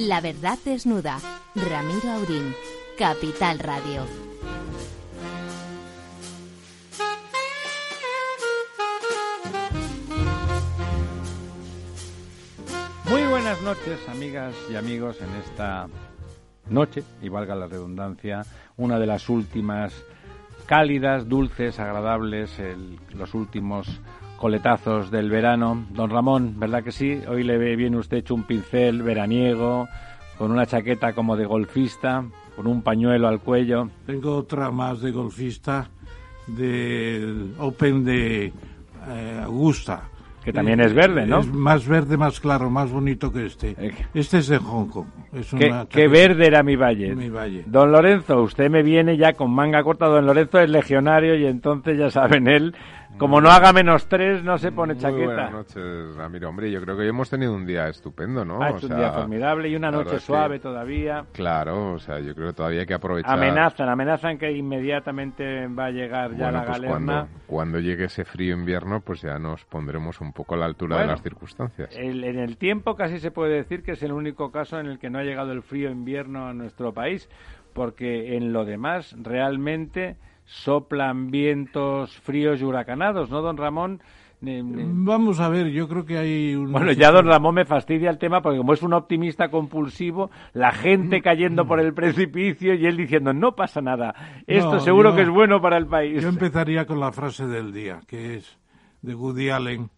La verdad desnuda. Ramiro Aurín, Capital Radio. Muy buenas noches, amigas y amigos, en esta noche, y valga la redundancia, una de las últimas cálidas, dulces, agradables, los últimos coletazos del verano. Don Ramón, ¿verdad que sí? Hoy le ve bien usted hecho un pincel veraniego, con una chaqueta como de golfista, con un pañuelo al cuello. Tengo otra más de golfista del Open de eh, Augusta. Que también es verde, ¿no? Es más verde, más claro, más bonito que este. Eh. Este es de Hong Kong. Es ¿Qué, una qué chaqueta- verde era mi valle. Mi valle. Don Lorenzo, usted me viene ya con manga corta. Don Lorenzo es legionario y entonces ya saben, él, como no haga menos tres, no se pone Muy chaqueta. buenas noches, Ramiro. Hombre, yo creo que hoy hemos tenido un día estupendo, ¿no? Ah, O es un sea, día formidable y una noche es que- suave todavía. Claro, o sea, yo creo que todavía hay que aprovechar. Amenazan, amenazan que inmediatamente va a llegar ya Bueno, la pues galerna. cuando, cuando llegue ese frío invierno, pues ya nos pondremos un poco a la altura de Bueno, las circunstancias. El- en el tiempo casi se puede decir que es el único caso en el que no ha llegado el frío invierno a nuestro país, porque en lo demás realmente soplan vientos fríos y huracanados, ¿no, don Ramón? Vamos a ver, yo creo que hay un... Bueno, ya don Ramón me fastidia el tema porque como es un optimista compulsivo, la gente cayendo por el precipicio y él diciendo no pasa nada, esto No, seguro yo- que es bueno para el país. Yo empezaría con la frase del día, que es de Woody Allen,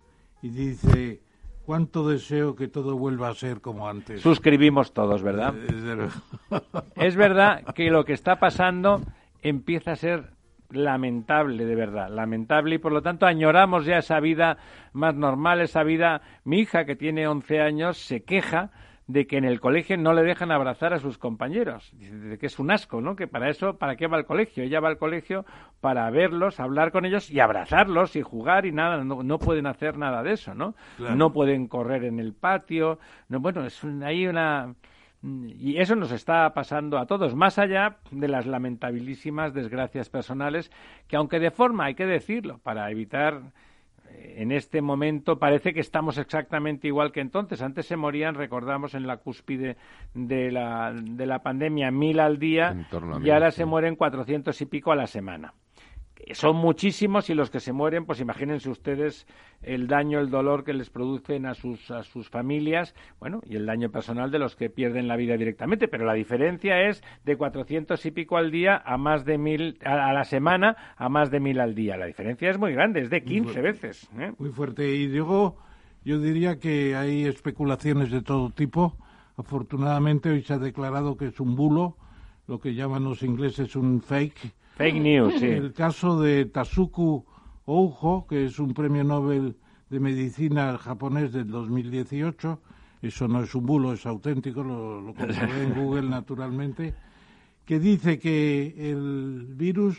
y dice, cuánto deseo que todo vuelva a ser como antes. Suscribimos todos, ¿verdad? Eh, Desde luego. Es verdad que lo que está pasando empieza a ser lamentable, de verdad, lamentable y por lo tanto añoramos ya esa vida más normal, esa vida. Mi hija, que tiene 11 años, se queja de que en el colegio no le dejan abrazar a sus compañeros, Dice de que es un asco, ¿no? Que para eso, ¿para qué va al colegio? Ella va al colegio para verlos, hablar con ellos y abrazarlos y jugar y nada, no, no pueden hacer nada de eso, ¿no? Claro. No pueden correr en el patio, no, bueno, es un- hay una y eso nos está pasando a todos, más allá de las lamentabilísimas desgracias personales, que aunque de forma, hay que decirlo, para evitar eh, en este momento parece que estamos exactamente igual que entonces. Antes se morían, recordamos, en la cúspide de la, de la pandemia, mil al día y ahora sí. se mueren cuatrocientos y pico a la semana. Son muchísimos y los que se mueren, pues imagínense ustedes el daño, el dolor que les producen a sus, a sus familias, bueno, y el daño personal de los que pierden la vida directamente. Pero la diferencia es de cuatrocientos y pico al día a más de mil, a, a la semana a más de mil al día. La diferencia es muy grande, es de 15 veces. ¿eh? Muy fuerte. Y luego, yo diría que hay especulaciones de todo tipo. Afortunadamente, hoy se ha declarado que es un bulo, lo que llaman los ingleses un fake. Fake news, sí. El caso de Tasuku Oujo, que es un premio Nobel de Medicina japonés del 2018, eso no es un bulo, es auténtico, lo, lo comprobé en Google naturalmente, que dice que el virus,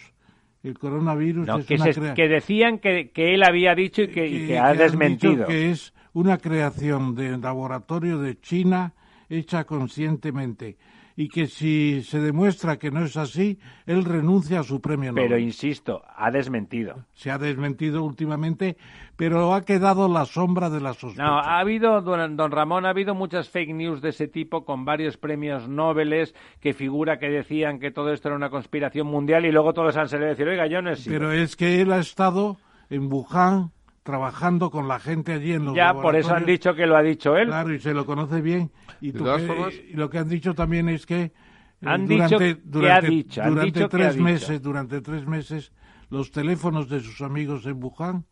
el coronavirus, No, es que, una se- crea- que decían que, que él había dicho y que, y que ha desmentido. que es una creación de laboratorio de China hecha conscientemente y que si se demuestra que no es así, él renuncia a su premio Nobel. Pero insisto, ha desmentido. Se ha desmentido últimamente, pero ha quedado la sombra de la sospecha. No, ha habido, don, don Ramón, ha habido muchas fake news de ese tipo con varios premios Nobel que figura que decían que todo esto era una conspiración mundial y luego todos han salido a decir, oiga, yo no he sido. Pero es que él ha estado en Wuhan trabajando con la gente allí en los ya, por eso han dicho que lo ha dicho él. Claro, y se lo conoce bien. Y, tú que- formas- y lo que han dicho también es que eh, Han durante, dicho que durante, ha dicho, han durante dicho que ha tres dicho. meses, durante tres meses, los teléfonos de sus amigos en Wuhan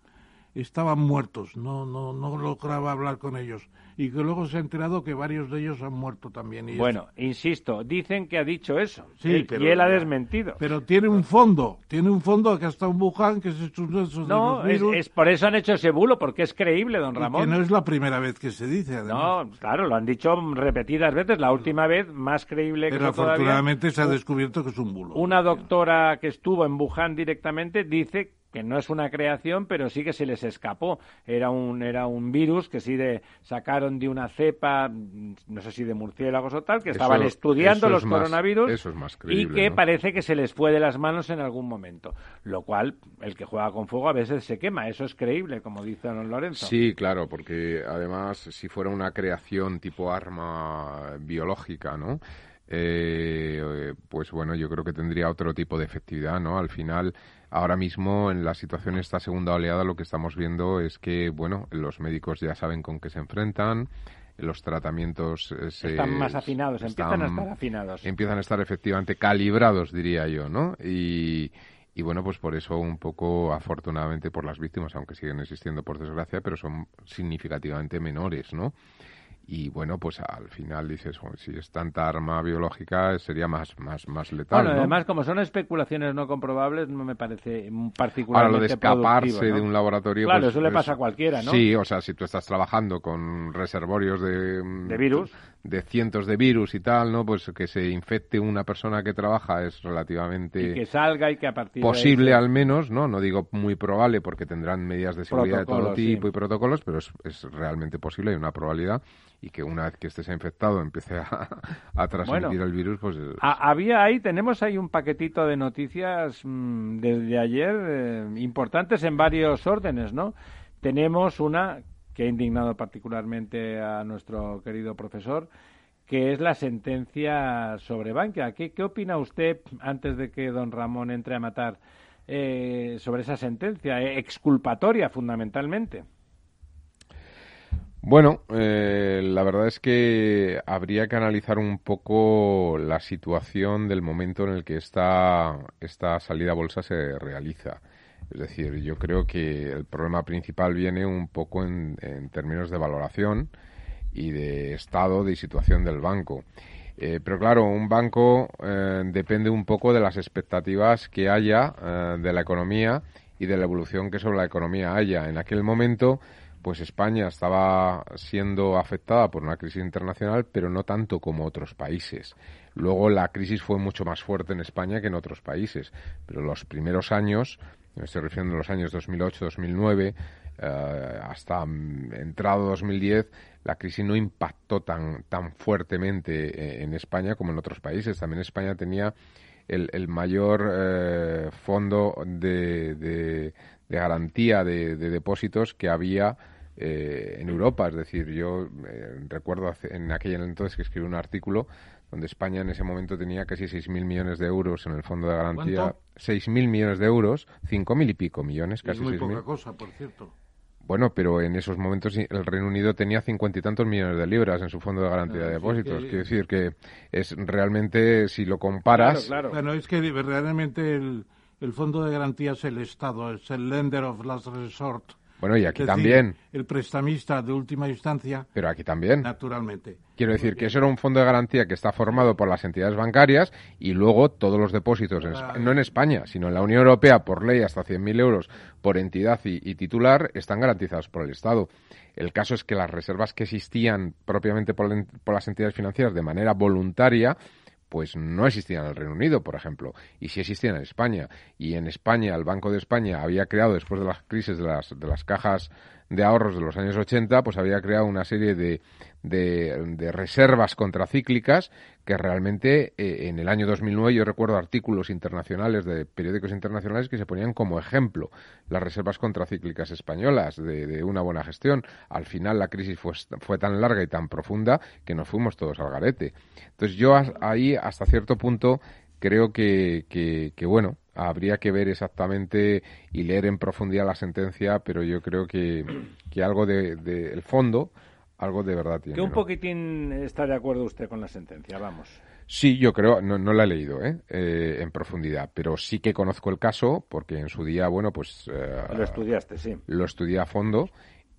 estaban muertos, no, no, no lograba hablar con ellos. Y que luego se ha enterado que varios de ellos han muerto también. y Bueno, insisto, dicen que ha dicho eso. Sí, Él- pero- y él ha desmentido. Pero tiene un fondo, tiene un fondo que hasta en Wuhan, que es estos esos de no, los es, es por eso han hecho ese bulo, porque es creíble, don y Ramón. que no es la primera vez que se dice, además. No, claro, lo han dicho repetidas veces. La última vez, más creíble que pero eso todavía, afortunadamente se ha descubierto que es un bulo. Una doctora que estuvo en Wuhan directamente dice que no es una creación, pero sí que se les escapó. Era un, era un virus que sí de, sacaron de una cepa, no sé si de murciélagos o tal, que estaban estudiando los coronavirus y que parece que se les fue de las manos en algún momento. Lo cual, el que juega con fuego a veces se quema. Eso es creíble, como dice don Lorenzo. Sí, claro, porque además, si fuera una creación tipo arma biológica, ¿no? Eh, pues bueno, yo creo que tendría otro tipo de efectividad, ¿no? Al final, ahora mismo en la situación esta segunda oleada lo que estamos viendo es que, bueno, los médicos ya saben con qué se enfrentan, los tratamientos eh, están más afinados, empiezan a estar afinados. Empiezan a estar efectivamente calibrados, diría yo, ¿no? Y, y bueno, pues por eso un poco, afortunadamente, por las víctimas, aunque siguen existiendo por desgracia, pero son significativamente menores, ¿no? Y bueno, pues al final dices, si es tanta arma biológica sería más más más letal. Bueno, además como son especulaciones no comprobables, no me parece particularmente Ahora lo de escaparse de un laboratorio, claro, pues, eso le pasa a cualquiera, ¿no? Sí, o sea, si tú estás trabajando con reservorios de de virus, de cientos de virus y tal, ¿no? Pues que se infecte una persona que trabaja es relativamente y que salga y que a partir posible al menos, ¿no? No digo muy probable porque tendrán medidas de seguridad de todo tipo y protocolos, pero es, es realmente posible, hay una probabilidad y que una vez que estés infectado empiece a, a transmitir el virus, pues... había ahí, tenemos ahí un paquetito de noticias mm, desde ayer eh, importantes en varios órdenes, ¿no? Tenemos una que ha indignado particularmente a nuestro querido profesor, que es la sentencia sobre Bankia. ¿Qué, opina usted, antes de que don Ramón entre a matar, eh, sobre esa sentencia, eh, exculpatoria fundamentalmente? Bueno, eh, la verdad es que habría que analizar un poco la situación del momento en el que esta, esta salida a bolsa se realiza. Es decir, yo creo que el problema principal viene un poco en, términos de valoración y de estado de situación del banco. Eh, pero claro, un banco eh, depende un poco de las expectativas que haya de la economía y de la evolución que sobre la economía haya. En aquel momento, pues España estaba siendo afectada por una crisis internacional, pero no tanto como otros países. Luego la crisis fue mucho más fuerte en España que en otros países, pero los primeros años, me estoy refiriendo a los años 2008-2009, eh, hasta mm, entrado 2010, la crisis no impactó tan, tan fuertemente eh, en España como en otros países. También España tenía el, mayor eh, fondo de, de, garantía de, depósitos que había eh, en Europa. Es decir, yo eh, recuerdo en aquel entonces que escribí un artículo donde España en ese momento tenía casi 6.000 millones de euros en el fondo de garantía. 6.000 millones de euros, 5.000 y pico millones, casi 6.000. Es muy poca cosa, por cierto. Bueno, pero en esos momentos el Reino Unido tenía cincuenta y tantos millones de libras en su fondo de garantía de depósitos. Quiero decir que es realmente, si lo comparas... Claro, Bueno, es que verdaderamente el, el fondo de garantía es el Estado, es el lender of last resort. Bueno, y aquí también. el prestamista de última instancia. Pero aquí también. Naturalmente. Quiero decir que eso era un fondo de garantía que está formado por las entidades bancarias y luego todos los depósitos, no en España, sino en la Unión Europea, por ley hasta 100.000 euros por entidad y, titular, están garantizados por el Estado. El caso es que las reservas que existían propiamente por las entidades financieras de manera voluntaria pues no existían en el Reino Unido, por ejemplo, y sí existían en España. Y en España, el Banco de España había creado, después de las crisis de las, de las cajas de ahorros de los años 80, pues había creado una serie de, de, reservas contracíclicas que realmente eh, en el año 2009 yo recuerdo artículos internacionales de periódicos internacionales que se ponían como ejemplo las reservas contracíclicas españolas de, una buena gestión. Al final la crisis fue, fue tan larga y tan profunda que nos fuimos todos al garete. Entonces yo ahí hasta cierto punto creo que, que, bueno, habría que ver exactamente y leer en profundidad la sentencia, pero yo creo que, que algo del de, el fondo, algo de verdad tiene. Que un poquitín está de acuerdo usted con la sentencia, vamos. Sí, yo creo, no, no la he leído ¿eh? ¿eh? en profundidad, pero sí que conozco el caso porque en su día, bueno, pues... Eh, lo estudiaste, sí. Lo estudié a fondo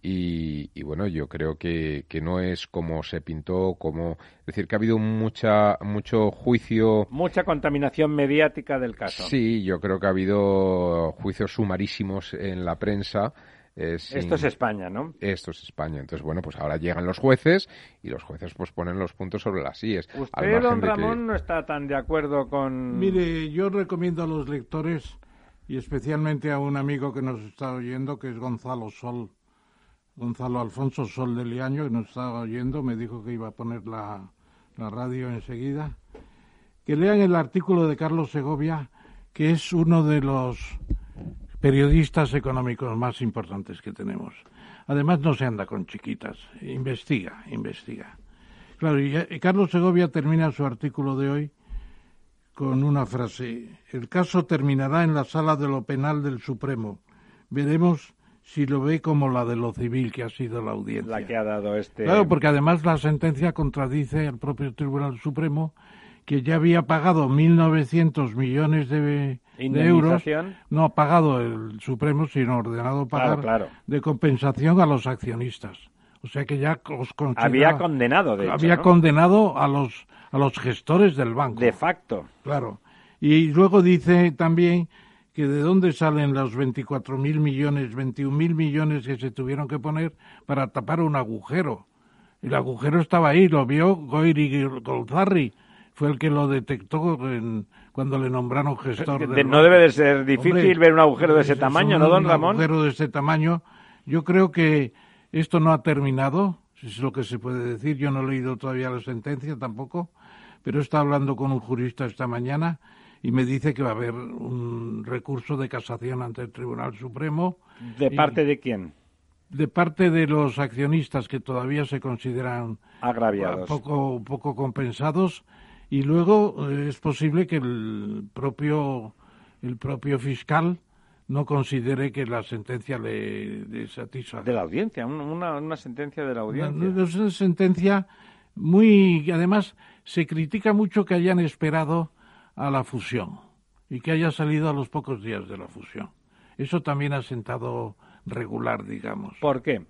y, bueno, yo creo que, que, no es como se pintó, como es decir, que ha habido mucha mucho juicio, mucha contaminación mediática del caso. Sí, yo creo que ha habido juicios sumarísimos en la prensa. Eh, esto es España, ¿no? Esto es España. Entonces, bueno, pues ahora llegan los jueces y los jueces pues ponen los puntos sobre las IES. ¿Usted, don Ramón, no está tan de acuerdo con...? Mire, yo recomiendo a los lectores y especialmente a un amigo que nos está oyendo, que es Gonzalo Sol, Gonzalo Alfonso Sol que nos estaba oyendo, me dijo que iba a poner la, la radio enseguida, que lean el artículo de Carlos Segovia, que es uno de los periodistas económicos más importantes que tenemos. Además, no se anda con chiquitas, investiga, investiga. Claro, y Carlos Segovia termina su artículo de hoy con una frase. El caso terminará en la sala de lo penal del Supremo. Veremos si lo ve como la de lo civil que ha sido la audiencia. La que ha dado este. Claro, porque además la sentencia contradice al propio Tribunal Supremo que ya había pagado 1.900 millones de, euros. No ha pagado el Supremo, sino ordenado pagar de compensación a los accionistas. O sea que ya os Había condenado, de hecho, Había condenado a los, a los gestores del banco. De facto. Claro. Y luego dice también que de dónde salen los 24.000 millones, 21.000 millones que se tuvieron que poner para tapar un agujero. El agujero estaba ahí, lo vio Goiri Golzarri, fue el que lo detectó cuando le nombraron gestor. no debe de ser difícil ver un agujero de ese tamaño, ¿no, don Ramón? Un agujero de ese tamaño. Yo creo que esto no ha terminado, es lo que se puede decir. Yo no he leído todavía la sentencia tampoco, pero está hablando con un jurista esta mañana y me dice que va a haber un recurso de casación ante el Tribunal Supremo. ¿De parte de quién? De parte de los accionistas que todavía se consideran agraviados, poco, poco compensados y luego eh, es posible que el propio el propio fiscal no considere que la sentencia le, le satisfaga. De la audiencia, una, una sentencia de la audiencia. es una sentencia muy... Además, se critica mucho que hayan esperado a la fusión y que haya salido a los pocos días de la fusión. Eso también ha sentado regular, digamos. ¿Por qué?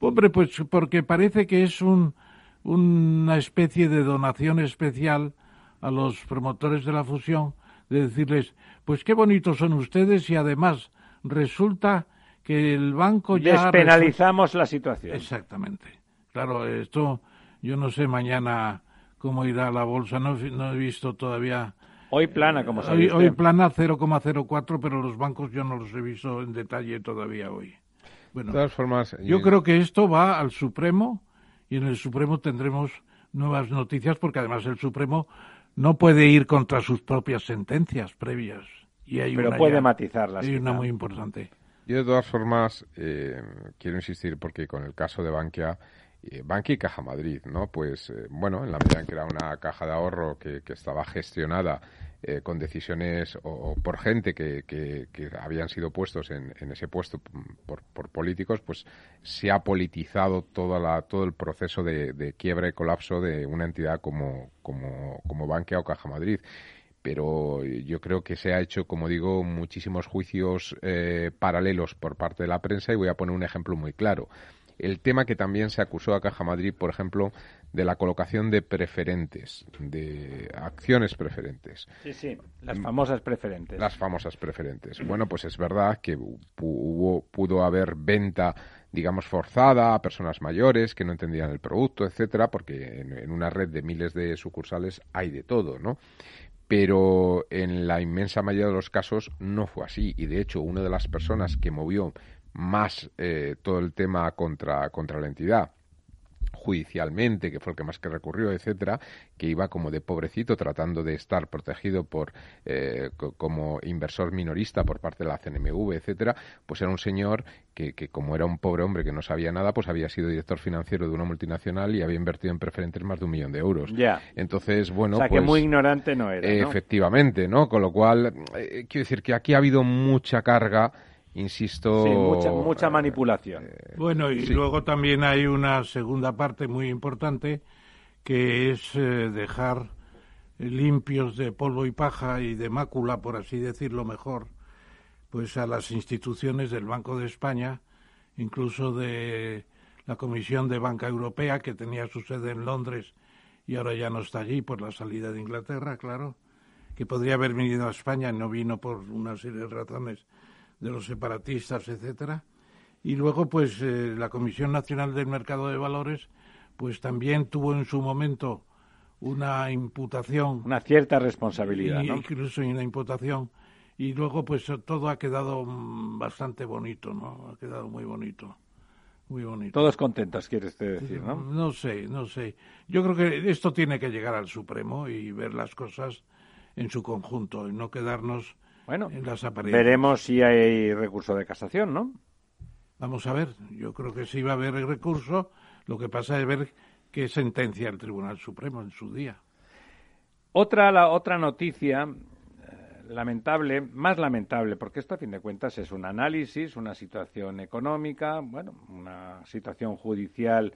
Hombre, pues porque parece que es un, una especie de donación especial a los promotores de la fusión, de decirles, pues qué bonitos son ustedes y además resulta que el banco ya... Despenalizamos la situación. Exactamente. Claro, esto yo no sé mañana cómo irá la bolsa, no, no he visto todavía... Hoy plana, como se hoy, hoy plana 0,04, pero los bancos yo no los he visto en detalle todavía hoy. Bueno, de todas formas, yo creo que esto va al Supremo y en el Supremo tendremos nuevas noticias porque además el Supremo no puede ir contra sus propias sentencias previas. Y hay Pero una puede matizarlas. Hay una muy importante. Yo de todas formas eh, quiero insistir porque con el caso de Bankia, eh, Bankia y Caja Madrid, ¿no? Pues eh, bueno, en la medida en que era una caja de ahorro que, que estaba gestionada eh, con decisiones o, por gente que, que, habían sido puestos en, en ese puesto por, por, políticos, pues se ha politizado toda la, todo el proceso de, de quiebra y colapso de una entidad como, como, como Bankia o Caja Madrid. Pero yo creo que se ha hecho, como digo, muchísimos juicios eh, paralelos por parte de la prensa y voy a poner un ejemplo muy claro. El tema que también se acusó a Caja Madrid, por ejemplo, de la colocación de preferentes, de acciones preferentes. Sí, sí, las famosas preferentes. Las famosas preferentes. Bueno, pues es verdad que hubo, pudo haber venta, digamos, forzada a personas mayores que no entendían el producto, etcétera, porque en, en una red de miles de sucursales hay de todo, ¿no? pero en la inmensa mayoría de los casos no fue así y de hecho una de las personas que movió más eh, todo el tema contra, contra la entidad judicialmente, que fue el que más que recurrió, etcétera, que iba como de pobrecito tratando de estar protegido por eh, como inversor minorista por parte de la CNMV, etcétera, pues era un señor que, que, como era un pobre hombre que no sabía nada, pues había sido director financiero de una multinacional y había invertido en preferentes más de un millón de euros. Ya. Entonces, bueno, o sea, que pues, muy ignorante no era. Efectivamente, ¿no? Con lo cual, eh, quiero decir que aquí ha habido mucha carga insisto. Sí, mucha, mucha manipulación. Eh, bueno, y luego también hay una segunda parte muy importante que es eh, dejar limpios de polvo y paja y de mácula, por así decirlo mejor, pues a las instituciones del Banco de España, incluso de la Comisión de Banca Europea, que tenía su sede en Londres y ahora ya no está allí por la salida de Inglaterra, claro, que podría haber venido a España, no vino por una serie de razones de los separatistas, etcétera. Y luego, pues, eh, la Comisión Nacional del Mercado de Valores, pues también tuvo en su momento una imputación. Una cierta responsabilidad, ¿no? Incluso una imputación y luego pues todo ha quedado mm, bastante bonito, ¿no? Ha quedado muy bonito. Muy bonito. Todos contentos, quiere usted decir, ¿no? No sé, no sé. Yo creo que esto tiene que llegar al Supremo y ver las cosas en su conjunto y no quedarnos bueno, en las apariencias. Veremos si hay recurso de casación, ¿no? Vamos a ver. Yo creo que sí va a haber recurso. Lo que pasa es ver qué sentencia el Tribunal Supremo en su día. Otra, la, otra noticia lamentable, más lamentable, porque esto a fin de cuentas es un análisis, una situación económica, bueno, una situación judicial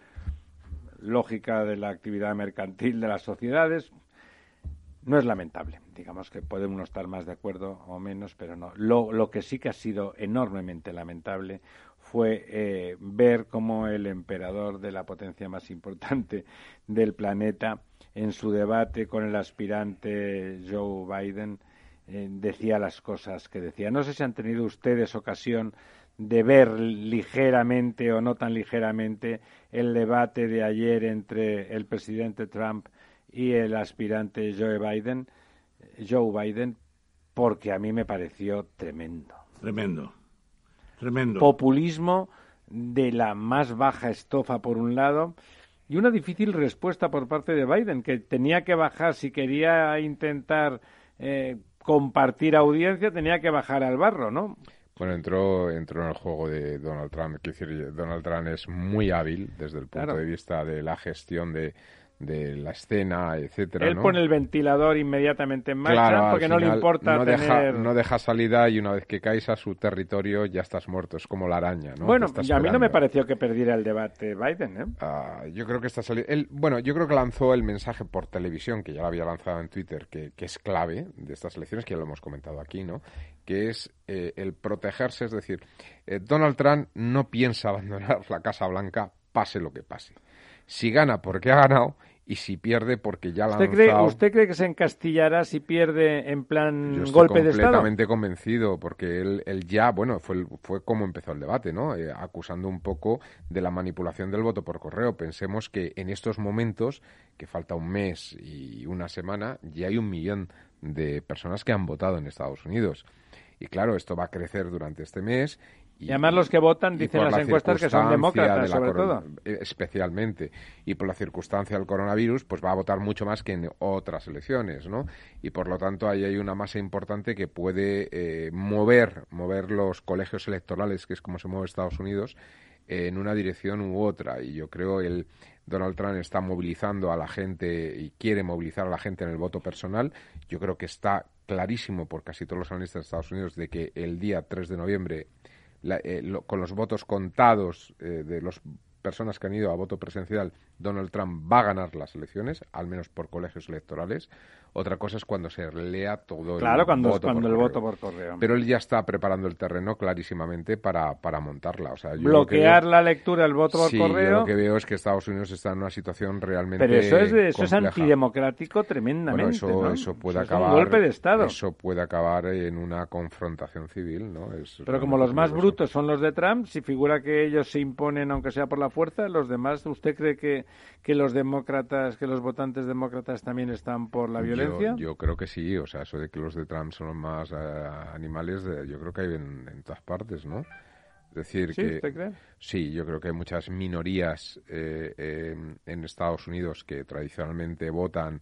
lógica de la actividad mercantil de las sociedades. No es lamentable, digamos que podemos estar más de acuerdo o menos, pero no. Lo, que sí que ha sido enormemente lamentable fue eh, ver cómo el emperador de la potencia más importante del planeta, en su debate con el aspirante Joe Biden, eh, decía las cosas que decía. No sé si han tenido ustedes ocasión de ver ligeramente o no tan ligeramente el debate de ayer entre el presidente Trump y el aspirante Joe Biden, Joe Biden, porque a mí me pareció tremendo. Tremendo. Tremendo. Populismo de la más baja estofa por un lado y una difícil respuesta por parte de Biden que tenía que bajar si quería intentar eh, compartir audiencia tenía que bajar al barro, ¿no? Bueno, entró, entró en el juego de Donald Trump. Quiero decir, Donald Trump es muy hábil desde el punto de vista de la gestión de, de la escena, etcétera. Él pone el ventilador inmediatamente en marcha porque no le importa no tener... Deja, no deja salida y una vez que caes a su territorio ya estás muerto. Es como la araña, ¿no? Bueno, y a mí no me pareció que perdiera el debate Biden, ¿eh? Ah, yo creo que está saliendo... Bueno, yo creo que lanzó el mensaje por televisión, que ya lo había lanzado en Twitter, que, que es clave de estas elecciones, que ya lo hemos comentado aquí, ¿no? Que es eh, el protegerse, es decir, eh, Donald Trump no piensa abandonar la Casa Blanca pase lo que pase si gana porque ha ganado y si pierde porque ya la ¿Usted cree, ¿Usted cree que se encastillará si pierde en plan golpe de Estado? completamente convencido, porque él, él, ya, bueno, fue, fue como empezó el debate, ¿no? Eh, acusando un poco de la manipulación del voto por correo. Pensemos que en estos momentos, que falta un mes y una semana, ya hay un millón de personas que han votado en Estados Unidos. Y claro, esto va a crecer durante este mes y, además los que votan dicen las encuestas que son demócratas, sobre todo. Eh, especialmente. Y por la circunstancia del coronavirus, pues va a votar mucho más que en otras elecciones, ¿no? Y por lo tanto ahí hay una masa importante que puede eh, mover, mover los colegios electorales, que es como se mueve Estados Unidos, en una dirección u otra. Y yo creo el Donald Trump está movilizando a la gente y quiere movilizar a la gente en el voto personal. Yo creo que está clarísimo por casi todos los analistas de Estados Unidos de que el día 3 de noviembre eh, con los votos contados eh, de las personas que han ido a voto presencial, Donald Trump va a ganar las elecciones, al menos por colegios electorales. Otra cosa es cuando se lea todo claro, el cuando, voto cuando por el correo. voto por correo. Pero él ya está preparando el terreno clarísimamente para, para montarla. O sea, yo Bloquear veo, la lectura del voto por sí, correo. Yo lo que veo es que Estados Unidos está en una situación realmente. Pero eso es, eso compleja. es antidemocrático tremendamente. Bueno, eso, ¿no? eso puede eso acabar. Es un golpe de Estado. Eso puede acabar en una confrontación civil, ¿no? Es Pero como los más peligroso. brutos son los de Trump, si figura que ellos se imponen aunque sea por la fuerza, los demás, ¿usted cree que, que los demócratas, que los votantes demócratas también están por la violencia? Yo, yo creo que sí, o sea, eso de que los de Trump son los más eh, animales, de- yo creo que hay en, en todas partes, ¿no? Es decir, ¿Sí? que ¿Usted cree? sí, yo creo que hay muchas minorías eh, eh, en Estados Unidos que tradicionalmente votan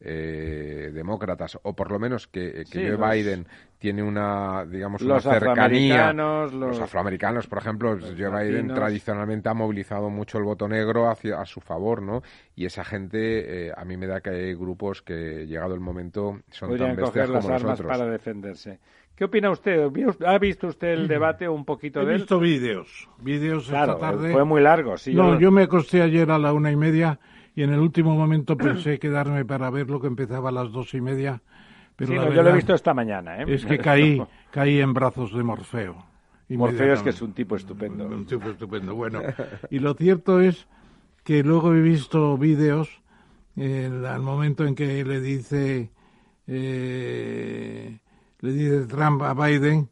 eh, demócratas, o por lo menos que, que Sí, Joe los- Biden tiene una, digamos, Los una cercanía. afroamericanos, los- Los afroamericanos, por ejemplo, Joe Biden latinos. tradicionalmente ha movilizado mucho el voto negro hacia a su favor, ¿no? Y esa gente, eh, a mí me da que hay grupos que, llegado el momento, son Podrían tan bestias coger las como armas nosotros. para defenderse. ¿Qué opina usted? ¿Vio- ¿Ha visto usted el debate un poquito He de él? visto vídeos, vídeos Claro, esta tarde. fue muy largo. Sí, no, yo- yo me acosté ayer a la una y media y en el último momento pensé quedarme para ver lo que empezaba a las dos y media. Pero sí, no, yo lo he visto esta mañana. ¿eh? Es que caí, caí en brazos de Morfeo. Morfeo es que es un tipo estupendo. Un tipo estupendo. Bueno, y lo cierto es que luego he visto vídeos eh, al momento en que le dice eh, le dice Trump a Biden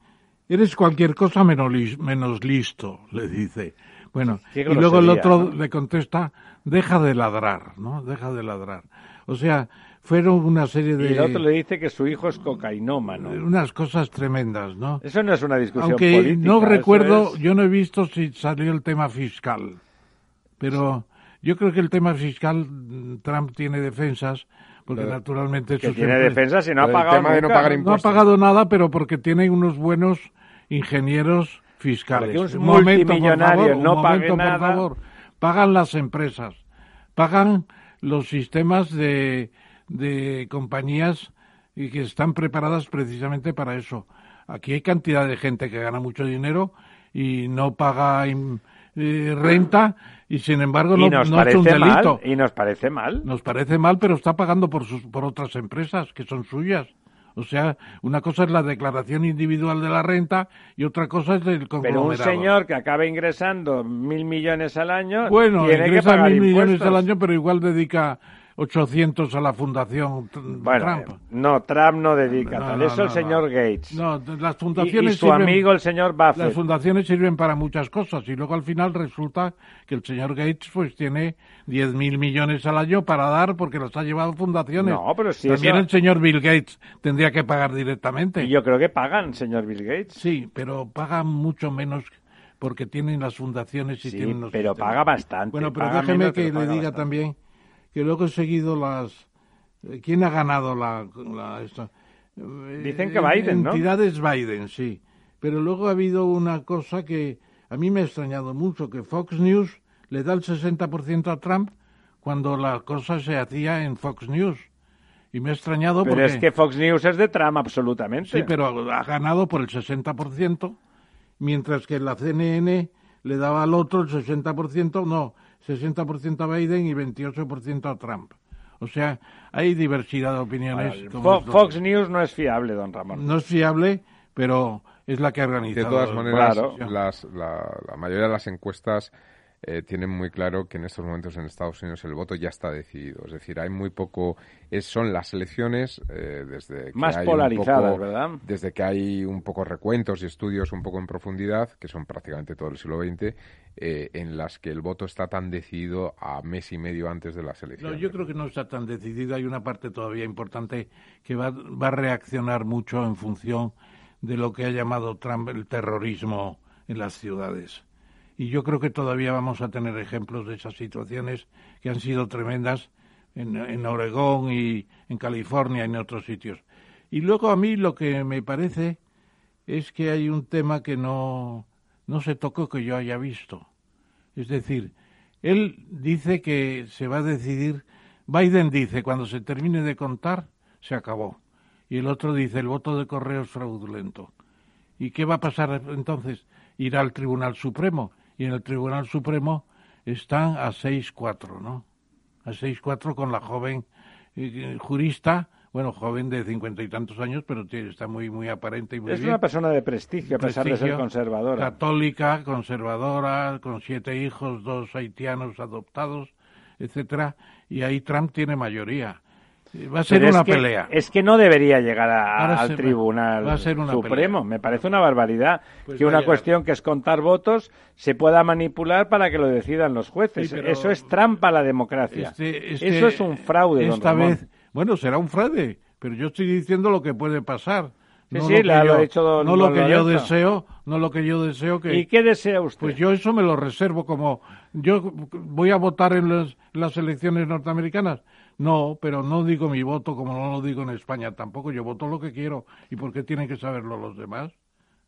eres cualquier cosa menos, menos listo le dice bueno y luego el otro ¿no? le contesta deja de ladrar no deja de ladrar o sea fueron una serie de... Y el otro le dice que su hijo es cocainómano. Unas cosas tremendas, ¿no? Eso no es una discusión Aunque política. no recuerdo, es- yo no he visto si salió el tema fiscal, pero yo creo que el tema fiscal, mm, Trump tiene defensas, porque Pero- naturalmente Que tiene empre- defensa si no ha pagado tema de no nunca. pagar No ha impuestos. pagado nada, pero porque tiene unos buenos ingenieros fiscales. Un Un momento, por favor, un no pague momento, nada. por favor. Pagan las empresas, pagan los sistemas de, de compañías y que están preparadas precisamente para eso. Aquí hay cantidad de gente que gana mucho dinero y no paga eh, renta y sin embargo no, no es un mal. delito. Y nos parece mal. Nos parece mal, pero está pagando por, sus, por otras empresas que son suyas. O sea, una cosa es la declaración individual de la renta y otra cosa es el Pero conglomerado. un señor que acaba ingresando mil millones al año bueno, tiene que ingresa pagar mil millones impuestos. al año, pero igual dedica 800 a la fundación Bueno, Trump. no, Trump no dedica No, tal. no, Eso no, el señor. Gates. No, las Y- fundaciones y, su sirven- amigo el señor Buffett. Las fundaciones sirven para muchas cosas y luego al final resulta que el señor Gates pues tiene 10 mil millones al año para dar porque los ha llevado fundaciones. No, pero si También eso- el señor Bill Gates tendría que pagar directamente. Y yo creo que pagan, señor Bill Gates. Sí, pero pagan mucho menos porque tienen las fundaciones y Sí, tienen los pero sistemas. paga bastante. Bueno, pero paga déjeme menos, que le diga bastante. también que luego he seguido las... ¿Quién ha ganado la... la esta? Dicen que Biden, ¿no? Entidades Biden, sí. Pero luego ha habido una cosa que a mí me ha extrañado mucho, que Fox News le da el 60% a Trump cuando la cosa se hacía en Fox News. Y me ha extrañado Pero porque... es que Fox News es de Trump, absolutamente. Sí, pero ha ganado por el 60%, mientras que la CNN le daba al otro el 60%, no, 60% a Biden y 28% a Trump. O sea, hay diversidad de opiniones. Bueno, como Fox News no es fiable, don Ramón. no es fiable, pero es la que ha De organizado. todas maneras, Claro. las- la, la mayoría de las encuestas eh, tienen muy claro que en estos momentos en Estados Unidos el voto ya está decidido. Es decir, hay muy poco. Es, son las elecciones eh, desde que Más hay un polarizadas, poco- ¿verdad? Desde que hay un poco recuentos y estudios un poco en profundidad, que son prácticamente todo el siglo XX, eh, en las que el voto está tan decidido a mes y medio antes de las No, elecciones. yo creo que no está tan decidido. Hay una parte todavía importante que va, va a reaccionar mucho en función de lo que ha llamado Trump el terrorismo en las ciudades. Y yo creo que todavía vamos a tener ejemplos de esas situaciones que han sido tremendas en, en Oregón y en California y en otros sitios. Y luego a mí lo que me parece es que hay un tema que no, no se tocó que yo haya visto. Es decir, él dice que se va a decidir, Biden dice, cuando se termine de contar, se acabó. Y el otro dice, el voto de correo es fraudulento. ¿Y qué va a pasar entonces? Irá al Tribunal Supremo. Y en el Tribunal Supremo están a 6-4, ¿no? A 6-4 con la joven eh, jurista, bueno, joven de cincuenta y tantos años, pero tiene- está muy, muy aparente y muy Es bien una persona de prestigio, a pesar de ser prestigio, conservadora. Católica, conservadora, con siete hijos, dos haitianos adoptados, etcétera, y ahí Trump tiene mayoría. Va a ser Pero es una que- pelea. Es que no debería llegar a- al va- Tribunal va a ser una Supremo. pelea. Me parece una barbaridad Pues que una cuestión que es contar votos se pueda manipular para que lo decidan los jueces. Sí, Eso es trampa a la democracia. Este- este- Eso es un fraude, Esta vez, bueno, será un fraude, pero yo estoy diciendo lo que puede pasar. Sí, no sí, lo que la- lo yo, don- no lo don que yo Lorenzo. deseo, no lo que yo deseo que ¿Y qué desea usted? Pues yo eso me lo reservo como yo voy a votar en las, las elecciones norteamericanas. No, pero no digo mi voto como no lo digo en España tampoco. Yo voto lo que quiero. ¿Y por qué tienen que saberlo los demás?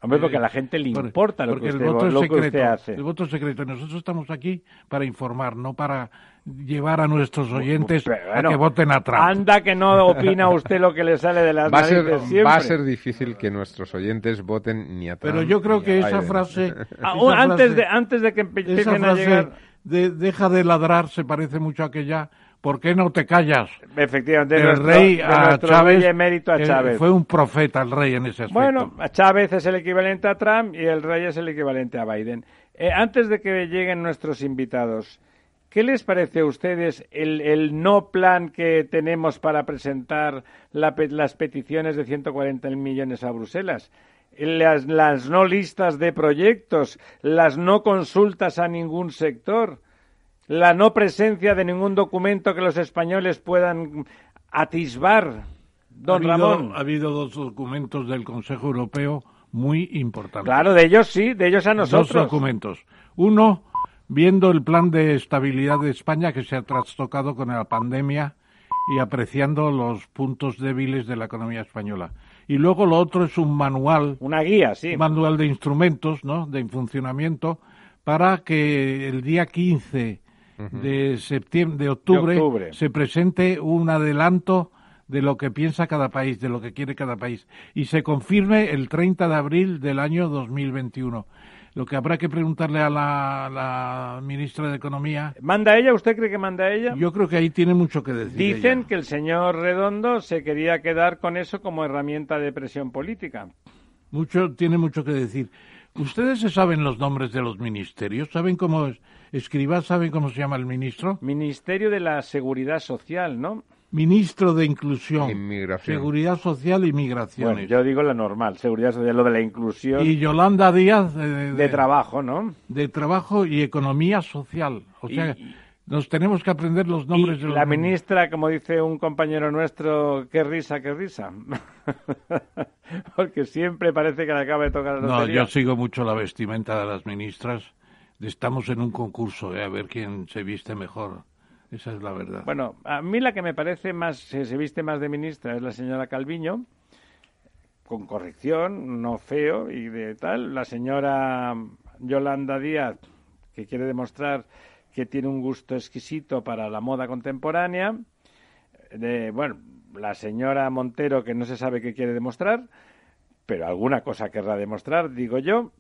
Hombre, porque a la gente le Por- importa lo porque que, el usted, voto es lo que secreto. usted hace. El voto es secreto. Y nosotros estamos aquí para informar, no para llevar a nuestros oyentes Pero a bueno, que voten a Trump. Anda que no opina usted lo que le sale de las Va a, ser, narices siempre. va a ser difícil que nuestros oyentes voten ni a Trump Pero yo creo que esa frase, Ah, esa antes, frase- de, antes de que esa empiecen a llegar... de deja de ladrar se parece mucho a aquella ¿por qué no te callas? Efectivamente, el nuestro, rey a Chávez a eh, Chávez. fue un profeta el rey en ese aspecto. Bueno, Chávez es el equivalente a Trump y el rey es el equivalente a Biden. Eh, antes de que lleguen nuestros invitados, ¿qué les parece a ustedes el, el no plan que tenemos para presentar la las peticiones de 140 millones a Bruselas? Las, las no listas de proyectos, las no consultas a ningún sector, la no presencia de ningún documento que los españoles puedan atisbar, don ha habido, Ramón. Ha habido dos documentos del Consejo Europeo muy importantes. Claro, de ellos sí, de ellos a nosotros. Dos documentos. Uno, viendo el plan de estabilidad de España que se ha trastocado con la pandemia y apreciando los puntos débiles de la economía española. Y luego lo otro es un manual. Una guía, sí. Un manual de instrumentos, ¿no? De funcionamiento para que el día 15 de septiembre, de octubre, De octubre. se presente un adelanto de lo que piensa cada país, de lo que quiere cada país, y se confirme el 30 de abril del año 2021. Lo que habrá que preguntarle a la, la ministra de Economía, ¿Manda ella? ¿Usted cree que manda ella? yo creo que ahí tiene mucho que decir. Dicen ella. que el señor Redondo se quería quedar con eso como herramienta de presión política. Mucho, tiene mucho que decir. ¿Ustedes se saben los nombres de los ministerios? ¿Saben cómo es? ¿saben cómo se llama el ministro? Ministerio de la Seguridad Social, ¿no? Ministro de Inclusión, Inmigración. Seguridad Social y Migraciones. Bueno, yo digo la normal, Seguridad Social, lo de la inclusión Y Yolanda Díaz, de, de- de trabajo, ¿no? de Trabajo y Economía Social. O Y- sea, nos tenemos que aprender los Y nombres de los la ministra, como dice un compañero nuestro, qué risa, qué risa. Porque siempre parece que le acaba de tocar la No, lotería. yo sigo mucho la vestimenta de las ministras. Estamos en un concurso, eh, a ver quién se viste mejor. Esa es la verdad. Bueno, a mí la que me parece más, se, se viste más de ministra es la señora Calviño, con corrección, no feo y de tal. La señora Yolanda Díaz, que quiere demostrar que tiene un gusto exquisito para la moda contemporánea. De, bueno, la señora Montero, que no se sabe qué quiere demostrar, pero alguna cosa querrá demostrar, digo yo.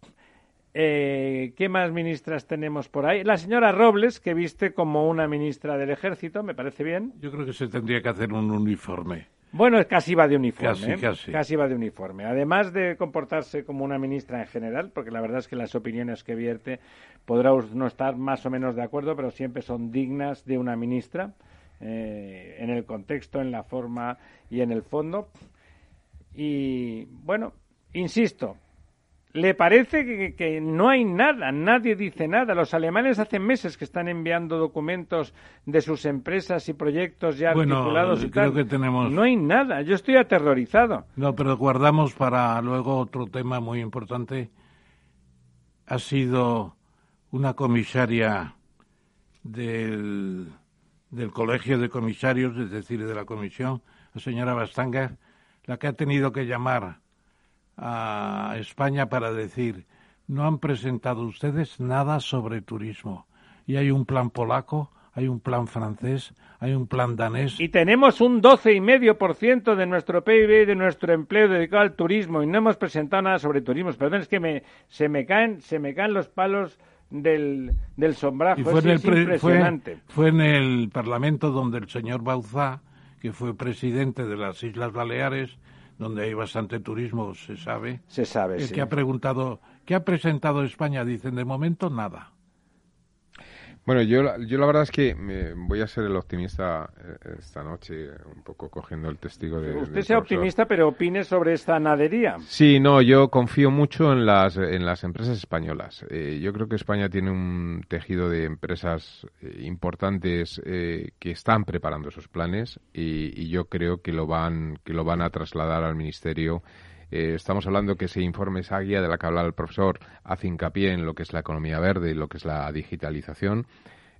Eh, ¿Qué más ministras tenemos por ahí? La señora Robles, que viste como una ministra del ejército, me parece bien. Yo creo que se tendría que hacer un uniforme. Bueno, casi va de uniforme. Casi, ¿eh? casi. va de uniforme. Además de comportarse como una ministra en general, porque la verdad es que las opiniones que vierte podrá no estar más o menos de acuerdo, pero siempre son dignas de una ministra, eh, en el contexto, en la forma y en el fondo. Y bueno, insisto, ¿le parece que, que no hay nada? Nadie dice nada. Los alemanes hace meses que están enviando documentos de sus empresas y proyectos ya Bueno, articulados y creo tal. que tenemos- No hay nada. Yo estoy aterrorizado. No, pero guardamos para luego otro tema muy importante. Ha sido una comisaria del, del Colegio de Comisarios, es decir, de la Comisión, la señora Bastanga, la que ha tenido que llamar a España para decir, no han presentado ustedes nada sobre turismo. Y hay un plan polaco, hay un plan francés, hay un plan danés. Y tenemos un 12,5% de nuestro PIB y de nuestro empleo dedicado al turismo y no hemos presentado nada sobre turismo. Perdón, es que me, se, me caen, se me caen los palos del, del sombrajo. Y fue en, el es pre- fue, impresionante. fue en el Parlamento donde el señor Bauzá, que fue presidente de las Islas Baleares, donde hay bastante turismo, se sabe, Se sabe, el sí. que ha preguntado, ¿qué ha presentado España? Dicen, de momento nada. Bueno, yo, yo la verdad es que me- voy a ser el optimista eh, esta noche, un poco cogiendo el testigo de. Usted sea optimista, pero opine sobre esta nadería. Sí, no, yo confío mucho en las, en las empresas españolas. Eh, yo creo que España tiene un tejido de empresas eh, importantes eh, que están preparando esos planes y, y yo creo que lo van, que lo van a trasladar al Ministerio. Eh, estamos hablando que ese informe, esa guía de la que hablaba el profesor, hace hincapié en lo que es la economía verde y lo que es la digitalización.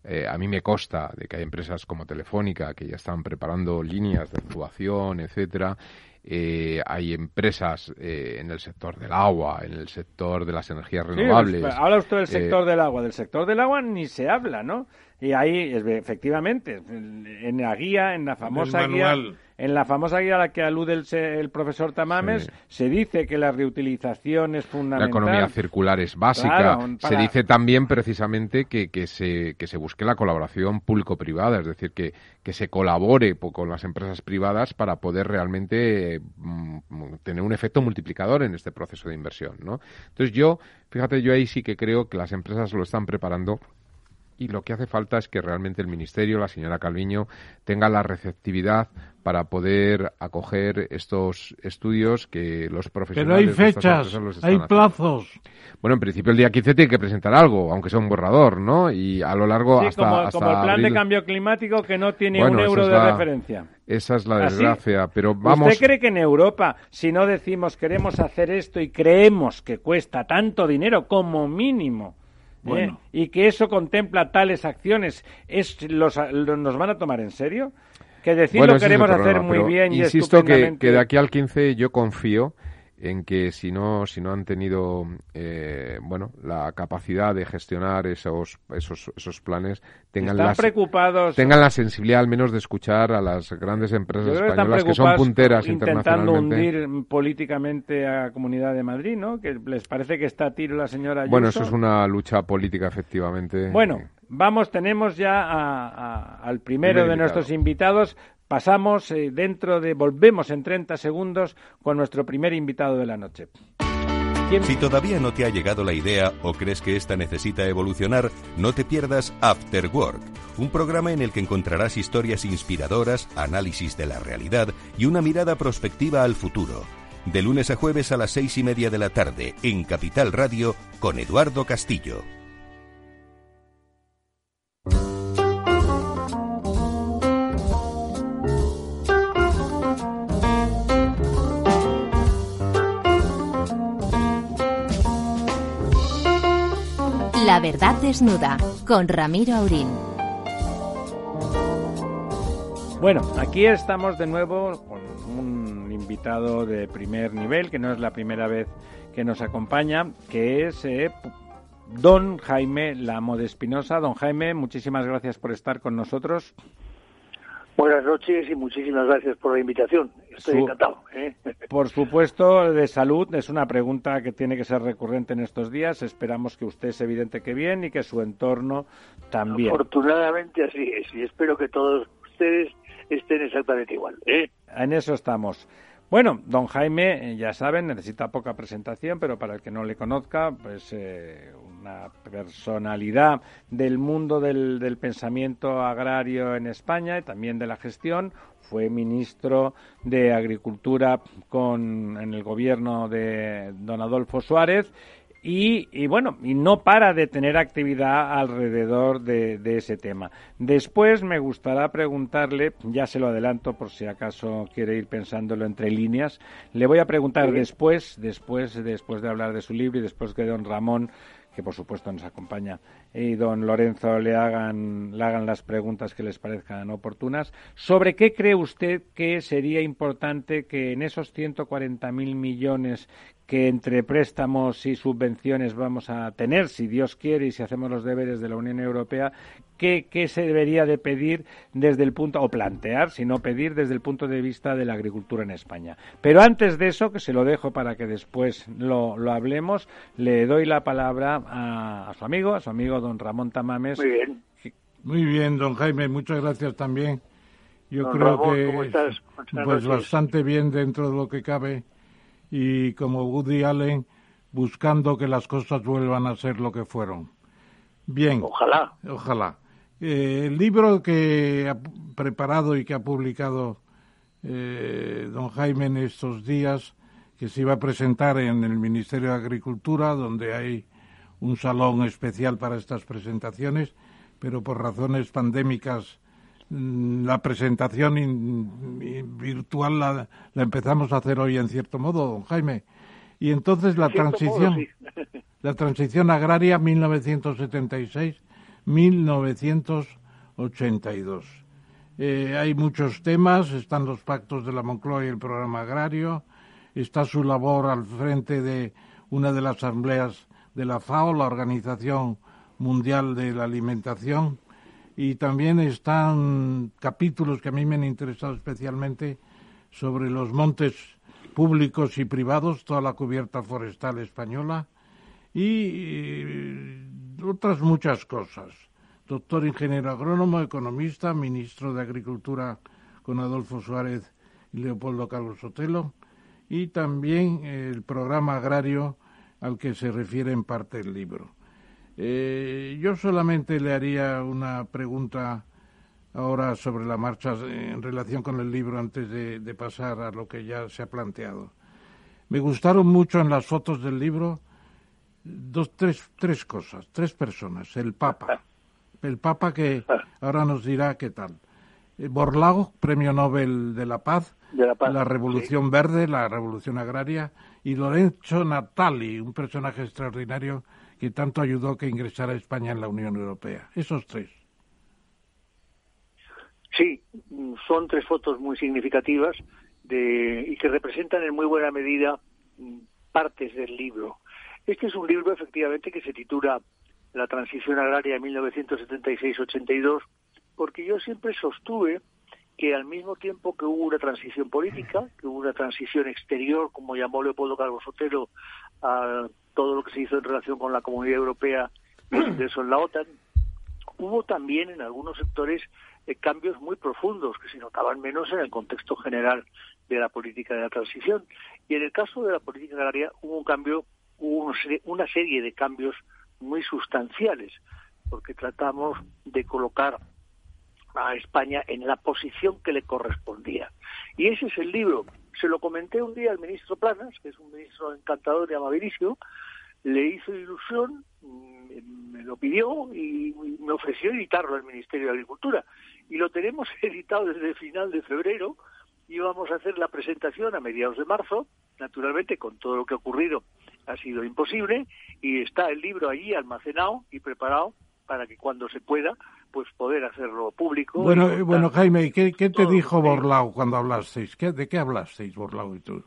Eh, a mí me consta de que hay empresas como Telefónica que ya están preparando líneas de actuación, etcétera. Eh, hay empresas eh, en el sector del agua, en el sector de las energías Sí, renovables. pues, habla usted del Eh, sector del agua. Del sector del agua ni se habla, ¿no? Y ahí, efectivamente, en la guía, en la famosa guía, manual. En la famosa guía a la que alude el, el profesor Tamames, Sí. se dice que la reutilización es La fundamental. economía circular es básica. Claro, Se dice también precisamente que, que, se, que se busque la colaboración público-privada, es decir, que, que se colabore con las empresas privadas para poder realmente mm, mm, tener un efecto multiplicador en este proceso de inversión. ¿no? Entonces yo, fíjate, yo ahí sí que creo que las empresas lo están preparando y lo que hace falta es que realmente el Ministerio, la señora Calviño, tenga la receptividad para poder acoger estos estudios que los profesionales... Pero hay fechas, hay plazos. Bueno, en principio el día 15 tiene que presentar algo, aunque sea un borrador, ¿no? Y a lo largo sí, hasta, como, el plan de cambio climático que no tiene un euro de referencia. Esa es la desgracia, pero vamos... ¿Usted cree que en Europa, si no decimos queremos hacer esto y creemos que cuesta tanto dinero como mínimo, ¿eh? y que eso contempla tales acciones, es los, ¿nos van a tomar en serio? Que decir lo queremos hacer muy bien y Insisto que, que de aquí al 15 yo confío en que si no si no han tenido eh, bueno la capacidad de gestionar esos esos, esos planes tengan la, tengan la sensibilidad al menos de escuchar a las grandes empresas españolas que son punteras intentando hundir políticamente a la Comunidad de Madrid, ¿no? Que les parece que está a tiro la señora Ayuso. Bueno, eso es una lucha política efectivamente. Bueno, vamos, tenemos ya al primero de nuestros invitados. Pasamos eh, dentro de, volvemos en 30 segundos con nuestro primer invitado de la noche. Si todavía no te ha llegado la idea o crees que esta necesita evolucionar, no te pierdas After Work, un programa en el que encontrarás historias inspiradoras, análisis de la realidad y una mirada prospectiva al futuro. De lunes a jueves a las seis y media de la tarde en Capital Radio con Eduardo Castillo. La verdad desnuda con Ramiro Aurín. Bueno, aquí estamos de nuevo con un invitado de primer nivel, que no es la primera vez que nos acompaña, que es eh, don Jaime Lamo de Espinosa. Don Jaime, muchísimas gracias por estar con nosotros. Buenas noches y muchísimas gracias por la invitación. Estoy encantado. ¿eh? Por supuesto, de salud es una pregunta que tiene que ser recurrente en estos días. Esperamos que usted es evidente que bien y que su entorno también. Afortunadamente así es y espero que todos ustedes estén exactamente igual. ¿eh? En eso estamos. Bueno, don Jaime, ya saben, necesita poca presentación, pero para el que no le conozca, pues eh, una personalidad del mundo del, del, pensamiento agrario en España y también de la gestión. Fue ministro de Agricultura con, en el gobierno de don Adolfo Suárez y, bueno, y no para de tener actividad alrededor de, ese tema. Después me gustará preguntarle, ya se lo adelanto por si acaso quiere ir pensándolo entre líneas, le voy a preguntar después, después, después de hablar de su libro y después que don Ramón que por supuesto nos acompaña, y don Lorenzo le hagan, le hagan las preguntas que les parezcan oportunas. ¿Sobre qué cree usted que sería importante que en esos 140.000 millones que entre préstamos y subvenciones vamos a tener, si Dios quiere y si hacemos los deberes de la Unión Europea, ¿qué, se debería de pedir desde el punto, o plantear, si no pedir, desde el punto de vista de la agricultura en España? Pero antes de eso, que se lo dejo para que después lo, lo hablemos, le doy la palabra a, su amigo, a su amigo don Ramón Tamames. Muy bien. Muy bien, don Jaime, muchas gracias también. Yo creo que pues bastante bien dentro de lo que cabe y como Woody Allen buscando que las cosas vuelvan a ser lo que fueron. Bien. Ojalá. Ojalá. Eh, el libro que ha preparado y que ha publicado eh, don Jaime en estos días, que se iba a presentar en el Ministerio de Agricultura, donde hay un salón especial para estas presentaciones, pero por razones pandémicas la presentación virtual la, empezamos a hacer hoy en cierto modo, Jaime. Y entonces la transición, la transición agraria 1976-1982. Eh, hay muchos temas, están los pactos de la Moncloa y el programa agrario, está su labor al frente de una de las asambleas de la FAO, la Organización Mundial de la Alimentación, y también están capítulos que a mí me han interesado especialmente sobre los montes públicos y privados, toda la cubierta forestal española y otras muchas cosas. Doctor ingeniero agrónomo, economista, ministro de Agricultura con Adolfo Suárez y Leopoldo Carlos Sotelo y también el programa agrario al que se refiere en parte el libro. Eh, yo solamente le haría una pregunta ahora sobre la marcha en relación con el libro antes de, pasar a lo que ya se ha planteado. Me gustaron mucho en las fotos del libro dos, tres, tres cosas, tres personas. El Papa, el Papa que ahora nos dirá qué tal. Eh, Borlao, Premio Nobel de la Paz, la, Revolución Verde, la Revolución Agraria, y Lorenzo Natali, un personaje extraordinario que tanto ayudó que ingresara España en la Unión Europea. Esos tres. Sí, son tres fotos muy significativas de, y que representan en muy buena medida mm, partes del libro. Este es un libro, efectivamente, que se titula La transición agraria 1976-82, porque yo siempre sostuve que al mismo tiempo que hubo una transición política, que hubo una transición exterior, como llamó Leopoldo Calvo Sotelo, a todo lo que se hizo en relación con la Comunidad Europea de eso en la OTAN, hubo también en algunos sectores eh, cambios muy profundos que se notaban menos en el contexto general de la política de la transición. Y en el caso de la política agraria hubo un cambio, hubo una serie de cambios muy sustanciales, porque tratamos de colocar a España en la posición que le correspondía. Y ese es el libro. Se lo comenté un día al ministro Planas, que es un ministro encantador y amabilísimo, le hizo ilusión, mm, me lo pidió y me ofreció editarlo al Ministerio de Agricultura. Y lo tenemos editado desde el final de febrero y vamos a hacer la presentación a mediados de marzo. Naturalmente, con todo lo que ha ocurrido, ha sido imposible y está el libro allí almacenado y preparado para que cuando se pueda pues poder hacerlo público. Bueno, bueno Jaime, ¿qué, qué te dijo Borlau cuando hablasteis? ¿Qué, ¿De qué hablasteis Borlau y tú?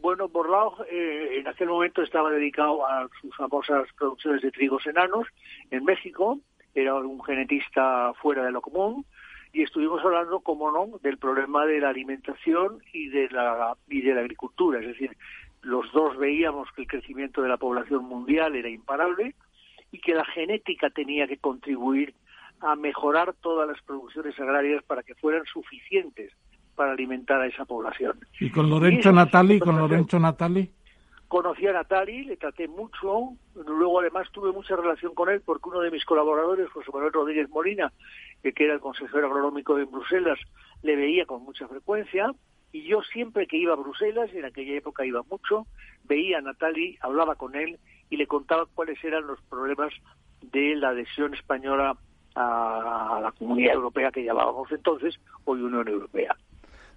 Bueno, Borlau eh, en aquel momento estaba dedicado a sus famosas producciones de trigos enanos en México, era un genetista fuera de lo común, y estuvimos hablando, como no, del problema de la alimentación y de la, y de la agricultura. Es decir, los dos veíamos que el crecimiento de la población mundial era imparable y que la genética tenía que contribuir a mejorar todas las producciones agrarias para que fueran suficientes para alimentar a esa población. ¿Y con Lorenzo Natali? ¿Con Lorenzo Natali? Conocí a Natali, le traté mucho, luego además tuve mucha relación con él porque uno de mis colaboradores, José Manuel Rodríguez Molina, que era el consejero agronómico de Bruselas, le veía con mucha frecuencia y yo siempre que iba a Bruselas, en aquella época iba mucho, veía a Natali, hablaba con él y le contaba cuáles eran los problemas de la adhesión española a la Comunidad Europea que llamábamos entonces, hoy Unión Europea.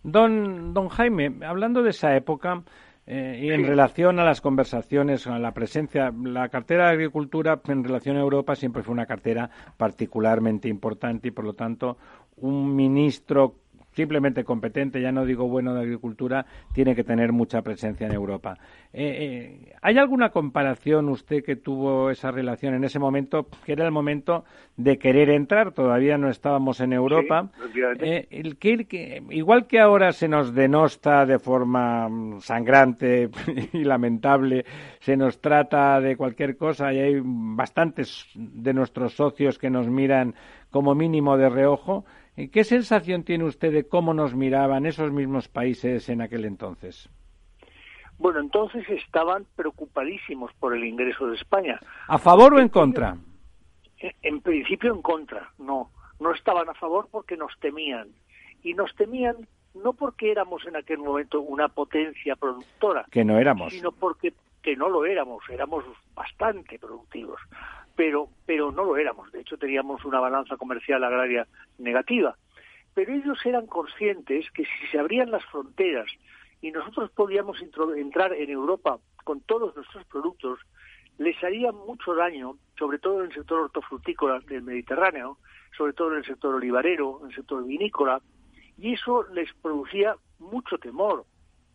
Don, don Jaime, hablando de esa época, eh, y en relación a las conversaciones, a la presencia, la cartera de Agricultura en relación a Europa siempre fue una cartera particularmente importante y, por lo tanto, un ministro simplemente competente, ya no digo bueno de agricultura, tiene que tener mucha presencia en Europa. Eh, eh, ¿Hay alguna comparación usted que tuvo esa relación en ese momento, que era el momento de querer entrar? Todavía no estábamos en Europa. Eh, el que, igual que ahora se nos denosta de forma mm, sangrante y lamentable, se nos trata de cualquier cosa y hay bastantes de nuestros socios que nos miran como mínimo de reojo. ¿Qué sensación tiene usted de cómo nos miraban esos mismos países en aquel entonces? Bueno, entonces estaban preocupadísimos por el ingreso de España. ¿A favor o en contra? En principio en contra, no. No estaban a favor porque nos temían. Y nos temían no porque éramos en aquel momento una potencia productora. Que no éramos. Sino porque que no lo éramos, éramos bastante productivos pero, pero no lo éramos. De hecho, teníamos una balanza comercial agraria negativa. Pero ellos eran conscientes que si se abrían las fronteras y nosotros podíamos entrar en Europa con todos nuestros productos, les haría mucho daño, sobre todo en el sector hortofrutícola del Mediterráneo, sobre todo en el sector olivarero, en el sector vinícola, y eso les producía mucho temor.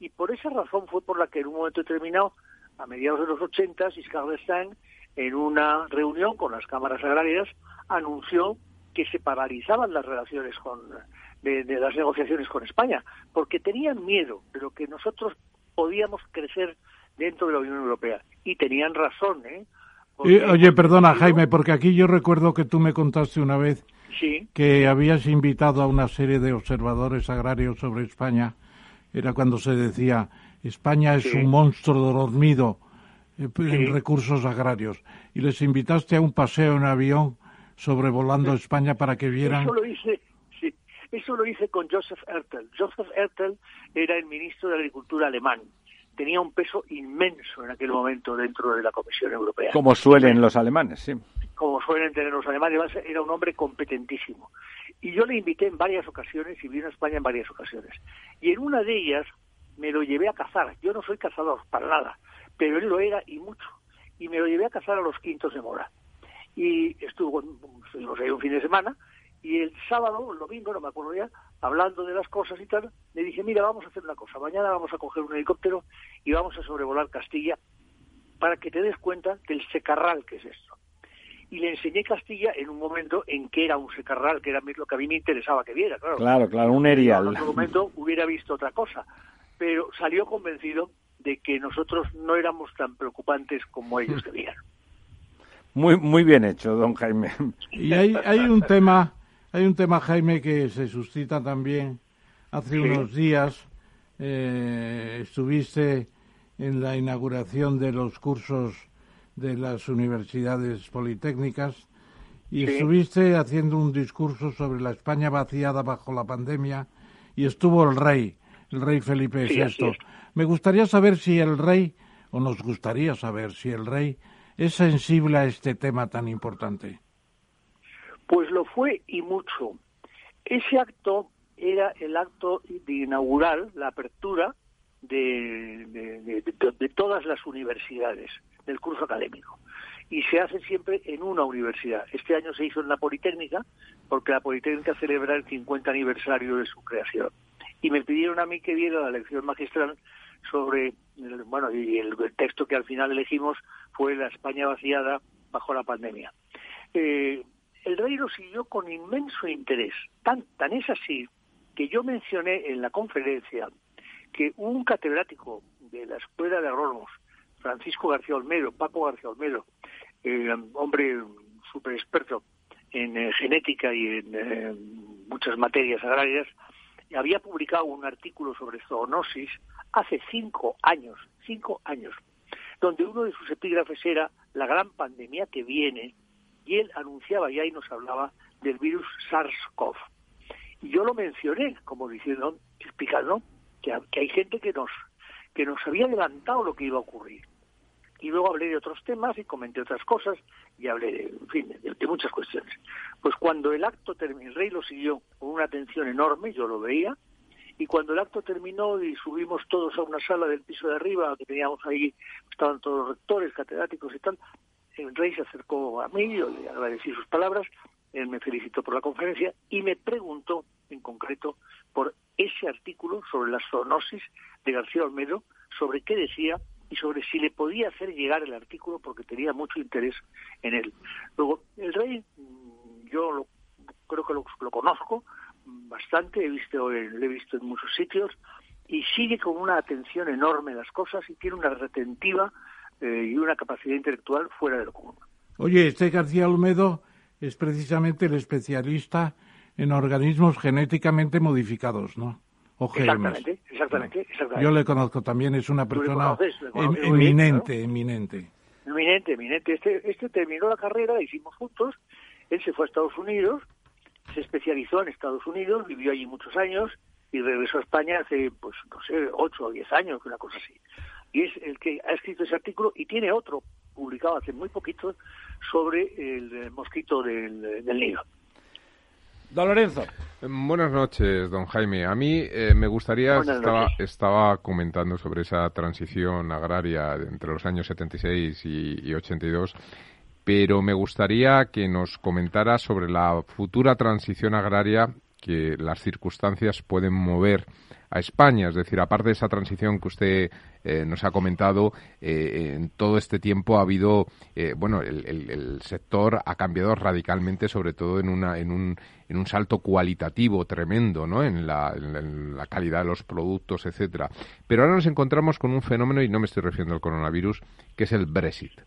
Y por esa razón fue por la que en un momento determinado, a mediados de los 80, Giscard d'Estaing en una reunión con las cámaras agrarias, anunció que se paralizaban las relaciones con de, las negociaciones con España, porque tenían miedo de lo que nosotros podíamos crecer dentro de la Unión Europea. Y tenían razón, ¿eh? oye, perdona, Jaime, porque aquí yo recuerdo que tú me contaste una vez que habías invitado a una serie de observadores agrarios sobre España. Era cuando se decía, España es un monstruo dormido en recursos agrarios y les invitaste a un paseo en avión sobrevolando España para que vieran. Eso lo hice, sí, eso lo hice con Joseph Ertel. Joseph Ertel era el ministro de Agricultura alemán. Tenía un peso inmenso en aquel momento dentro de la Comisión Europea. Como suelen los alemanes, sí. Como suelen tener los alemanes, era un hombre competentísimo. Y yo le invité en varias ocasiones y vino a España en varias ocasiones. Y en una de ellas me lo llevé a cazar. Yo no soy cazador, para nada, pero él lo era y mucho. Y me lo llevé a cazar a los quintos de mora y estuvo, estuvimos ahí un fin de semana y el sábado, el domingo, no me acuerdo ya, hablando de las cosas y tal, le dije, mira, vamos a hacer una cosa, mañana vamos a coger un helicóptero y vamos a sobrevolar Castilla para que te des cuenta del secarral que es esto. Y le enseñé Castilla en un momento en que era un secarral, que era lo que a mí me interesaba que viera, claro. Claro, claro, un erial. En otro momento hubiera visto otra cosa, pero salió convencido de que nosotros no éramos tan preocupantes como ellos debían. Muy, muy bien hecho, don Jaime. Y hay, hay un tema, hay un tema, Jaime, que se suscita también. Hace unos días eh, estuviste en la inauguración de los cursos de las universidades politécnicas y estuviste haciendo un discurso sobre la España vaciada bajo la pandemia y estuvo el rey, el rey Felipe VI. Me gustaría saber si el rey, o nos gustaría saber si el rey es sensible a este tema tan importante? Pues lo fue y mucho. Ese acto era el acto de inaugural, la apertura de, de, todas las universidades del curso académico. Y se hace siempre en una universidad. Este año se hizo en la Politécnica, porque la Politécnica celebra el 50 aniversario de su creación. Y me pidieron a mí que diera la lección magistral sobre, bueno, y el texto que al final elegimos fue La España vaciada bajo la pandemia. Eh, el rey lo siguió con inmenso interés. Tan, tan es así que yo mencioné en la conferencia que un catedrático de la Escuela de Agrónomos, Francisco García Olmedo, Paco García Olmedo, eh, hombre súper experto en eh, genética y en muchas materias agrarias, había publicado un artículo sobre zoonosis hace cinco años, cinco años, donde uno de sus epígrafes era la gran pandemia que viene, y él anunciaba y ahí nos hablaba del virus SARS-CoV. Y yo lo mencioné como diciendo, explicando que, hay gente que nos, que nos había adelantado lo que iba a ocurrir. Y luego hablé de otros temas y comenté otras cosas y hablé de, en fin, de, muchas cuestiones. Pues cuando el acto terminó, el rey lo siguió con una atención enorme, yo lo veía, y cuando el acto terminó y subimos todos a una sala del piso de arriba, que teníamos ahí, estaban todos los rectores, catedráticos y tal, el rey se acercó a mí, yo le agradecí sus palabras, él me felicitó por la conferencia y me preguntó en concreto por ese artículo sobre la zoonosis de García Olmedo, sobre qué decía y sobre si le podía hacer llegar el artículo porque tenía mucho interés en él. Luego, el rey, mm, yo lo, creo que lo, conozco bastante, he visto, lo he visto en muchos sitios y sigue con una atención enorme las cosas y tiene una retentiva eh, y una capacidad intelectual fuera de lo común. Oye, este García Olmedo es precisamente el especialista en organismos genéticamente modificados, ¿no? Exactamente, exactamente, Yo le conozco también, es una persona em, eminente, eminente. Eminente, eminente. Este, este terminó la carrera, la hicimos juntos, él se fue a Estados Unidos, se especializó en Estados Unidos, vivió allí muchos años y regresó a España hace, pues, no sé, ocho o diez años, una cosa así. Y es el que ha escrito ese artículo y tiene otro publicado hace muy poquito sobre el mosquito del, del nido. Don Lorenzo. Buenas noches, don Jaime. A mí eh, me gustaría, estaba, estaba, comentando sobre esa transición agraria entre los años 76 y, y 82, pero me gustaría que nos comentara sobre la futura transición agraria que las circunstancias pueden mover a España. Es decir, aparte de esa transición que usted eh, nos ha comentado, eh, en todo este tiempo ha habido, eh, bueno, el, sector ha cambiado radicalmente, sobre todo en, una, en, un, en un salto cualitativo tremendo, ¿no? En la, en la calidad de los productos, etcétera. Pero ahora nos encontramos con un fenómeno, y no me estoy refiriendo al coronavirus, que es el Brexit.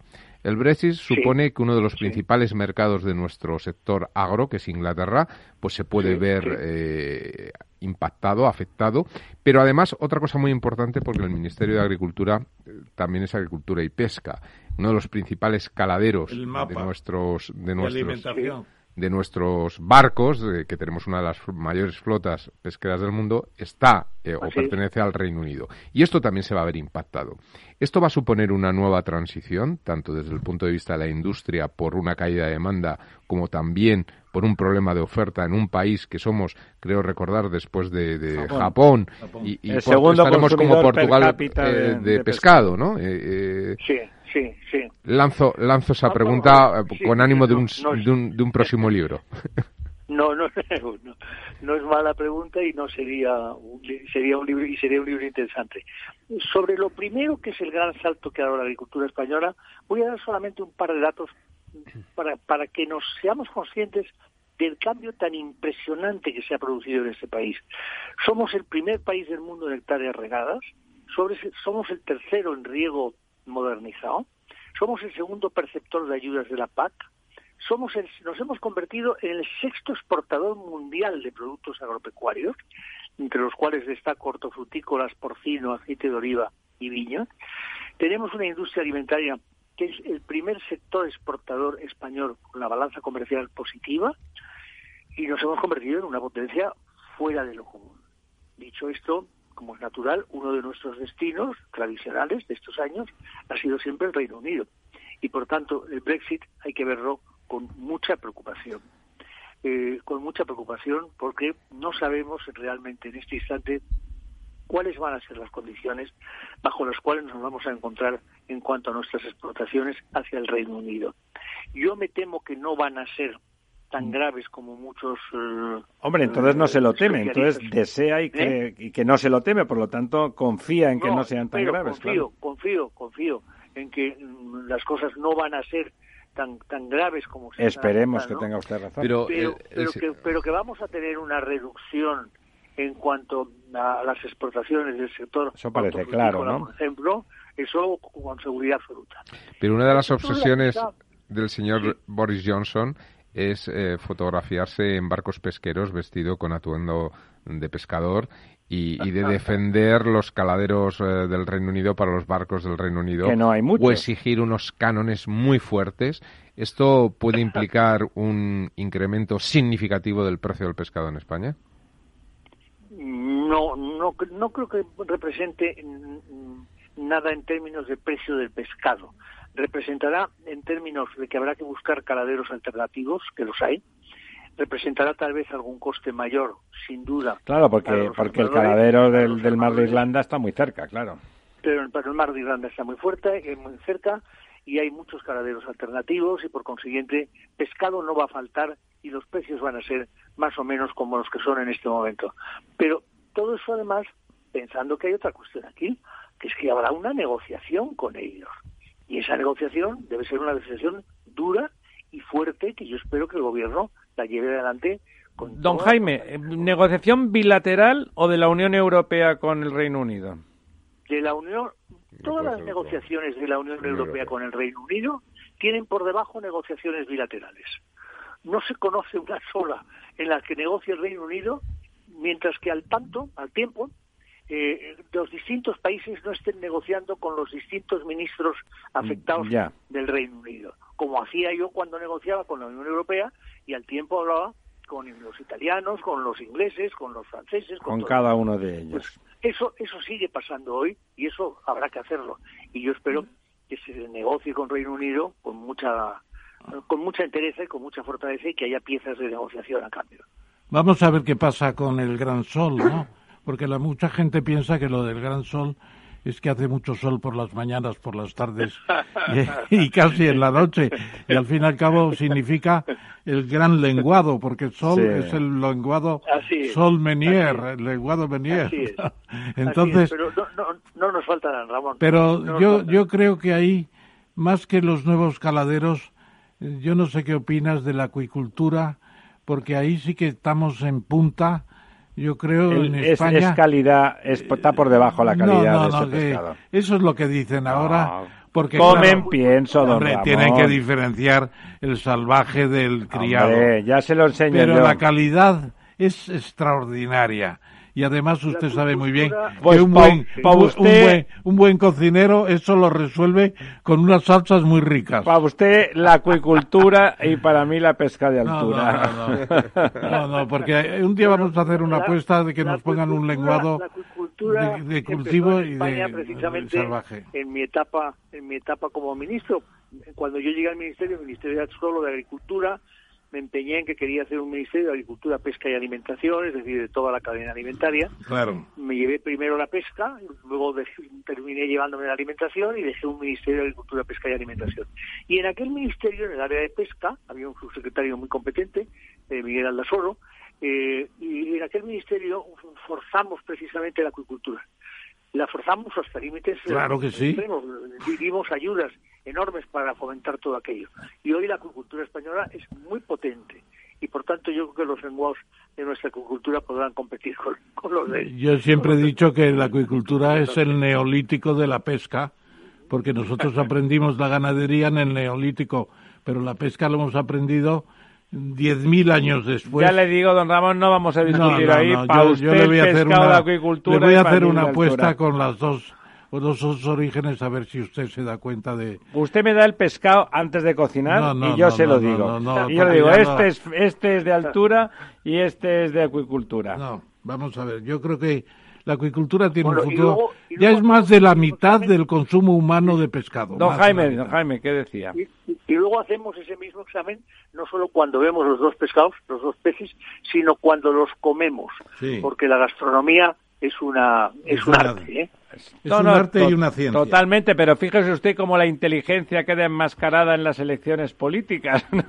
El Brexit supone que uno de los principales mercados de nuestro sector agro, que es Inglaterra, pues se puede ver eh, impactado, afectado. Pero además, otra cosa muy importante, porque el Ministerio de Agricultura eh, también es agricultura y pesca, uno de los principales caladeros de nuestros de nuestros de nuestros barcos, que tenemos una de las mayores flotas pesqueras del mundo, está eh, o pertenece al Reino Unido. Y esto también se va a ver impactado. Esto va a suponer una nueva transición, tanto desde el punto de vista de la industria por una caída de demanda, como también por un problema de oferta en un país que somos, creo recordar, después de, Japón, y, y estaremos como Portugal eh, de, pescado, ¿no? Eh, sí sí, sí. Lanzo, lanzo esa pregunta eh, con ánimo de un, de, un, de un próximo libro. No, no, no, no, es mala pregunta y no sería sería un libro y sería un libro interesante. Sobre lo primero que es el gran salto que ha dado la agricultura española, voy a dar solamente un par de datos para, para que nos seamos conscientes del cambio tan impresionante que se ha producido en este país. Somos el primer país del mundo en hectáreas regadas, sobre, somos el tercero en riego modernizado. Somos el segundo perceptor de ayudas de la PAC. Somos nos hemos convertido en el sexto exportador mundial de productos agropecuarios, entre los cuales destaca hortofrutícolas, porcino, aceite de oliva y viña. Tenemos una industria alimentaria que es el primer sector exportador español con la balanza comercial positiva y nos hemos convertido en una potencia fuera de lo común. Dicho esto, como es natural, uno de nuestros destinos tradicionales de estos años ha sido siempre el Reino Unido. Y por tanto, el Brexit hay que verlo con mucha preocupación. Eh, con mucha preocupación porque no sabemos realmente en este instante cuáles van a ser las condiciones bajo las cuales nos vamos a encontrar en cuanto a nuestras exportaciones hacia el Reino Unido. Yo me temo que no van a ser tan mm. graves como muchos. Eh, Hombre, entonces no se lo teme, entonces desea y que, ¿Eh? y que no se lo teme, por lo tanto confía en que no, sean tan graves. Confío, confío, confío en que mm, las cosas no van a ser tan tan graves como se Esperemos que tenga usted razón. Pero, pero, eh, que, pero que vamos a tener una reducción en cuanto a las exportaciones del sector. Eso parece claro, ¿no? Por ejemplo, eso con seguridad absoluta. Pero una de las obsesiones del señor Boris Johnson es eh, fotografiarse en barcos pesqueros vestido con atuendo de pescador y, de defender los caladeros eh, del Reino Unido para los barcos del Reino Unido que no hay o exigir unos cánones muy fuertes. ¿Esto puede implicar un incremento significativo del precio del pescado en España? No, no, no creo que represente nada en términos de precio del pescado representará en términos de que habrá que buscar caladeros alternativos, que los hay, representará tal vez algún coste mayor, sin duda. Claro, porque, porque el caladero del, del Mar de Irlanda está muy cerca, claro. Pero, el Mar de Irlanda está muy fuerte, muy cerca, y hay muchos caladeros alternativos, y por consiguiente, pescado no va a faltar y los precios van a ser más o menos como los que son en este momento. Pero todo eso además pensando que hay otra cuestión aquí, que es que habrá una negociación con ellos. Y esa negociación debe ser una negociación dura y fuerte que yo espero que el gobierno la lleve adelante. Con Don Jaime, ¿negociación bilateral o de la Unión Europea con el Reino Unido? De la Unión, todas las negociaciones de la Unión Europea con el Reino Unido tienen por debajo negociaciones bilaterales. No se conoce una sola en la que negocie el Reino Unido, mientras que al tanto, al tiempo, eh, los distintos países no estén negociando con los distintos ministros afectados del Reino Unido, como hacía yo cuando negociaba con la Unión Europea y al tiempo hablaba con los italianos, con los ingleses, con los franceses, con, cada uno de ellos. Pues eso eso sigue pasando hoy y eso habrá que hacerlo y yo espero que se negocie con Reino Unido con mucha con mucha interés y con mucha fortaleza y que haya piezas de negociación a cambio. Vamos a ver qué pasa con el Gran Sol, ¿no? Porque la, mucha gente piensa que lo del gran sol es que hace mucho sol por las mañanas, por las tardes y, casi en la noche. Y al fin y al cabo significa el gran lenguado, porque el sol es el lenguado sol menier, el lenguado menier. Entonces, pero no, nos faltarán, Ramón. Pero yo, yo creo que ahí, más que los nuevos caladeros, yo no sé qué opinas de la acuicultura, porque ahí sí que estamos en punta yo creo en España... Es calidad, está por debajo la calidad de ese pescado. Eso es lo que dicen ahora. Porque, comen claro, pienso, don hombre, Ramón. tienen que diferenciar el salvaje del criado. Hombre, ya se lo enseño Pero yo. la calidad es extraordinaria. Y además usted sabe muy bien que Pues un pa- buen, pa un- usted- un buen, un buen cocinero eso lo resuelve con unas salsas muy ricas. Para usted la acuicultura y para mí la pesca de altura. no, no, no. No, no, porque un día vamos a hacer una apuesta de que nos pongan un lenguado de, de cultivo en y España de, precisamente de salvaje. en mi etapa en mi etapa como ministro cuando yo llegué al ministerio el ministerio era solo de agricultura me empeñé en que quería hacer un ministerio de agricultura pesca y alimentación es decir de toda la cadena alimentaria Claro. me llevé primero la pesca, luego dejé- terminé llevándome la alimentación y dejé un ministerio de Agricultura, Pesca y Alimentación. Y en aquel ministerio, en el área de pesca, había un subsecretario muy competente, eh, Miguel Aldasoro, eh, y en aquel ministerio forzamos precisamente la acuicultura. La forzamos hasta límites eh, Claro que sí. extremos. Dimos ayudas enormes para fomentar todo aquello. Y hoy la acuicultura española es muy potente. Y por tanto yo creo que los lenguados de nuestra acuicultura podrán competir con, con los de Yo siempre he dicho que la acuicultura es el neolítico de la pesca, porque nosotros aprendimos la ganadería en el neolítico, pero la pesca lo hemos aprendido 10.000 años después. ya le digo, don Ramón, no vamos a No, discutir no, ahí. no, Para yo, usted yo le voy a hacer una, la acuicultura le voy a y para hacer mí una la apuesta con las dos, los dos orígenes a ver si usted se da cuenta de... Usted me da el pescado antes de cocinar No, no, y yo no, se no, lo digo. no, no, y yo le digo, ya este, no. es, este es de altura y este es de acuicultura. No, vamos a ver, yo creo que la acuicultura tiene Bueno, un y futuro... luego- y ya luego es más de la mitad del consumo humano de pescado. Don Jaime, don Jaime, ¿qué decía? Y, y luego hacemos ese mismo examen no solo cuando vemos los dos pescados, los dos peces, sino cuando los comemos, Sí. porque la gastronomía es una es, Es un una- arte. ¿eh? Es un arte y una ciencia. Totalmente, pero fíjese usted cómo la inteligencia queda enmascarada en las elecciones políticas. ¿no?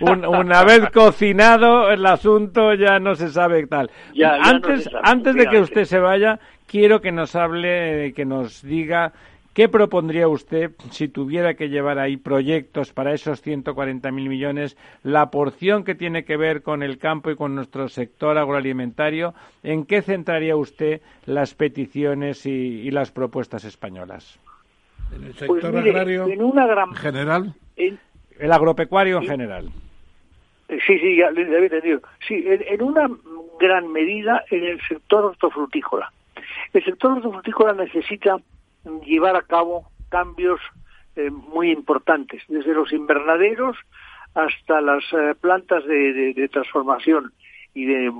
Un- una vez cocinado el asunto ya no se sabe tal. Ya- ya no antes se sabe, antes de que usted se vaya, quiero que nos hable, que nos diga qué propondría usted si tuviera que llevar ahí proyectos para esos 140.000 millones, la porción que tiene que ver con el campo y con nuestro sector agroalimentario, ¿en qué centraría usted las peticiones y, y las propuestas españolas? En el Pues sector mire, agrario en una gran en general, en- El agropecuario en general. sí, sí, ya le le había entendido. Sí, en, en una gran medida en el sector hortofrutícola. El sector hortofrutícola necesita llevar a cabo cambios eh, muy importantes, desde los invernaderos hasta las eh, plantas de, transformación y de,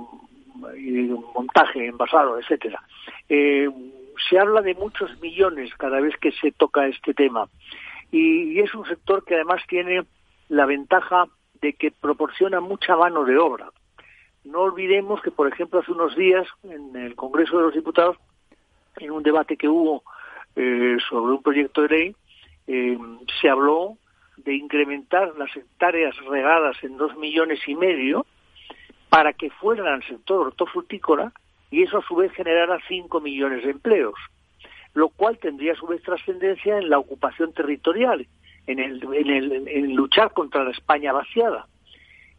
montaje, envasado, etcétera. Eh, se habla de muchos millones cada vez que se toca este tema y es un sector que además tiene la ventaja de que proporciona mucha mano de obra. No olvidemos que, por ejemplo, hace unos días en el Congreso de los Diputados, en un debate que hubo eh, sobre un proyecto de ley, eh, se habló de incrementar las hectáreas regadas en dos millones y medio para que fueran al sector hortofrutícola y eso a su vez generara cinco millones de empleos, lo cual tendría a su vez trascendencia en la ocupación territorial, en, el, en, el, en luchar contra la España vaciada.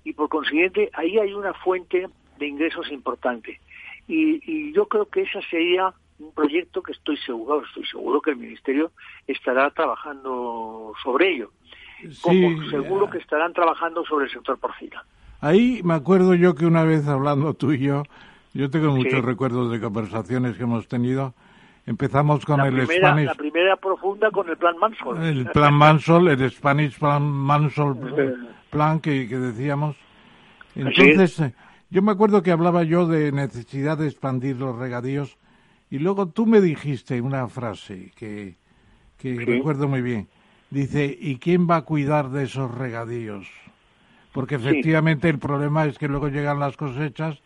Y por consiguiente, ahí hay una fuente de ingresos importante. Y, y yo creo que ese sería un proyecto que estoy seguro, estoy seguro que el Ministerio estará trabajando sobre ello. Como seguro ya. que estarán trabajando sobre el sector porcino. Ahí me acuerdo yo que una vez hablando tú y yo, yo tengo muchos Sí. recuerdos de conversaciones que hemos tenido. Empezamos con La el primera, Spanish, la primera profunda con el plan Mansell. el plan Mansell, el Spanish plan Mansell plan que, que decíamos. Entonces, eh, yo me acuerdo que hablaba yo de necesidad de expandir los regadíos y luego tú me dijiste una frase que, que Sí. recuerdo muy bien. Dice, ¿y quién va a cuidar de esos regadíos? Porque efectivamente el problema es que luego llegan las cosechas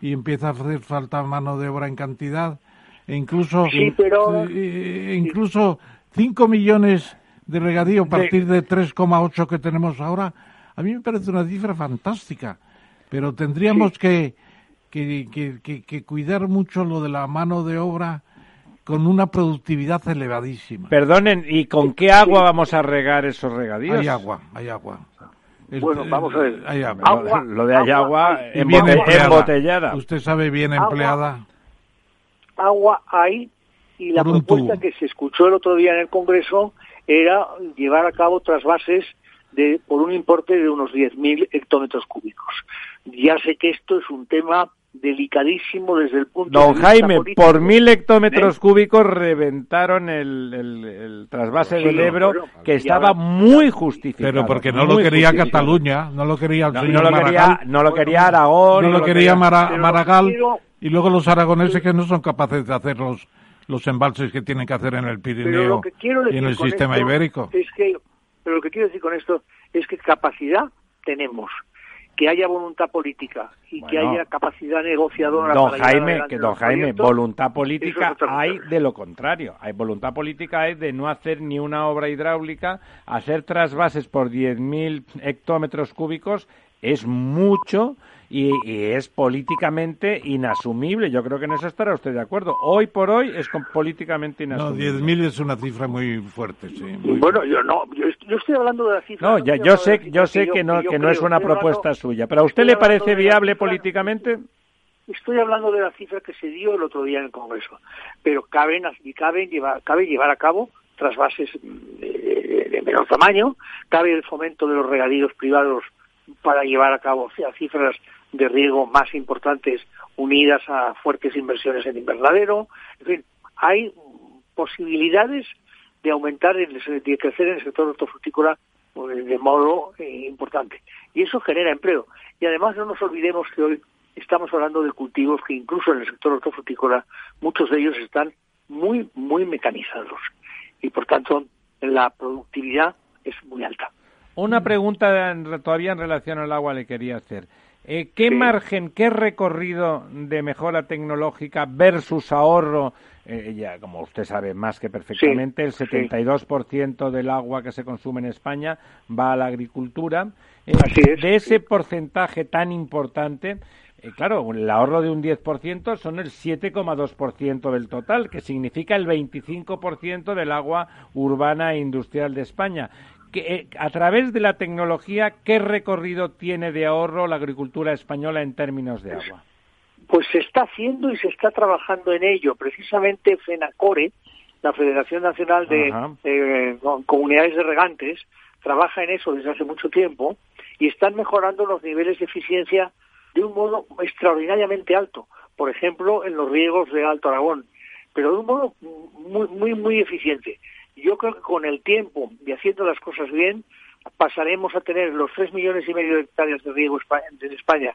y empieza a hacer falta mano de obra en cantidad e incluso Sí, pero- eh, incluso 5 millones de regadío a partir de 3,8 que tenemos ahora a mí me parece una cifra fantástica pero tendríamos que, que, que, que- que cuidar mucho lo de la mano de obra con una productividad elevadísima Perdonen, ¿y con qué agua vamos a regar esos regadíos? hay agua hay agua Es- Bueno, vamos a ver. hay agua. Agua, Lo de hay agua, agua bien embotellada. usted sabe bien Agua. empleada agua hay y la propuesta que se escuchó el otro día en el Congreso era llevar a cabo trasvases de, por un importe de unos 10.000 hectómetros cúbicos. Ya sé que esto es un tema delicadísimo desde el punto Don de vista Jaime, político. por mil hectómetros ¿Eh? cúbicos reventaron el, el- el trasvase Sí, del Ebro, bueno, que estaba ahora- muy justificado. Pero porque no lo quería. Cataluña, no lo quería el No, señor no lo quería, Maragall, no lo quería Aragón. no lo quería Mara- Maragall, quiero- y luego los aragoneses que no son capaces de hacer los, los embalses que tienen que hacer en el Pero Pirineo lo que quiero y en el sistema ibérico. Es que, pero lo que quiero decir con esto es que capacidad tenemos, que haya voluntad política y que haya capacidad negociadora. Don para Jaime, que don Jaime, voluntad política es hay de lo contrario. Hay voluntad política hay de no hacer ni una obra hidráulica, hacer trasvases por 10.000 hectómetros cúbicos es mucho y, y es políticamente inasumible. Yo creo que en eso estará usted de acuerdo. Hoy por hoy es con- políticamente No, inasumible. 10.000 es una cifra muy fuerte, sí. muy Bueno, yo no, yo, est- yo estoy hablando de la cifra. No, ya, yo sé, yo sé que no, yo que no es una propuesta hablando- suya, pero ¿a usted le parece viable cifra- políticamente? Estoy hablando de la cifra que se dio el otro día en el Congreso, pero caben, y caben llevar, cabe llevar a cabo trasvases mm, de, de menor tamaño, cabe el fomento de los regadíos privados para llevar a cabo cifras de riego más importantes unidas a fuertes inversiones en invernadero. En fin, hay posibilidades de aumentar, el, de crecer en el sector hortofrutícola pues, de modo eh, importante. Y eso genera empleo. Y además no nos olvidemos que hoy estamos hablando de cultivos que incluso en el sector hortofrutícola muchos de ellos están muy, muy mecanizados. Y por tanto la productividad es muy alta. Una pregunta todavía en relación al agua le quería hacer. Eh, ¿Qué Sí. margen, qué recorrido de mejora tecnológica versus ahorro? eh, ya, como usted sabe más que perfectamente, el sí. 72% del agua que se consume en España va a la agricultura. Eh, Así es, de ese sí. porcentaje tan importante, claro, el ahorro de un 10% son el 7,2% del total, que significa el 25% del agua urbana e industrial de España. Que, eh, a través de la tecnología, ¿qué recorrido tiene de ahorro la agricultura española en términos de agua? Pues se está haciendo y se está trabajando en ello. Precisamente FENACORE, la Federación Nacional de eh, Comunidades de Regantes, trabaja en eso desde hace mucho tiempo y están mejorando los niveles de eficiencia de un modo extraordinariamente alto. Por ejemplo, en los riegos de Alto Aragón, pero de un modo muy, muy, muy eficiente. Yo creo que con el tiempo y haciendo las cosas bien, pasaremos a tener los tres millones y medio de hectáreas de riego en España,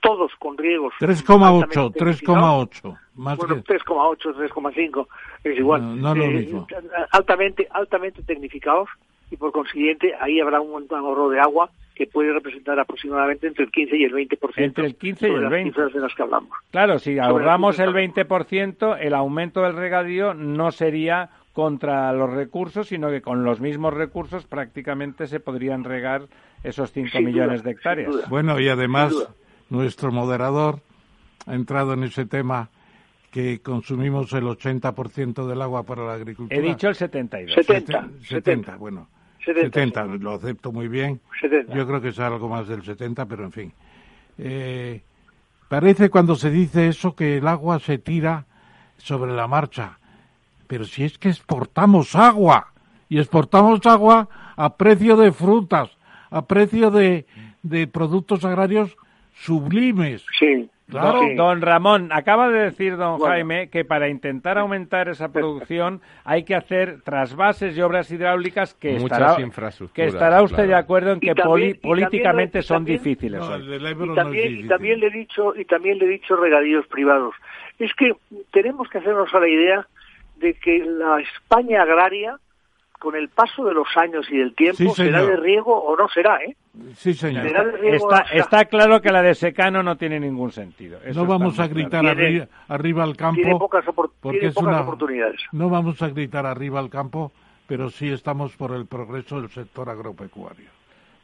todos con riegos 3,8, altamente tecnificados. 3,8. Más Bueno, que... 3,8, 3,5, es igual. No, no es lo Eh, mismo. altamente, altamente tecnificados y por consiguiente ahí habrá un ahorro de agua que puede representar aproximadamente entre el 15 y el 20% Entre el 15 y el las 20. cifras de las que hablamos. Claro, si las ahorramos el cifras 20%, el aumento del regadío no sería contra los recursos, sino que con los mismos recursos prácticamente se podrían regar esos 5 Sin millones duda, de hectáreas. Bueno, y además nuestro moderador ha entrado en ese tema que consumimos el 80% del agua para la agricultura. He dicho el 72. 70, Seten- 70, bueno. 70, 70, lo acepto muy bien. 70. Yo creo que es algo más del 70, pero en fin. Eh, parece cuando se dice eso que el agua se tira sobre la marcha. Pero si es que exportamos agua. Y exportamos agua a precio de frutas, a precio de, de productos agrarios sublimes. Sí, Claro. Don Ramón, acaba de decir don Bueno. Jaime que para intentar aumentar esa producción hay que hacer trasvases y obras hidráulicas que Muchas estará, infraestructuras, que estará usted claro. de acuerdo en Y que también- poli- políticamente son difíciles. Y también le he dicho y también le he dicho regadíos privados es que tenemos que hacernos a la idea de que la España agraria con el paso de los años y del tiempo Sí, será de riego o no será eh Sí, señor. será de riego Está, o no será. está claro que la de secano no tiene ningún sentido. Eso No vamos a claro. gritar Tiene- arriba, arriba al campo. tiene pocas, opor- porque tiene es pocas una- oportunidades No vamos a gritar arriba al campo, pero sí estamos por el progreso del sector agropecuario.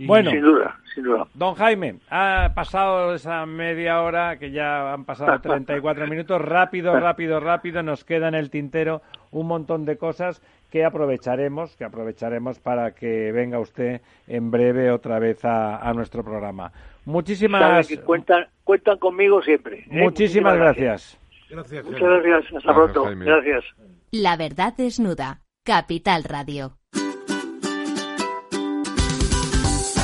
Bueno. sin duda sin duda Don Jaime, ha pasado esa media hora, que ya han pasado 34 minutos, rápido, rápido, rápido, nos queda en el tintero un montón de cosas que aprovecharemos, que aprovecharemos para que venga usted en breve otra vez a, a nuestro programa. Muchísimas, que cuentan cuentan conmigo siempre ¿eh? muchísimas gracias. Gracias. muchas gracias hasta Gracias, pronto Jaime. gracias La verdad desnuda. Capital Radio.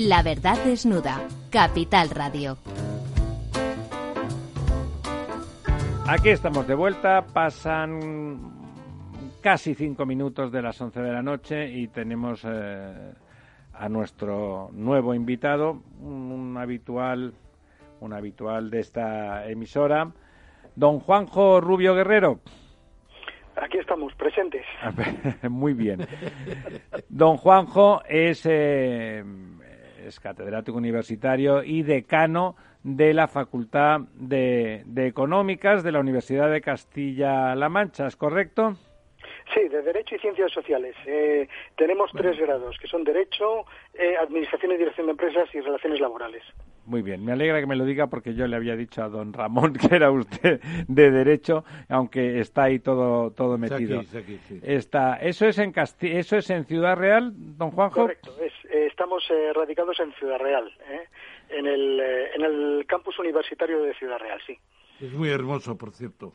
La verdad desnuda. Capital Radio. Aquí estamos de vuelta. Pasan casi cinco minutos de las once de la noche y tenemos eh, a nuestro nuevo invitado, un, habitual, un habitual de esta emisora, don Juanjo Rubio Guerrero. Aquí estamos, presentes. Muy bien. Don Juanjo es eh, es catedrático universitario y decano de la Facultad de, Económicas de la Universidad de Castilla-La Mancha, ¿es correcto? Sí, de Derecho y Ciencias Sociales. Eh, tenemos tres grados, que son Derecho, eh, Administración y Dirección de Empresas y Relaciones Laborales. Muy bien, me alegra que me lo diga porque yo le había dicho a don Ramón que era usted de Derecho, aunque está ahí todo todo metido. está, ¿Eso es en eso es en Ciudad Real, don Juanjo? Correcto, eh, estamos radicados en Ciudad Real, en, el, en el campus universitario de Ciudad Real, sí. Es muy hermoso, por cierto.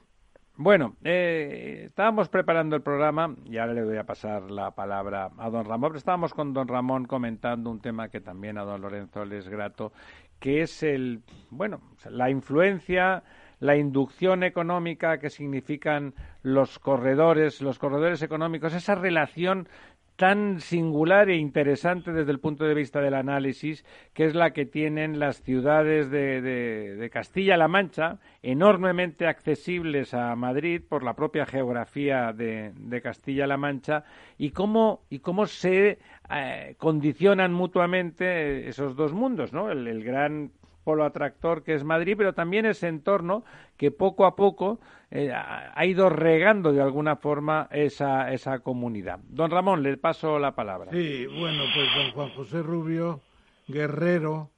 Bueno, eh, estábamos preparando el programa y ahora le voy a pasar la palabra a don Ramón. estábamos con don Ramón comentando un tema que también a don Lorenzo le es grato, que es el, bueno, la influencia, la inducción económica que significan los corredores, los corredores económicos, esa relación tan singular e interesante desde el punto de vista del análisis, que es la que tienen las ciudades de, de, Castilla-La Mancha, enormemente accesibles a Madrid por la propia geografía de, Castilla-La Mancha, y cómo, y cómo se eh, condicionan mutuamente esos dos mundos, ¿no? El, el gran polo atractor que es Madrid, pero también ese entorno que poco a poco eh, ha ido regando de alguna forma esa, esa comunidad. Don Ramón, le paso la palabra. Sí, bueno, pues don Juan José Rubio Guerrero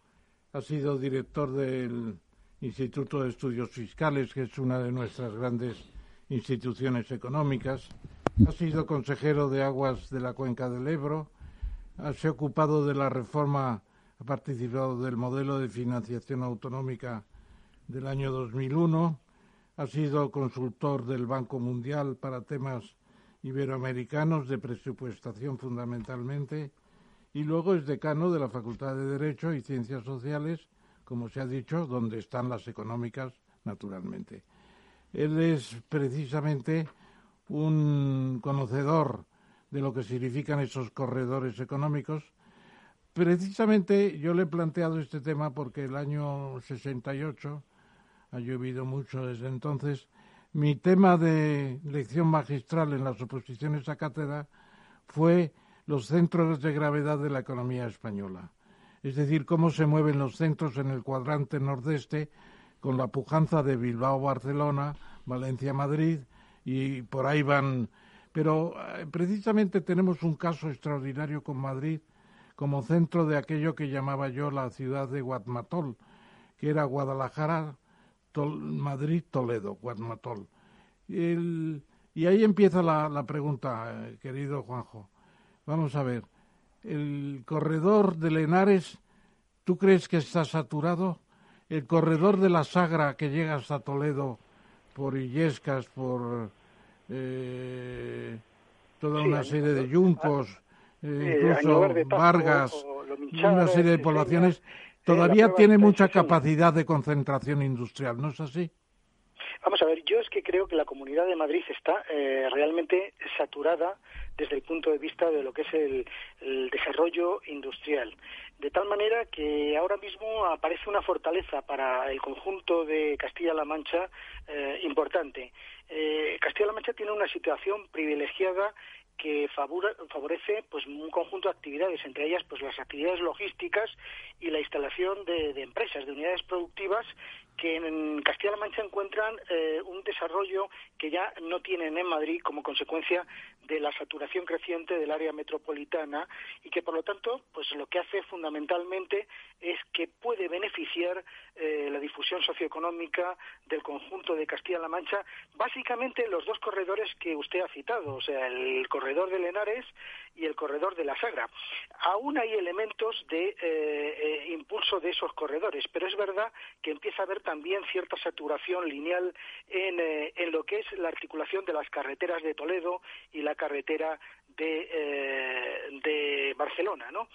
ha sido director del Instituto de Estudios Fiscales, que es una de nuestras grandes instituciones económicas. Ha sido consejero de Aguas de la Cuenca del Ebro. Se ha ocupado de la reforma ha participado del modelo de financiación autonómica del año 2001, ha sido consultor del Banco Mundial para temas iberoamericanos de presupuestación fundamentalmente y luego es decano de la Facultad de Derecho y Ciencias Sociales, como se ha dicho, donde están las económicas, naturalmente. Él es precisamente un conocedor de lo que significan esos corredores económicos Precisamente yo le he planteado este tema porque el año 68 ha llovido mucho desde entonces. Mi tema de lección magistral en las oposiciones a cátedra fue los centros de gravedad de la economía española. Es decir, cómo se mueven los centros en el cuadrante nordeste con la pujanza de Bilbao-Barcelona, Valencia-Madrid y por ahí van. Pero eh, precisamente tenemos un caso extraordinario con Madrid como centro de aquello que llamaba yo la ciudad de Guadmatol, que era Guadalajara, Madrid, Toledo, Guadmatol. y ahí empieza la, pregunta, eh, querido Juanjo. Vamos a ver, el corredor de Lenares, ¿tú crees que está saturado? El corredor de la Sagra que llega hasta Toledo por Illescas, por eh, toda una serie de yuncos, incluso Vargas, una serie de poblaciones, todavía tiene mucha capacidad de concentración industrial, ¿no es así? Vamos a ver, yo es que creo que la Comunidad de Madrid está eh, realmente saturada desde el punto de vista de lo que es el, desarrollo industrial. De tal manera que ahora mismo aparece una fortaleza para el conjunto de Castilla-La Mancha eh, importante. Castilla-La Mancha tiene una situación privilegiada que favorece pues un conjunto de actividades, entre ellas pues las actividades logísticas y la instalación de, empresas, de unidades productivas que en Castilla-La Mancha encuentran eh, un desarrollo que ya no tienen en Madrid como consecuencia de la saturación creciente del área metropolitana y que por lo tanto pues lo que hace fundamentalmente es que puede beneficiar eh, la difusión socioeconómica del conjunto de Castilla-La Mancha, básicamente los dos corredores que usted ha citado, o sea, el corredor de Lenares y el corredor de la Sagra. Aún hay elementos de eh, eh, impulso de esos corredores, pero es verdad que empieza a haber también cierta saturación lineal en, en lo que es la articulación de las carreteras de Toledo y la carretera de, eh, de Barcelona, ¿no?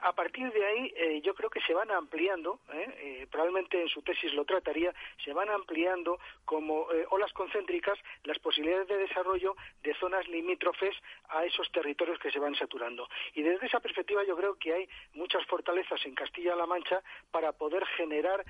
A partir de ahí, eh, yo creo que se van ampliando, ¿eh? probablemente en su tesis lo trataría, se van ampliando como olas concéntricas las posibilidades de desarrollo de zonas limítrofes a esos territorios que se van saturando. Y desde esa perspectiva yo creo que hay muchas fortalezas en Castilla-La Mancha para poder generar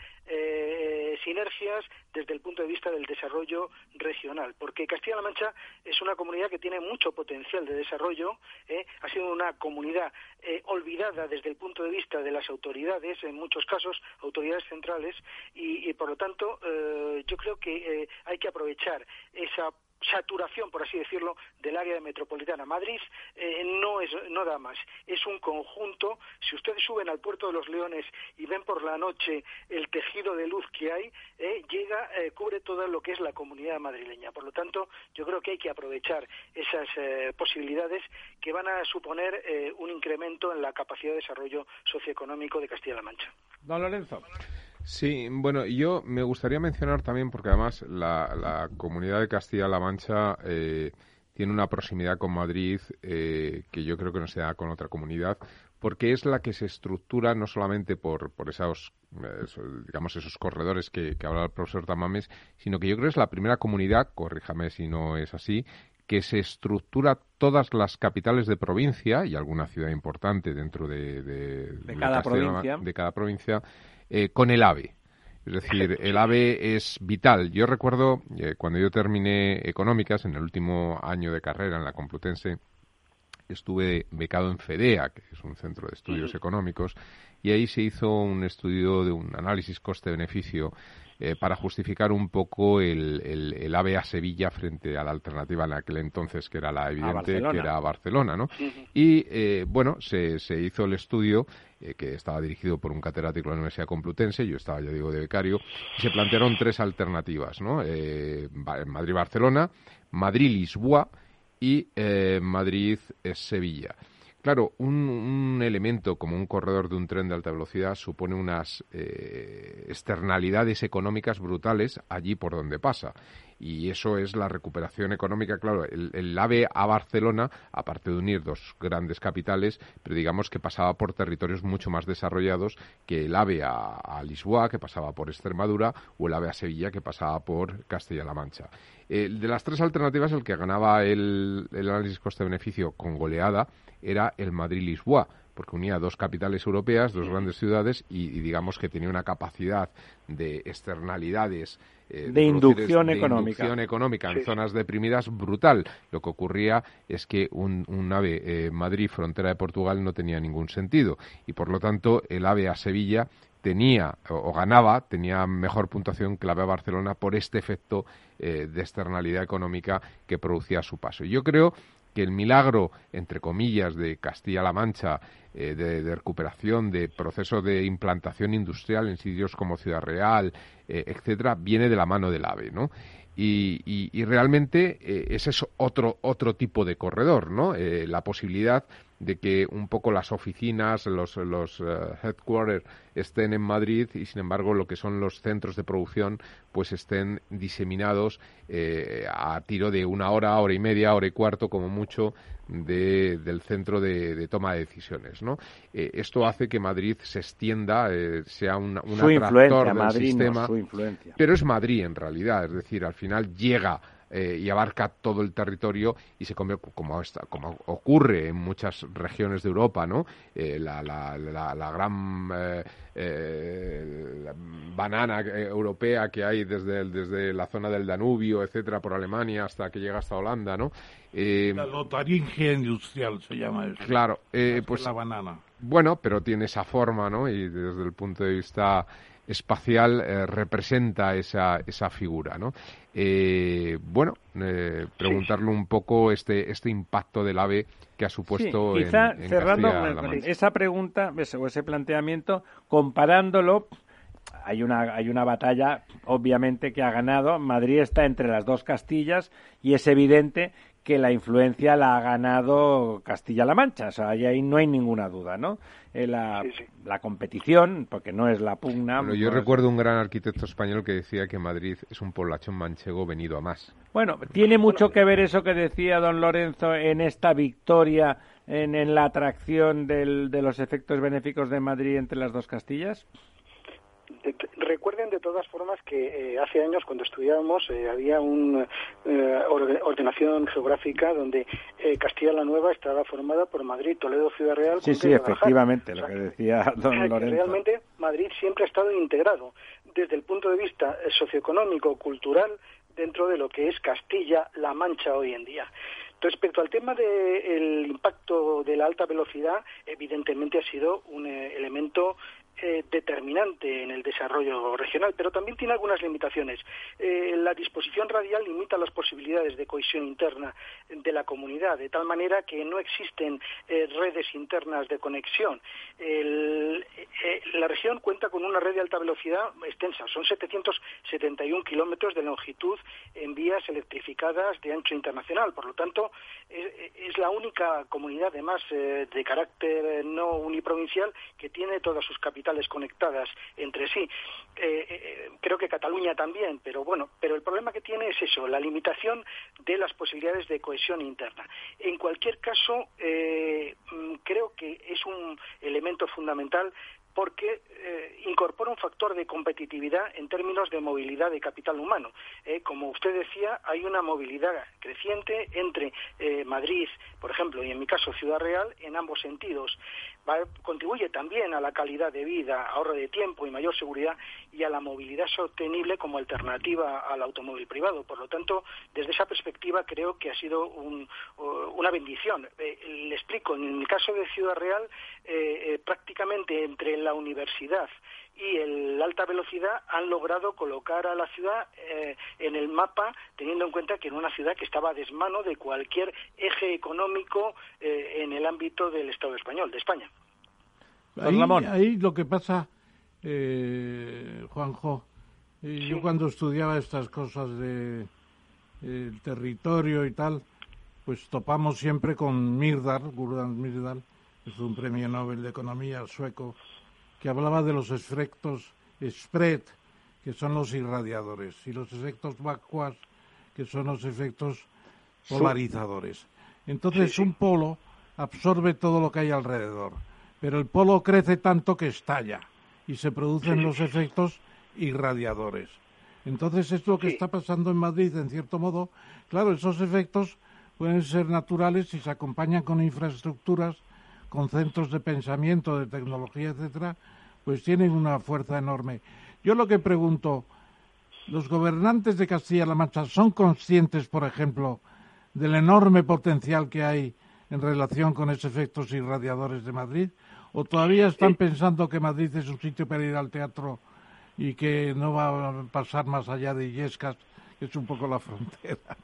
sinergias desde el punto de vista del desarrollo regional, porque Castilla-La Mancha es una comunidad que tiene mucho potencial de desarrollo ¿eh? ha sido una comunidad eh, olvidada desde el punto de vista de las autoridades, en muchos casos autoridades centrales, y, por lo tanto eh, yo creo que hay que aprovechar esa saturación, por así decirlo, del área metropolitana. Madrid eh, no, es, no da más. Es un conjunto. Si ustedes suben al puerto de los Leones y ven por la noche el tejido de luz que hay, eh, llega, eh, cubre todo lo que es la comunidad madrileña. Por lo tanto, yo creo que hay que aprovechar esas posibilidades que van a suponer un incremento en la capacidad de desarrollo socioeconómico de Castilla-La Mancha. Don Lorenzo. Sí, bueno, yo me gustaría mencionar también, porque además la, comunidad de Castilla-La Mancha eh, tiene una proximidad con Madrid eh, que yo creo que no se da con otra comunidad, porque es la que se estructura no solamente por, por esos, digamos, esos corredores que, que habla el profesor Tamames, sino que yo creo que es la primera comunidad, corríjame si no es así, que se estructura todas las capitales de provincia y alguna ciudad importante dentro de, de, cada, provincia. de cada provincia eh, con el AVE. Es decir, el AVE es vital. Yo recuerdo eh, cuando yo terminé económicas, en el último año de carrera en la Complutense, estuve becado en FEDEA, que es un centro de estudios económicos, y ahí se hizo un estudio de un análisis coste-beneficio eh, para justificar un poco el, el, AVE a Sevilla frente a la alternativa en aquel entonces, que era la evidente, que era Barcelona, ¿no? Y, eh, bueno, se, se hizo el estudio eh, que estaba dirigido por un catedrático de la Universidad Complutense, yo estaba, ya digo, de becario, y se plantearon tres alternativas, ¿no? Madrid-Barcelona, Madrid-Lisboa y Madrid-Sevilla. Claro, un, elemento como un corredor de un tren de alta velocidad supone unas eh, externalidades económicas brutales allí por donde pasa. Y eso es la recuperación económica. Claro, el, AVE a Barcelona, aparte de unir dos grandes capitales, pero digamos que pasaba por territorios mucho más desarrollados que el AVE a, Lisboa, que pasaba por Extremadura, o el AVE a Sevilla, que pasaba por Castilla-La Mancha. Eh, de las tres alternativas, el que ganaba el análisis coste-beneficio con goleada era el Madrid-Lisboa, porque unía dos capitales europeas, dos grandes ciudades, y, digamos que tenía una capacidad de externalidades eh, de, inducción económica, inducción económica en zonas deprimidas brutal. Lo que ocurría es que un, ave eh, Madrid frontera de Portugal no tenía ningún sentido y por lo tanto el ave a Sevilla tenía o, ganaba, tenía mejor puntuación que la ave a Barcelona por este efecto eh, de externalidad económica que producía su paso. Y yo creo que el milagro, entre comillas, de Castilla-La Mancha, eh, de, recuperación, de proceso de implantación industrial en sitios como Ciudad Real, eh, etcétera, viene de la mano del AVE, ¿no? Y, realmente eh, ese es otro, otro tipo de corredor, ¿no? la posibilidad de que un poco las oficinas, los, los headquarters estén en Madrid y sin embargo lo que son los centros de producción pues estén diseminados a tiro de una hora, hora y media, hora y cuarto como mucho del centro de, toma de decisiones. ¿no? Eh, esto hace que Madrid se extienda, eh, sea un, un atractor del sistema, pero es Madrid en realidad, es decir, al final llega eh, y abarca todo el territorio y se convierte, como, como ocurre en muchas regiones de Europa, ¿no? Eh, la, la, la, gran eh, banana europea que hay desde, desde la zona del Danubio, etcétera, por Alemania hasta que llega hasta Holanda, ¿no? la lotaringia industrial se llama eso. Claro, pues la banana. Bueno, pero tiene esa forma, ¿no? Y desde el punto de vista espacial eh, representa esa, esa figura, ¿no? Eh, bueno, eh, preguntarle un poco este, este impacto del AVE que ha supuesto quizá cerrando esa pregunta o ese planteamiento, comparándolo hay una, hay una batalla, obviamente, que ha ganado. Madrid está entre las dos Castillas y es evidente que la influencia la ha ganado Castilla-La Mancha. O sea, ahí no hay ninguna duda, ¿no? Eh, la, la, competición, porque no es la pugna. Bueno, yo recuerdo un gran arquitecto español que decía que Madrid es un poblachón manchego venido a más. Bueno, tiene mucho que ver eso que decía don Lorenzo en esta victoria en, en la atracción del, de los efectos benéficos de Madrid entre las dos Castillas. Recuerden de todas formas que eh, hace años cuando estudiábamos eh, había una eh, ordenación geográfica donde Castilla la Nueva estaba formada por Madrid, Toledo, Ciudad Real. Sí, sí, efectivamente, lo que decía don Lorenzo. Realmente Madrid siempre ha estado integrado desde el punto de vista socioeconómico, cultural, dentro de lo que es Castilla-La Mancha hoy en día. Respecto al tema del impacto de la alta velocidad, evidentemente ha sido un elemento eh, determinante en el desarrollo regional, pero también tiene algunas limitaciones. Eh, la disposición radial limita las posibilidades de cohesión interna de la comunidad, de tal manera que no existen eh, redes internas de conexión. la región cuenta con una red de alta velocidad extensa, son 771 kilómetros de longitud en vías electrificadas de ancho internacional. Por lo tanto, es, la única comunidad, además, de carácter no uniprovincial que tiene todas sus capitales conectadas entre sí. Eh, eh, creo que Cataluña también, pero bueno, pero el problema que tiene es eso, la limitación de las posibilidades de cohesión interna. En cualquier caso, eh, mm, creo que es un elemento fundamental porque eh, incorpora un factor de competitividad en términos de movilidad de capital humano. Eh, como usted decía, hay una movilidad creciente entre eh, Madrid, por ejemplo, y en mi caso Ciudad Real, en ambos sentidos. Contribuye también a la calidad de vida, ahorro de tiempo y mayor seguridad y a la movilidad sostenible como alternativa al automóvil privado. Por lo tanto, desde esa perspectiva creo que ha sido una bendición. le explico, en el caso de Ciudad Real, prácticamente entre la universidad y el alta velocidad han logrado colocar a la ciudad eh, en el mapa, teniendo en cuenta que era una ciudad que estaba a desmano de cualquier eje económico eh, en el ámbito del Estado español, de España. Ahí, ahí lo que pasa, eh, Juanjo, yo cuando estudiaba estas cosas de el territorio y tal, pues topamos siempre con Myrdal, Gurdon Myrdal, es un premio Nobel de Economía sueco, que hablaba de los efectos spread, que son los irradiadores, y los efectos vacuas, que son los efectos polarizadores. Entonces, un polo absorbe todo lo que hay alrededor, pero el polo crece tanto que estalla y se producen los efectos irradiadores. Entonces, es lo que está pasando en Madrid, en cierto modo. Claro, esos efectos pueden ser naturales si se acompañan con infraestructuras con centros de pensamiento, de tecnología, etcétera, pues tienen una fuerza enorme. Yo lo que pregunto, ¿los gobernantes de Castilla-La Mancha son conscientes, por ejemplo, del enorme potencial que hay en relación con esos efectos irradiadores de Madrid? ¿O todavía están pensando que Madrid es un sitio para ir al teatro y que no va a pasar más allá de Illescas, que es un poco la frontera?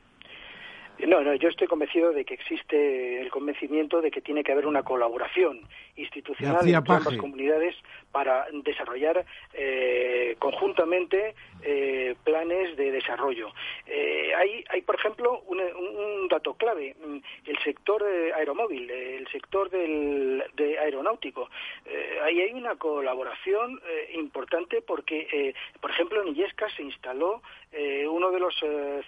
No, no, yo estoy convencido de que existe el convencimiento de que tiene que haber una colaboración institucional entre ambas comunidades para desarrollar eh, conjuntamente eh, planes de desarrollo. Eh, hay, hay, por ejemplo, un, dato clave, el sector aeromóvil, el sector del, de aeronáutico. ahí hay una colaboración importante porque, por ejemplo, en Illescas se instaló uno de los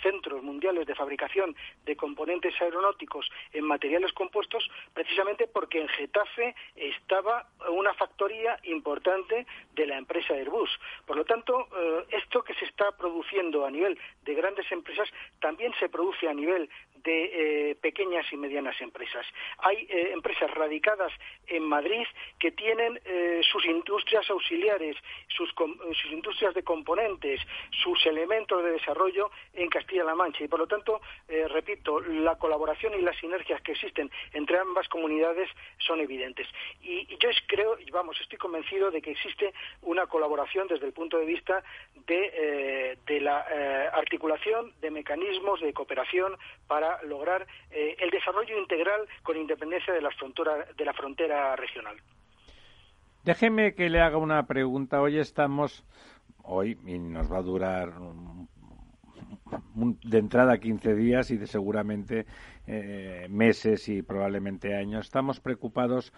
centros mundiales de fabricación de componentes aeronáuticos en materiales compuestos, precisamente porque en Getafe estaba una factoría importante de la empresa Airbus. Por lo tanto, esto que se está produciendo a nivel de grandes empresas también se produce a nivel de eh, pequeñas y medianas empresas. Hay eh, empresas radicadas en Madrid que tienen eh, sus industrias auxiliares, sus, industrias de componentes, sus elementos de desarrollo en Castilla-La Mancha y, por lo tanto, repito, la colaboración y las sinergias que existen entre ambas comunidades son evidentes. Y, y yo creo, vamos, estoy convencido de que existe una colaboración desde el punto de vista de, de la articulación de mecanismos de cooperación para lograr eh, el desarrollo integral con independencia de la frontera, de la frontera regional. Déjeme que le haga una pregunta. Hoy estamos, hoy, y nos va a durar de entrada 15 días y de seguramente eh, meses y probablemente años. Estamos preocupados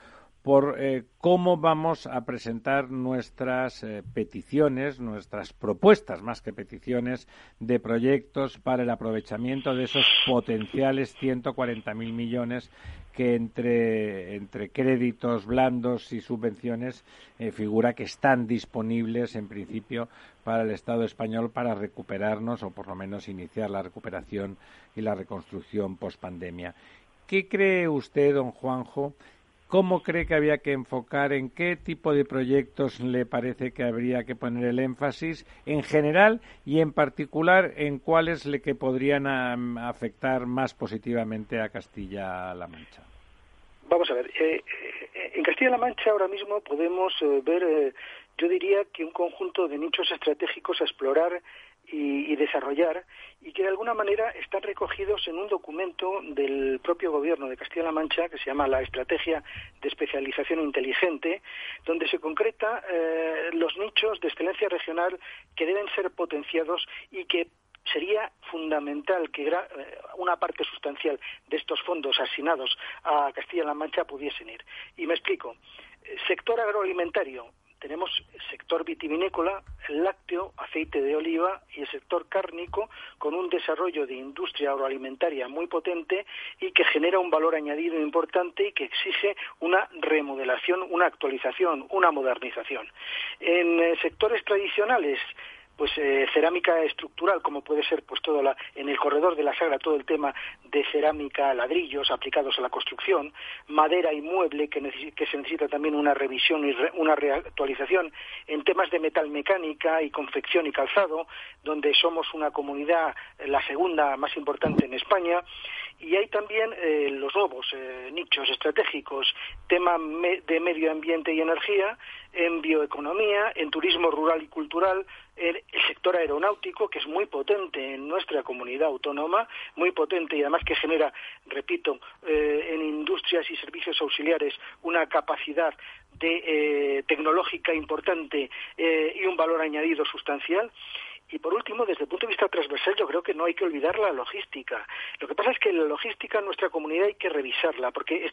por eh, cómo vamos a presentar nuestras eh, peticiones, nuestras propuestas, más que peticiones, de proyectos para el aprovechamiento de esos potenciales 140.000 millones que entre, entre créditos blandos y subvenciones eh, figura que están disponibles en principio para el Estado español para recuperarnos o por lo menos iniciar la recuperación y la reconstrucción post pandemia. ¿Qué cree usted, don Juanjo, ¿Cómo cree que había que enfocar? ¿En qué tipo de proyectos le parece que habría que poner el énfasis en general y en particular en cuáles le que podrían afectar más positivamente a Castilla-La Mancha? Vamos a ver, eh, eh, en Castilla-La Mancha ahora mismo podemos eh, ver, yo diría que un conjunto de nichos estratégicos a explorar y, desarrollar y que de alguna manera están recogidos en un documento del propio gobierno de Castilla-La Mancha que se llama la Estrategia de Especialización Inteligente, donde se concreta eh, los nichos de excelencia regional que deben ser potenciados y que sería fundamental que eh, una parte sustancial de estos fondos asignados a Castilla-La Mancha pudiesen ir. Y me explico. Sector agroalimentario, tenemos el sector vitivinícola, el lácteo, aceite de oliva y el sector cárnico con un desarrollo de industria agroalimentaria muy potente y que genera un valor añadido importante y que exige una remodelación, una actualización, una modernización. En eh, sectores tradicionales pues eh, cerámica estructural como puede ser pues todo la, en el corredor de la sagra todo el tema de cerámica ladrillos aplicados a la construcción madera y mueble que, que se necesita también una revisión y una reactualización en temas de metal mecánica y confección y calzado donde somos una comunidad eh, la segunda más importante en España. Y hay también eh, los nuevos nichos estratégicos tema de medio ambiente y energía en bioeconomía, en turismo rural y cultural, el, sector aeronáutico, que es muy potente en nuestra comunidad autónoma, muy potente y además que genera, repito, eh, en industrias y servicios auxiliares una capacidad eh, tecnológica importante eh, y un valor añadido sustancial. Y por último, desde el punto de vista transversal, yo creo que no hay que olvidar la logística. Lo que pasa es que la logística en nuestra comunidad hay que revisarla, porque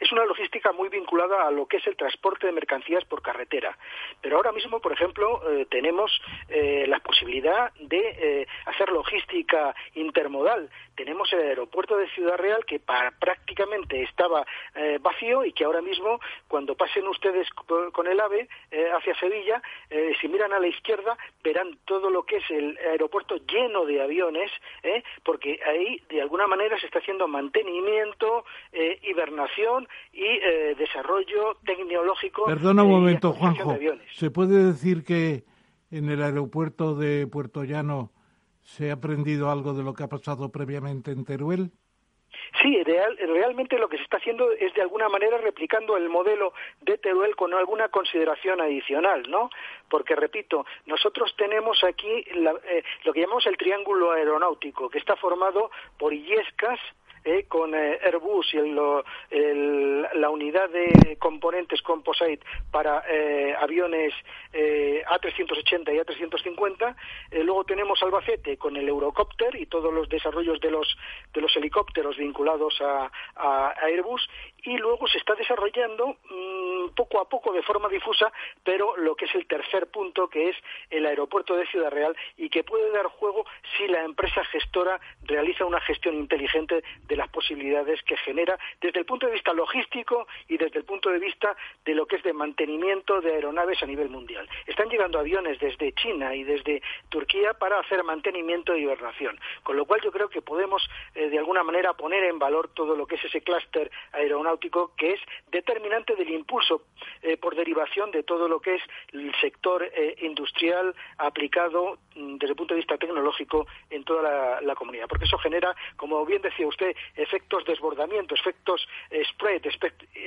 es una logística muy vinculada a lo que es el transporte de mercancías por carretera. Pero ahora mismo, por ejemplo, eh, tenemos eh, la posibilidad de eh, hacer logística intermodal. Tenemos el aeropuerto de Ciudad Real que prácticamente estaba vacío y que ahora mismo, cuando pasen ustedes con el AVE hacia Sevilla, si miran a la izquierda, verán todo lo que es el aeropuerto lleno de aviones, ¿eh? porque ahí de alguna manera se está haciendo mantenimiento, eh, hibernación y eh, desarrollo tecnológico. Perdona un momento, Juanjo. ¿Se puede decir que en el aeropuerto de Puerto Llano se ha aprendido algo de lo que ha pasado previamente en Teruel? Sí, realmente lo que se está haciendo es de alguna manera replicando el modelo de Teruel con alguna consideración adicional, ¿no? Porque, repito, nosotros tenemos aquí eh, lo que llamamos el triángulo aeronáutico, que está formado por Illescas, eh, con eh, Airbus y la unidad de componentes Composite para eh, aviones A380 y A350. luego tenemos Albacete con el Eurocopter y todos los desarrollos de los, de los helicópteros vinculados a, Airbus. Y luego se está desarrollando mm, poco a poco de forma difusa, pero lo que es el tercer punto, que es el aeropuerto de Ciudad Real y que puede dar juego si la empresa gestora realiza una gestión inteligente de las posibilidades que genera desde el punto de vista logístico y desde el punto de vista de lo que es de mantenimiento de aeronaves a nivel mundial. Están llegando aviones desde China y desde Turquía para hacer mantenimiento y hibernación, con lo cual yo creo que podemos eh, de alguna manera poner en valor todo lo que es ese clúster aeronáutico que es determinante del impulso eh, por derivación de todo lo que es el sector eh, industrial aplicado mm, desde el punto de vista tecnológico en toda la, comunidad, porque eso genera, como bien decía usted, efectos desbordamiento, efectos spread,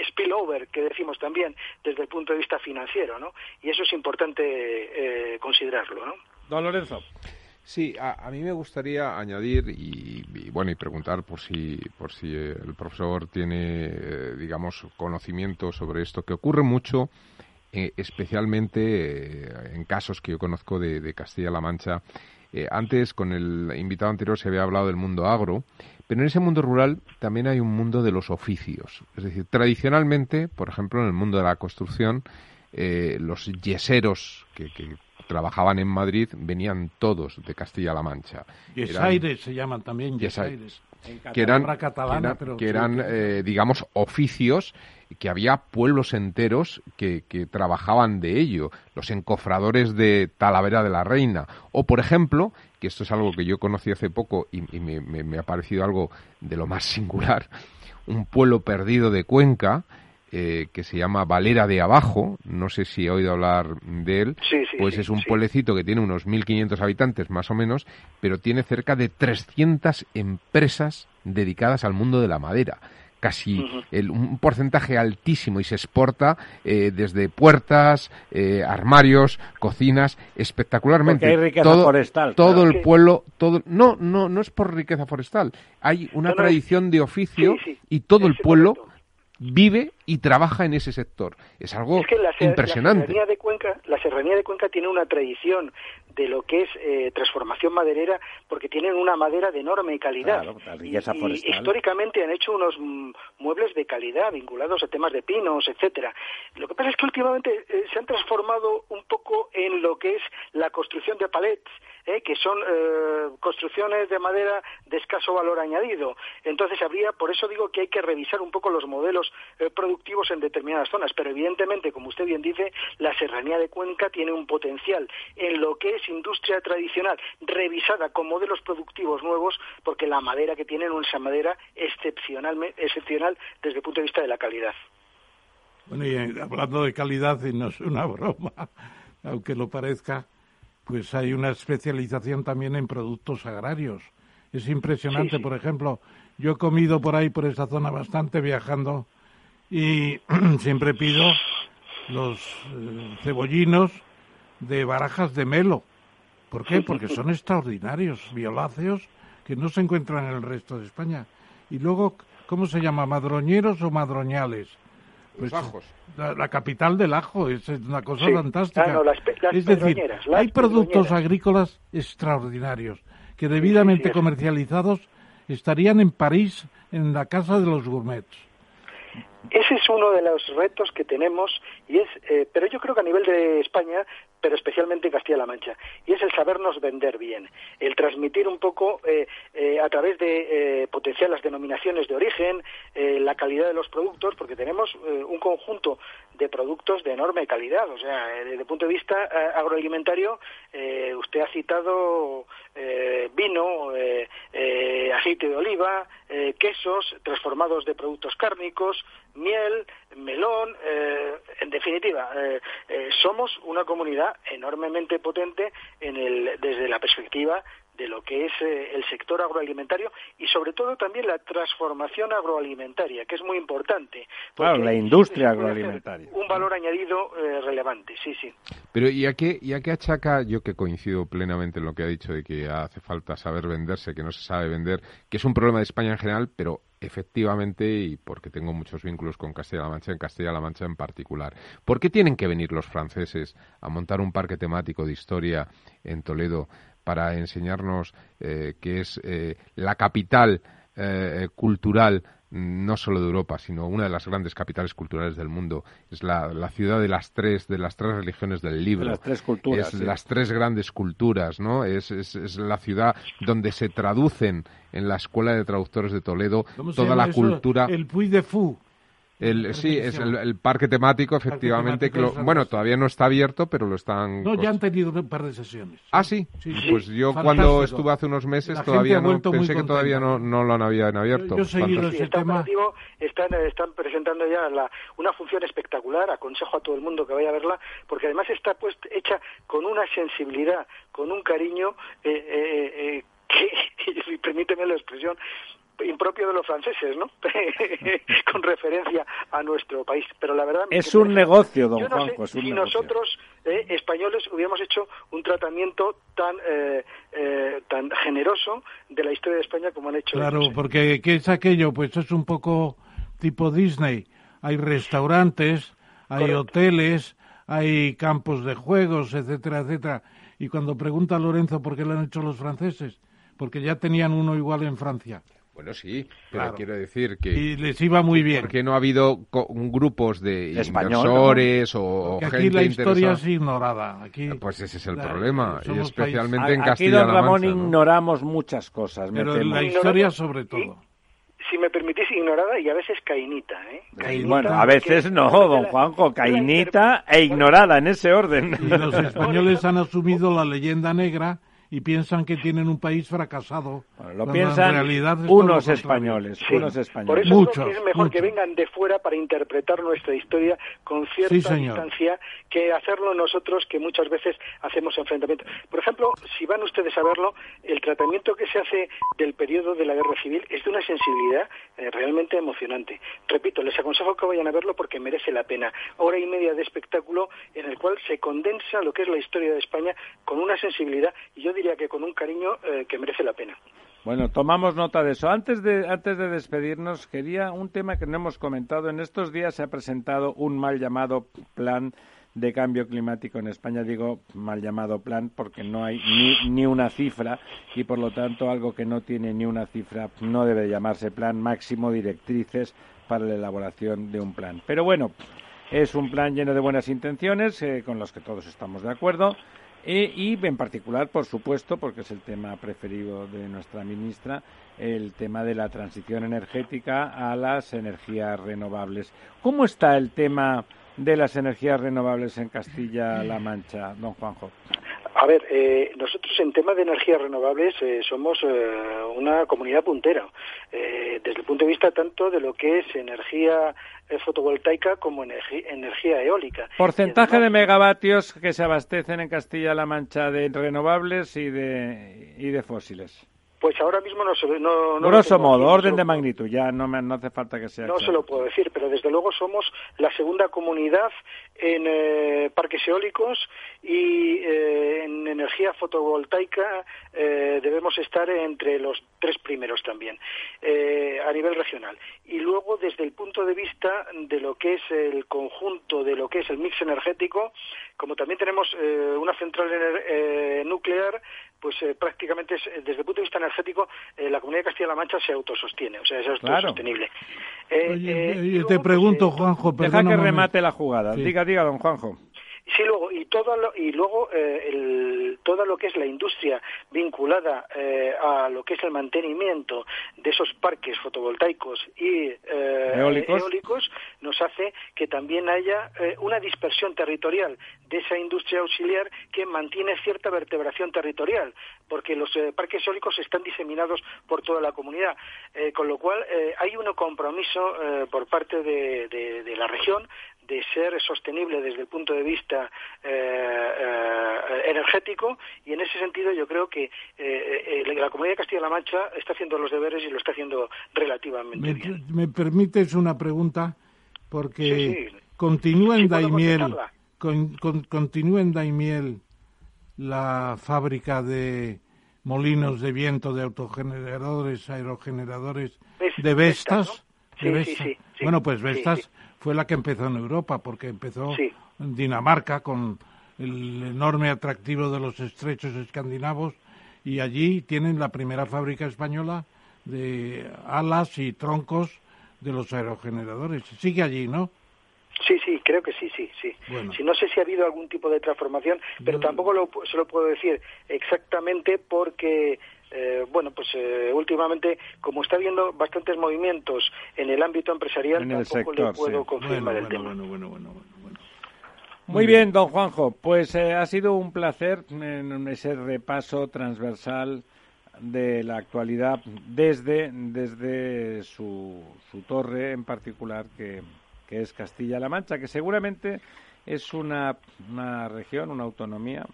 spillover, que decimos también desde el punto de vista financiero, ¿no? Y eso es importante considerarlo, ¿no? Don Lorenzo. Sí, a, mí me gustaría añadir y, bueno y preguntar por si por si el profesor tiene eh, digamos conocimiento sobre esto que ocurre mucho eh, especialmente eh, en casos que yo conozco de, Castilla-La Mancha. antes con el invitado anterior se había hablado del mundo agro, pero en ese mundo rural también hay un mundo de los oficios. Es decir, tradicionalmente, por ejemplo, en el mundo de la construcción, los yeseros que, que, trabajaban en Madrid venían todos de Castilla-La Mancha. Yesaires se llaman también, yesaires. Que eran, que eran, eh, digamos, oficios que había pueblos enteros que, trabajaban de ello, los encofradores de Talavera de la Reina, o por ejemplo, que esto es algo que yo conocí hace poco y, me, ha parecido algo de lo más singular, un pueblo perdido de Cuenca, eh, que se llama Valera de Abajo, no sé si he oído hablar de él, pues es un pueblecito que tiene unos 1.500 habitantes más o menos, pero tiene cerca de 300 empresas dedicadas al mundo de la madera casi un porcentaje altísimo y se exporta eh, desde puertas, eh, armarios, cocinas, espectacularmente. hay riqueza todo, forestal. Todo el pueblo, todo no, no, no es por riqueza forestal. Hay una tradición de oficio y todo el pueblo vive y trabaja en ese sector. Es algo impresionante. La serranía, de Cuenca, la serranía de Cuenca tiene una tradición de lo que es eh, transformación maderera porque tienen una madera de enorme calidad. y, históricamente han hecho unos muebles de calidad vinculados a temas de pinos, etcétera. Lo que pasa es que últimamente eh, se han transformado un poco en lo que es la construcción de palets ¿eh? que son eh, construcciones de madera de escaso valor añadido. Entonces habría, por eso digo que hay que revisar un poco los modelos eh, productivos en determinadas zonas, pero evidentemente, como usted bien dice, la serranía de Cuenca tiene un potencial en lo que es industria tradicional, revisada con modelos productivos nuevos, porque la madera que tienen es una madera excepcional, excepcional desde el punto de vista de la calidad. Bueno, y hablando de calidad, y no es una broma, aunque lo parezca, pues hay una especialización también en productos agrarios. Es impresionante, por ejemplo, yo he comido por ahí, por esa zona bastante viajando y siempre pido los eh, cebollinos de barajas de melo. ¿Por qué? Porque son extraordinarios, violáceos, que no se encuentran en el resto de España. Y luego, ¿cómo se llama? ¿Madroñeros o madroñales? Pues La, capital del ajo es una cosa fantástica. Ah, es decir, hay productos agrícolas extraordinarios que debidamente comercializados estarían en París en la casa de los gourmets. Ese es uno de los retos que tenemos y es, eh, pero yo creo que a nivel de España pero especialmente en Castilla-La Mancha, y es el sabernos vender bien, el transmitir un poco eh, eh, a través de eh, potenciar las denominaciones de origen, la calidad de los productos, porque tenemos un conjunto de productos de enorme calidad, o sea, desde el punto de vista agroalimentario, usted ha citado vino, aceite de oliva, quesos transformados de productos cárnicos, miel, melón, en definitiva, somos una comunidad enormemente potente en el, desde la perspectiva de lo que es eh, el sector agroalimentario y sobre todo también la transformación agroalimentaria, que es muy importante. Claro, la industria agroalimentaria. Un valor añadido eh, relevante, sí, sí. Pero ¿y a, qué, ¿y a qué achaca, yo que coincido plenamente en lo que ha dicho de que hace falta saber venderse, que no se sabe vender, que es un problema de España en general, pero efectivamente, y porque tengo muchos vínculos con Castilla-La Mancha, en Castilla-La Mancha en particular. ¿Por qué tienen que venir los franceses a montar un parque temático de historia en Toledo para enseñarnos eh, que es eh, la capital eh, cultural no solo de Europa, sino una de las grandes capitales culturales del mundo. Es la, la ciudad de las tres, de las tres religiones del libro. De las tres culturas. Es las tres grandes culturas, ¿no? Es, es, es, la ciudad donde se traducen en la Escuela de Traductores de Toledo toda la cultura. El Puy de Fou. El, sí, es el, parque temático, efectivamente. que bueno, todavía no está abierto, pero lo están. No, ya han tenido un par de sesiones. Ah, sí. Pues yo cuando estuve hace unos meses todavía no pensé que todavía no, no lo habían abierto. Yo, seguido ese tema. Están, están presentando ya la, una función espectacular. Aconsejo a todo el mundo que vaya a verla, porque además está pues, hecha con una sensibilidad, con un cariño. Eh, eh, eh, que, permíteme la expresión, impropio de los franceses, ¿no? Con referencia a nuestro país. Pero la verdad es un negocio, don si nosotros eh, españoles hubiéramos hecho un tratamiento tan eh, eh, tan generoso de la historia de España como han hecho. Claro, porque ¿qué es aquello? Pues es un poco tipo Disney. Hay restaurantes, hay hoteles, hay campos de juegos, etcétera, etcétera. Y cuando pregunta Lorenzo por qué lo han hecho los franceses, porque ya tenían uno igual en Francia. Bueno, sí, pero quiero decir que... Y les iba muy bien. Porque no ha habido grupos de inversores o gente aquí la historia es ignorada. Aquí, ah, pues ese es el problema, y especialmente en Castilla-La Mancha. Aquí, don Ramón, ignoramos muchas cosas, Pero la historia sobre todo. si me permitís, ignorada y a veces cainita, ¿eh? bueno, a veces no, don Juanjo, cainita e ignorada, en ese orden. Y los españoles han asumido la leyenda negra y piensan que tienen un país fracasado. lo piensan unos españoles, unos españoles. Por eso es mejor que vengan de fuera para interpretar nuestra historia con cierta distancia que hacerlo nosotros que muchas veces hacemos enfrentamientos. Por ejemplo, si van ustedes a verlo, el tratamiento que se hace del periodo de la guerra civil es de una sensibilidad eh, realmente emocionante. Repito, les aconsejo que vayan a verlo porque merece la pena. Hora y media de espectáculo en el cual se condensa lo que es la historia de España con una sensibilidad y yo diría que con un cariño eh, que merece la pena. Bueno, tomamos nota de eso. Antes de, antes de despedirnos, quería un tema que no hemos comentado. En estos días se ha presentado un mal llamado plan de cambio climático en España. Digo mal llamado plan porque no hay ni, ni una cifra y por lo tanto algo que no tiene ni una cifra no debe llamarse plan máximo directrices para la elaboración de un plan. Pero bueno, es un plan lleno de buenas intenciones eh, con los que todos estamos de acuerdo y en particular, por supuesto, porque es el tema preferido de nuestra ministra, el tema de la transición energética a las energías renovables. ¿Cómo está el tema de las energías renovables en Castilla-La Mancha, don Juanjo? A ver, eh, nosotros en tema de energías renovables eh, somos eh, una comunidad puntera, desde el punto de vista tanto de lo que es energía fotovoltaica como energía, eólica. Porcentaje de megavatios que se abastecen en Castilla-La Mancha de renovables y de, y de fósiles. Pues ahora mismo no se no, no Grosso modo, orden de magnitud, ya no, me, no hace falta que sea. No se lo puedo decir, pero desde luego somos la segunda comunidad en eh, parques eólicos y eh, en energía fotovoltaica eh, debemos estar entre los tres primeros también a nivel regional. Y luego desde el punto de vista de lo que es el conjunto de lo que es el mix energético, como también tenemos una central nuclear, pues prácticamente desde el punto de vista energético la comunidad de Castilla-La Mancha se autosostiene, o sea, es autosostenible. Oye, te pregunto, Juanjo, Deja que remate la jugada. Diga diga, don Juanjo. Sí, luego, y, todo lo, y luego eh, el, todo lo que es la industria vinculada eh, a lo que es el mantenimiento de esos parques fotovoltaicos y eh, eólicos. nos hace que también haya una dispersión territorial de esa industria auxiliar que mantiene cierta vertebración territorial, porque los parques eólicos están diseminados por toda la comunidad, con lo cual hay un compromiso por parte de la región de ser sostenible desde el punto de vista eh, eh, energético y en ese sentido yo creo que eh, la Comunidad de Castilla-La Mancha está haciendo los deberes y lo está haciendo relativamente me, bien. ¿Me permites una pregunta? Porque continúa en Daimiel, continúa en Daimiel la fábrica de molinos de viento, de autogeneradores, aerogeneradores, de Vestas. bueno, pues Vestas fue la que empezó en Europa, porque empezó en Dinamarca con el enorme atractivo de los estrechos escandinavos y allí tienen la primera fábrica española de alas y troncos de los aerogeneradores. Sigue allí, ¿no? Sí, sí, creo que sí, sí, sí. Si no sé si ha habido algún tipo de transformación, pero tampoco lo, se lo puedo decir exactamente porque eh, bueno, pues eh, últimamente, como está habiendo bastantes movimientos en el ámbito empresarial, tampoco le puedo confirmar el tema. Muy bien, don Juanjo. Pues eh, ha sido un placer en ese repaso transversal de la actualidad desde, desde su, su torre en particular, que, que es Castilla-La Mancha, que seguramente es una, una región, una autonomía,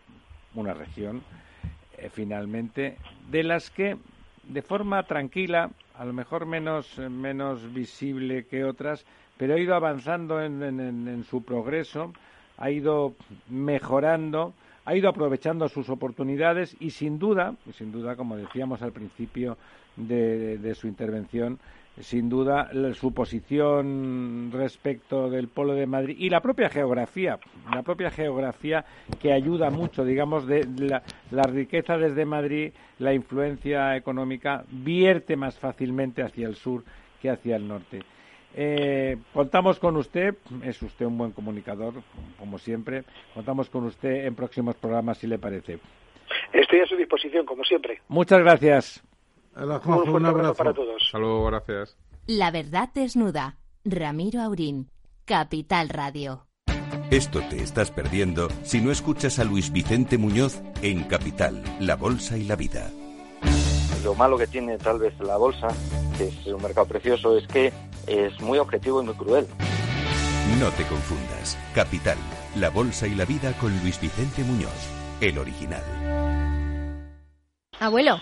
una región eh, finalmente, de las que de forma tranquila, a lo mejor menos, menos visible que otras, pero ha ido avanzando en, en, su progreso, ha ido mejorando, ha ido aprovechando sus oportunidades y sin duda, sin duda, como decíamos al principio de su intervención, sin duda su posición respecto del polo de Madrid y la propia geografía, la propia geografía que ayuda mucho, digamos, de la, riqueza desde Madrid, la influencia económica vierte más fácilmente hacia el sur que hacia el norte. Eh, contamos con usted, es usted un buen comunicador, como siempre. Contamos con usted en próximos programas, si le parece. Estoy a su disposición, como siempre. Muchas gracias un, abrazo. para todos. Saludos, gracias. La verdad desnuda. Ramiro Aurín, Capital Radio. Esto te estás perdiendo si no escuchas a Luis Vicente Muñoz en Capital, La Bolsa y la Vida. Lo malo que tiene tal vez la bolsa, que es un mercado precioso, es que es muy objetivo y muy cruel. No te confundas. Capital, La Bolsa y la Vida con Luis Vicente Muñoz, el original. Abuelo.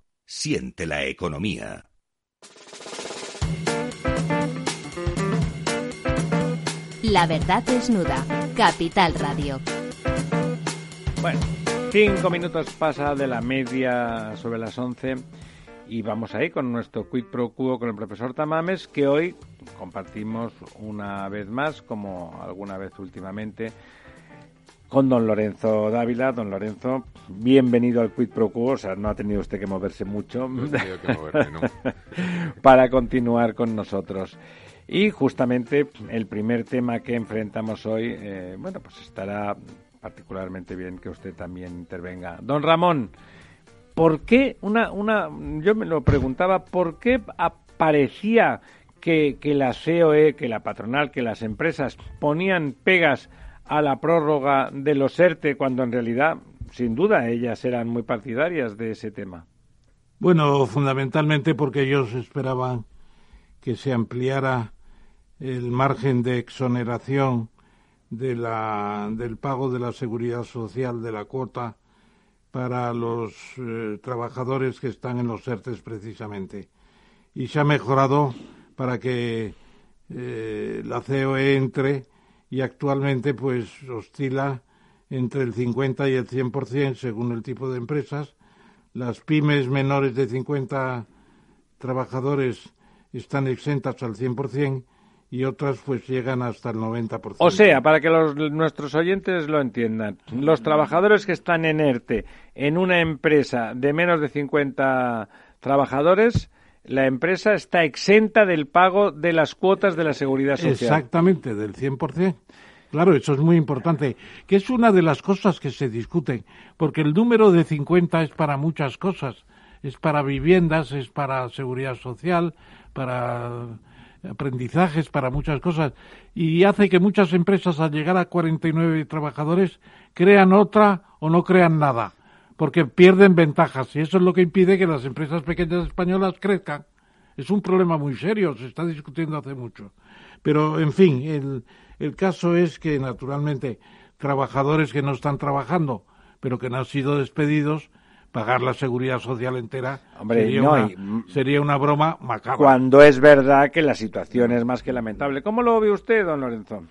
Siente la economía. La verdad desnuda. Capital Radio. Bueno, cinco minutos pasa de la media sobre las once y vamos ahí con nuestro quid pro quo con el profesor Tamames que hoy compartimos una vez más, como alguna vez últimamente, con don Lorenzo Dávila. Don Lorenzo, bienvenido al Quid Pro Quo. O sea, no ha tenido usted que moverse mucho para continuar con nosotros. Y justamente el primer tema que enfrentamos hoy, eh, bueno, pues estará particularmente bien que usted también intervenga. Don Ramón, ¿por qué una, una, yo me lo preguntaba, ¿por qué aparecía que, que la COE, que la patronal, que las empresas ponían pegas a la prórroga de los ERTE cuando en realidad, sin duda, ellas eran muy partidarias de ese tema? Bueno, fundamentalmente porque ellos esperaban que se ampliara el margen de exoneración de la, del pago de la seguridad social de la cuota para los eh, trabajadores que están en los ERTES precisamente. Y se ha mejorado para que eh, la COE entre y actualmente pues oscila entre el 50 y el 100% según el tipo de empresas. Las pymes menores de 50 trabajadores están exentas al 100% y otras pues llegan hasta el 90%. O sea, para que los, nuestros oyentes lo entiendan, los trabajadores que están en ERTE en una empresa de menos de 50 trabajadores la empresa está exenta del pago de las cuotas de la seguridad social. Exactamente, del 100%. Claro, eso es muy importante, que es una de las cosas que se discuten, porque el número de 50 es para muchas cosas. Es para viviendas, es para seguridad social, para aprendizajes, para muchas cosas. Y hace que muchas empresas, al llegar a 49 trabajadores, crean otra o no crean nada porque pierden ventajas y eso es lo que impide que las empresas pequeñas españolas crezcan. Es un problema muy serio, se está discutiendo hace mucho. Pero, en fin, el, el caso es que, naturalmente, trabajadores que no están trabajando, pero que no han sido despedidos, pagar la seguridad social entera Hombre, sería, no, una, sería una broma macabra. Cuando es verdad que la situación es más que lamentable. ¿Cómo lo ve usted, don Lorenzo?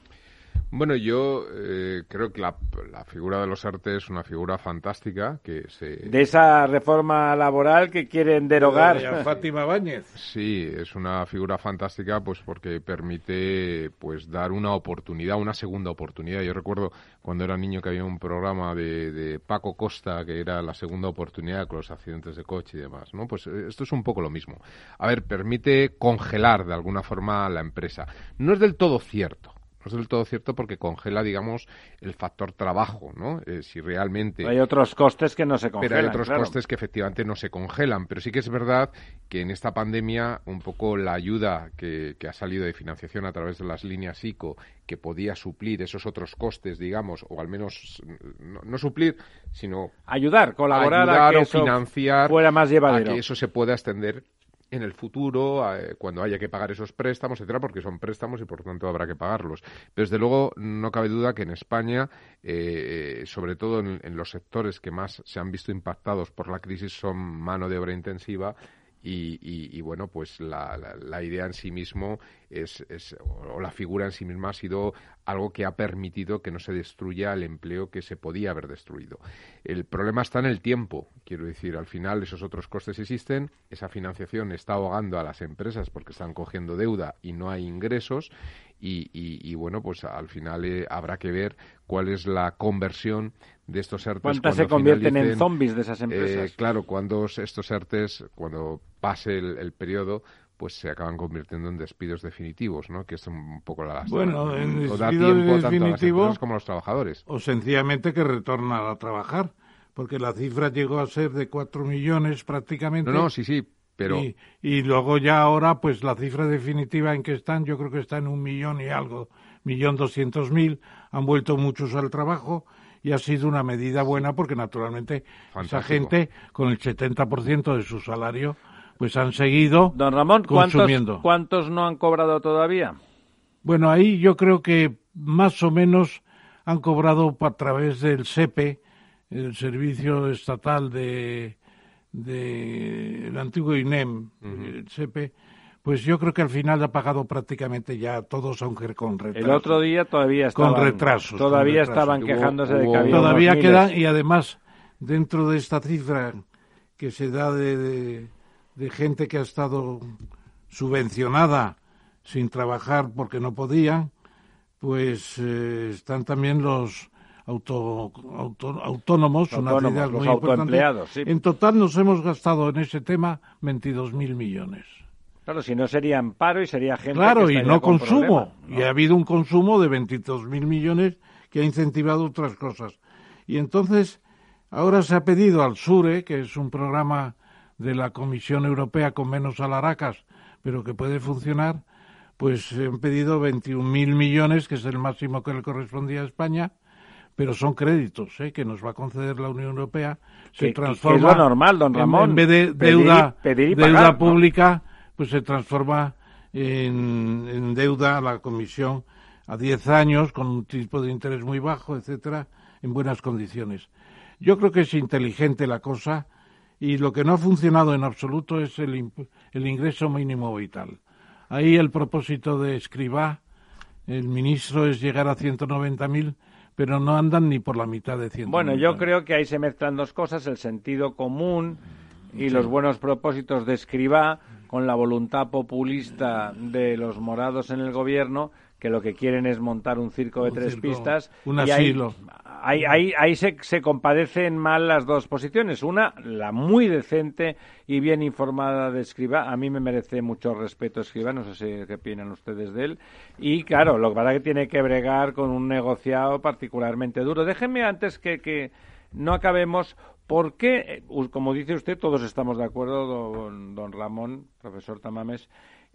Bueno, yo eh, creo que la, la figura de los ERTE es una figura fantástica que se... De esa reforma laboral que quieren derogar. Fátima Báñez. Sí, es una figura fantástica pues porque permite pues dar una oportunidad, una segunda oportunidad. Yo recuerdo cuando era niño que había un programa de, de Paco Costa que era la segunda oportunidad con los accidentes de coche y demás, ¿no? Pues eh, esto es un poco lo mismo. A ver, permite congelar de alguna forma la empresa. No es del todo cierto. No es del todo cierto porque congela, digamos, el factor trabajo, ¿no? Eh, si realmente... Hay otros costes que no se congelan. Pero hay otros claro. costes que efectivamente no se congelan. Pero sí que es verdad que en esta pandemia un poco la ayuda que, que ha salido de financiación a través de las líneas ICO que podía suplir esos otros costes, digamos, o al menos no, no suplir, sino Ayudar, colaborar a que o eso financiar fuera más a llevadero. que eso se pueda extender en el futuro, eh, cuando haya que pagar esos préstamos, etcétera, porque son préstamos y por tanto habrá que pagarlos. Pero desde luego no cabe duda que en España, eh, sobre todo en, en los sectores que más se han visto impactados por la crisis, son mano de obra intensiva y, y- y, bueno, pues la, la- la idea en sí mismo es, es- o la figura en sí misma ha sido algo que ha permitido que no se destruya el empleo que se podía haber destruido. El problema está en el tiempo, quiero decir, al final esos otros costes existen, esa financiación está ahogando a las empresas porque están cogiendo deuda y no hay ingresos y, y- y, bueno, pues al final eh, habrá que ver cuál es la conversión de estos ERTES ¿Cuántas se convierten en zombies de esas Eh, empresas? claro, cuando estos ERTES, cuando pase el, el periodo, pues se acaban convirtiendo en despidos definitivos, ¿no? Que es un poco la Bueno, en o da despido tiempo tanto a las como a los trabajadores. O sencillamente que retornan a trabajar, porque la cifra llegó a ser de 4 millones prácticamente. No, no, sí, sí, pero Y, y luego ya ahora, pues la cifra definitiva en que están, yo creo que está en un millón y algo, millón doscientos mil. Han vuelto muchos al trabajo y ha sido una medida buena porque naturalmente esa gente con el 70% de su salario, pues han seguido Don Ramón, ¿cuántos, consumiendo. ¿cuántos no han cobrado todavía? Bueno, ahí yo creo que más o menos han cobrado a través del SEPE, el Servicio Estatal de, de el antiguo INEM, el SEPE, pues yo creo que al final ha pagado prácticamente ya todos, aunque con retraso. El otro día todavía estaban, Con retrasos, todavía con retrasos. estaban Hubo- quejándose de que había Todavía unos queda, miles. y además, dentro de esta cifra que se da de, de- de gente que ha estado subvencionada sin trabajar porque no podían, pues eh, están también los auto, auto- autónomos, una los muy importante. sí. En total nos hemos gastado en ese tema 22.000 millones. Claro, si no serían paro y sería gente Claro, que y no con consumo. Y ha habido un consumo de 22.000 millones que ha incentivado otras cosas. Y entonces, ahora se ha pedido al SURE, que es un programa de la Comisión Europea con menos alaracas, pero que puede funcionar, pues se han pedido 21.000 millones, que es el máximo que le correspondía a España, pero son créditos ¿eh? que nos va a conceder la Unión Europea. Se Que- que- que transforma es lo normal, don Ramón. En, vez de deuda, pedir y deuda pagar, ¿no? pública, pues se transforma en, en deuda a la Comisión a 10 años con un tipo de interés muy bajo, etcétera, en buenas condiciones. Yo creo que es inteligente la cosa y lo que no ha funcionado en absoluto es el, el ingreso mínimo vital. Ahí el propósito de Escribá, el ministro, es llegar a 190.000, pero no andan ni por la mitad de 190.000. Bueno, yo creo que ahí se mezclan dos cosas, el sentido común y los buenos propósitos de Escribá con la voluntad populista de los morados en el gobierno que lo que quieren es montar un circo de Un tres circo, pistas. un y asilo. Ahí, ahí, ahí se, se compadecen mal las dos posiciones. Una, la muy decente y bien informada de Escribá. A mí me merece mucho respeto Escribá, no sé qué opinan ustedes de él. Y claro, lo que pasa es que tiene que bregar con un negociado particularmente duro. Déjenme antes que, que no acabemos, ¿por qué, eh, como dice usted, todos estamos de acuerdo, don, don Ramón, profesor Tamames,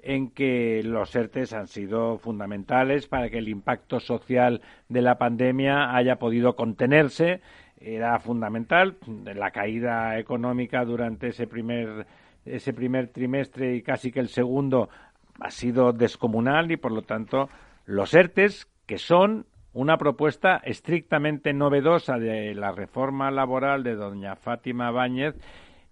en que los ERTES han sido fundamentales para que el impacto social de la pandemia haya podido contenerse. Era fundamental la caída económica durante ese primer, ese primer trimestre y casi que el segundo ha sido descomunal y por lo tanto los ERTES, que son una propuesta estrictamente novedosa de la reforma laboral de doña Fátima Báñez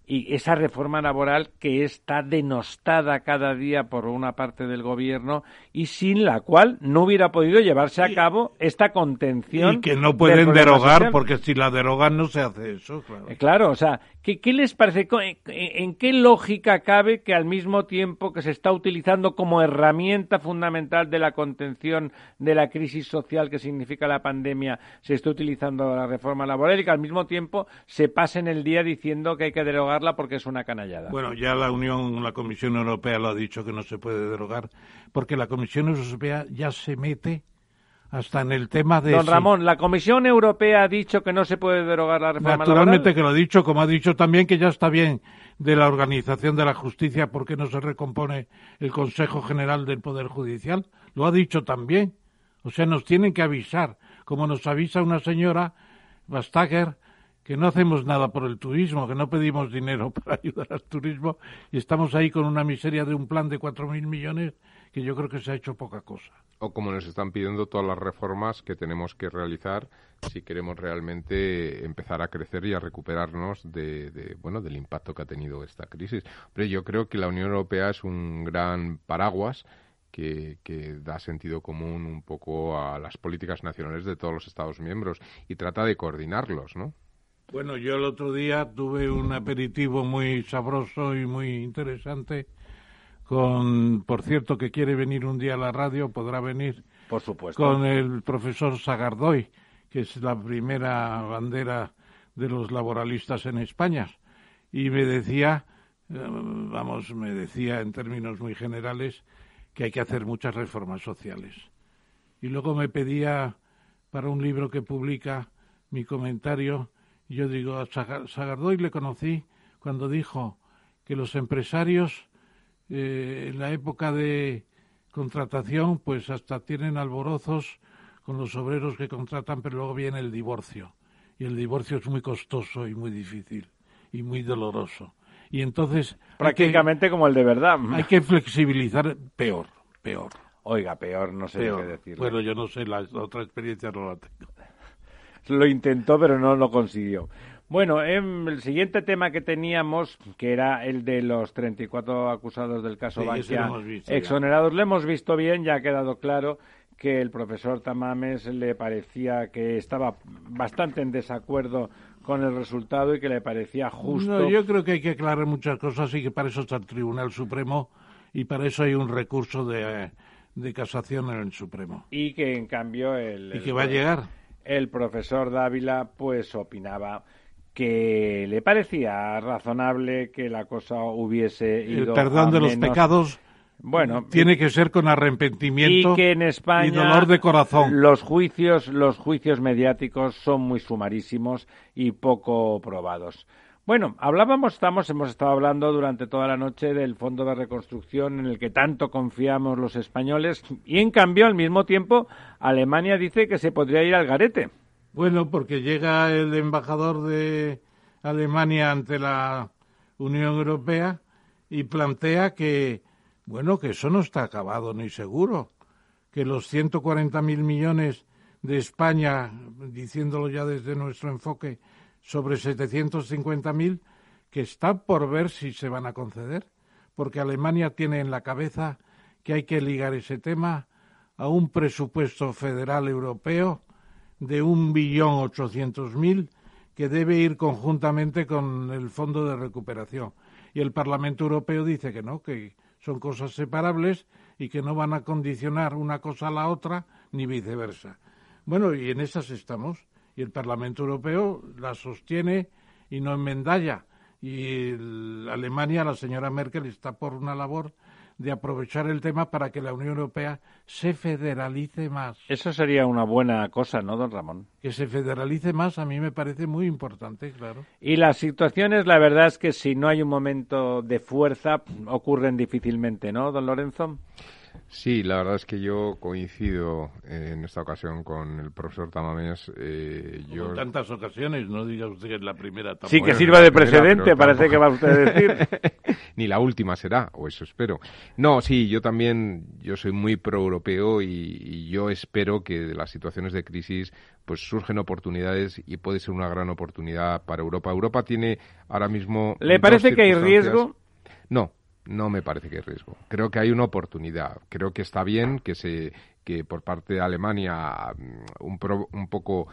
y esa reforma laboral que está denostada cada día por una parte del gobierno y sin la cual no hubiera podido llevarse a cabo esta contención. Y que no pueden derogar, porque si la derogan no se hace eso, claro. Eh, claro, o sea, ¿qué, qué les parece? ¿En qué lógica cabe que al mismo tiempo que se está utilizando como herramienta fundamental de la contención de la crisis social que significa la pandemia, se esté utilizando la reforma laboral y que al mismo tiempo se pasen el día diciendo que hay que derogar porque es una canallada. Bueno, ya la Unión, la Comisión Europea lo ha dicho que no se puede derogar, porque la Comisión Europea ya se mete hasta en el tema de... Don Ramón, la Comisión Europea ha dicho que no se puede derogar la reforma Naturalmente que lo ha dicho, como ha dicho también que ya está bien de la organización de la justicia porque no se recompone el Consejo General del Poder Judicial. Lo ha dicho también. O sea, nos tienen que avisar, como nos avisa una señora, Bastager, que no hacemos nada por el turismo, que no pedimos dinero para ayudar al turismo y estamos ahí con una miseria de un plan de cuatro mil millones que yo creo que se ha hecho poca cosa. O como nos están pidiendo todas las reformas que tenemos que realizar si queremos realmente empezar a crecer y a recuperarnos de, bueno del impacto que ha tenido esta crisis. Pero yo creo que la Unión Europea es un gran paraguas que, que, da sentido común un poco a las políticas nacionales de todos los Estados miembros y trata de coordinarlos, ¿no? Bueno, yo el otro día tuve un aperitivo muy sabroso y muy interesante con, por cierto, que quiere venir un día a la radio, podrá venir. Por supuesto. Con el profesor Sagardoy, que es la primera bandera de los laboralistas en España. Y me decía, eh, vamos, me decía en términos muy generales, que hay que hacer muchas reformas sociales. Y luego me pedía para un libro que publica mi comentario yo digo, a Sagardoy le conocí cuando dijo que los empresarios eh, en la época de contratación pues hasta tienen alborozos con los obreros que contratan, pero luego viene el divorcio. Y el divorcio es muy costoso y muy difícil y muy doloroso. Y entonces... Prácticamente como el de verdad. Hay que flexibilizar peor, peor. Oiga, peor, no sé qué decir. Bueno, yo no sé, la otra experiencia no la tengo lo intentó, pero no lo consiguió. Bueno, el siguiente tema que teníamos, que era el de los 34 acusados del caso sí, exonerados, lo hemos visto bien, ya ha quedado claro que el profesor Tamames le parecía que estaba bastante en desacuerdo con el resultado y que le parecía justo. No, yo creo que hay que aclarar muchas cosas y que para eso está el Tribunal Supremo y para eso hay un recurso de, de casación en el Supremo. Y que en cambio el... Y que va a llegar el profesor Dávila pues opinaba que le parecía razonable que la cosa hubiese ido el perdón de los pecados bueno tiene que ser con arrepentimiento y que en España y dolor de corazón. los juicios los juicios mediáticos son muy sumarísimos y poco probados bueno, hablábamos, estamos, hemos estado hablando durante toda la noche del fondo de reconstrucción en el que tanto confiamos los españoles y en cambio al mismo tiempo Alemania dice que se podría ir al garete. Bueno, porque llega el embajador de Alemania ante la Unión Europea y plantea que, bueno, que eso no está acabado ni seguro, que los 140.000 millones de España, diciéndolo ya desde nuestro enfoque, sobre 750.000 que está por ver si se van a conceder, porque Alemania tiene en la cabeza que hay que ligar ese tema a un presupuesto federal europeo de un billón ochocientos mil que debe ir conjuntamente con el Fondo de Recuperación. Y el Parlamento Europeo dice que no, que son cosas separables y que no van a condicionar una cosa a la otra ni viceversa. Bueno, y en esas estamos y el Parlamento Europeo la sostiene y no enmendalla. Y Alemania, la señora Merkel, está por una labor de aprovechar el tema para que la Unión Europea se federalice más. Eso sería una buena cosa, ¿no, don Ramón? Que se federalice más a mí me parece muy importante, claro. Y las situaciones, la verdad es que si no hay un momento de fuerza, ocurren difícilmente, ¿no, don Lorenzo? Sí, la verdad es que yo coincido en esta ocasión con el profesor Tamames. Eh, yo... En tantas ocasiones, no diga usted que es la primera. Tampoco. Sí, que sirva de precedente, parece que va usted a decir. Ni la última será, o eso espero. No, sí, yo también, yo soy muy pro-europeo y, y, yo espero que de las situaciones de crisis pues surgen oportunidades y puede ser una gran oportunidad para Europa. Europa tiene ahora mismo... ¿Le parece que hay riesgo? No, no me parece que hay riesgo. Creo que hay una oportunidad. Creo que está bien que se que por parte de Alemania mm, un, pro, un poco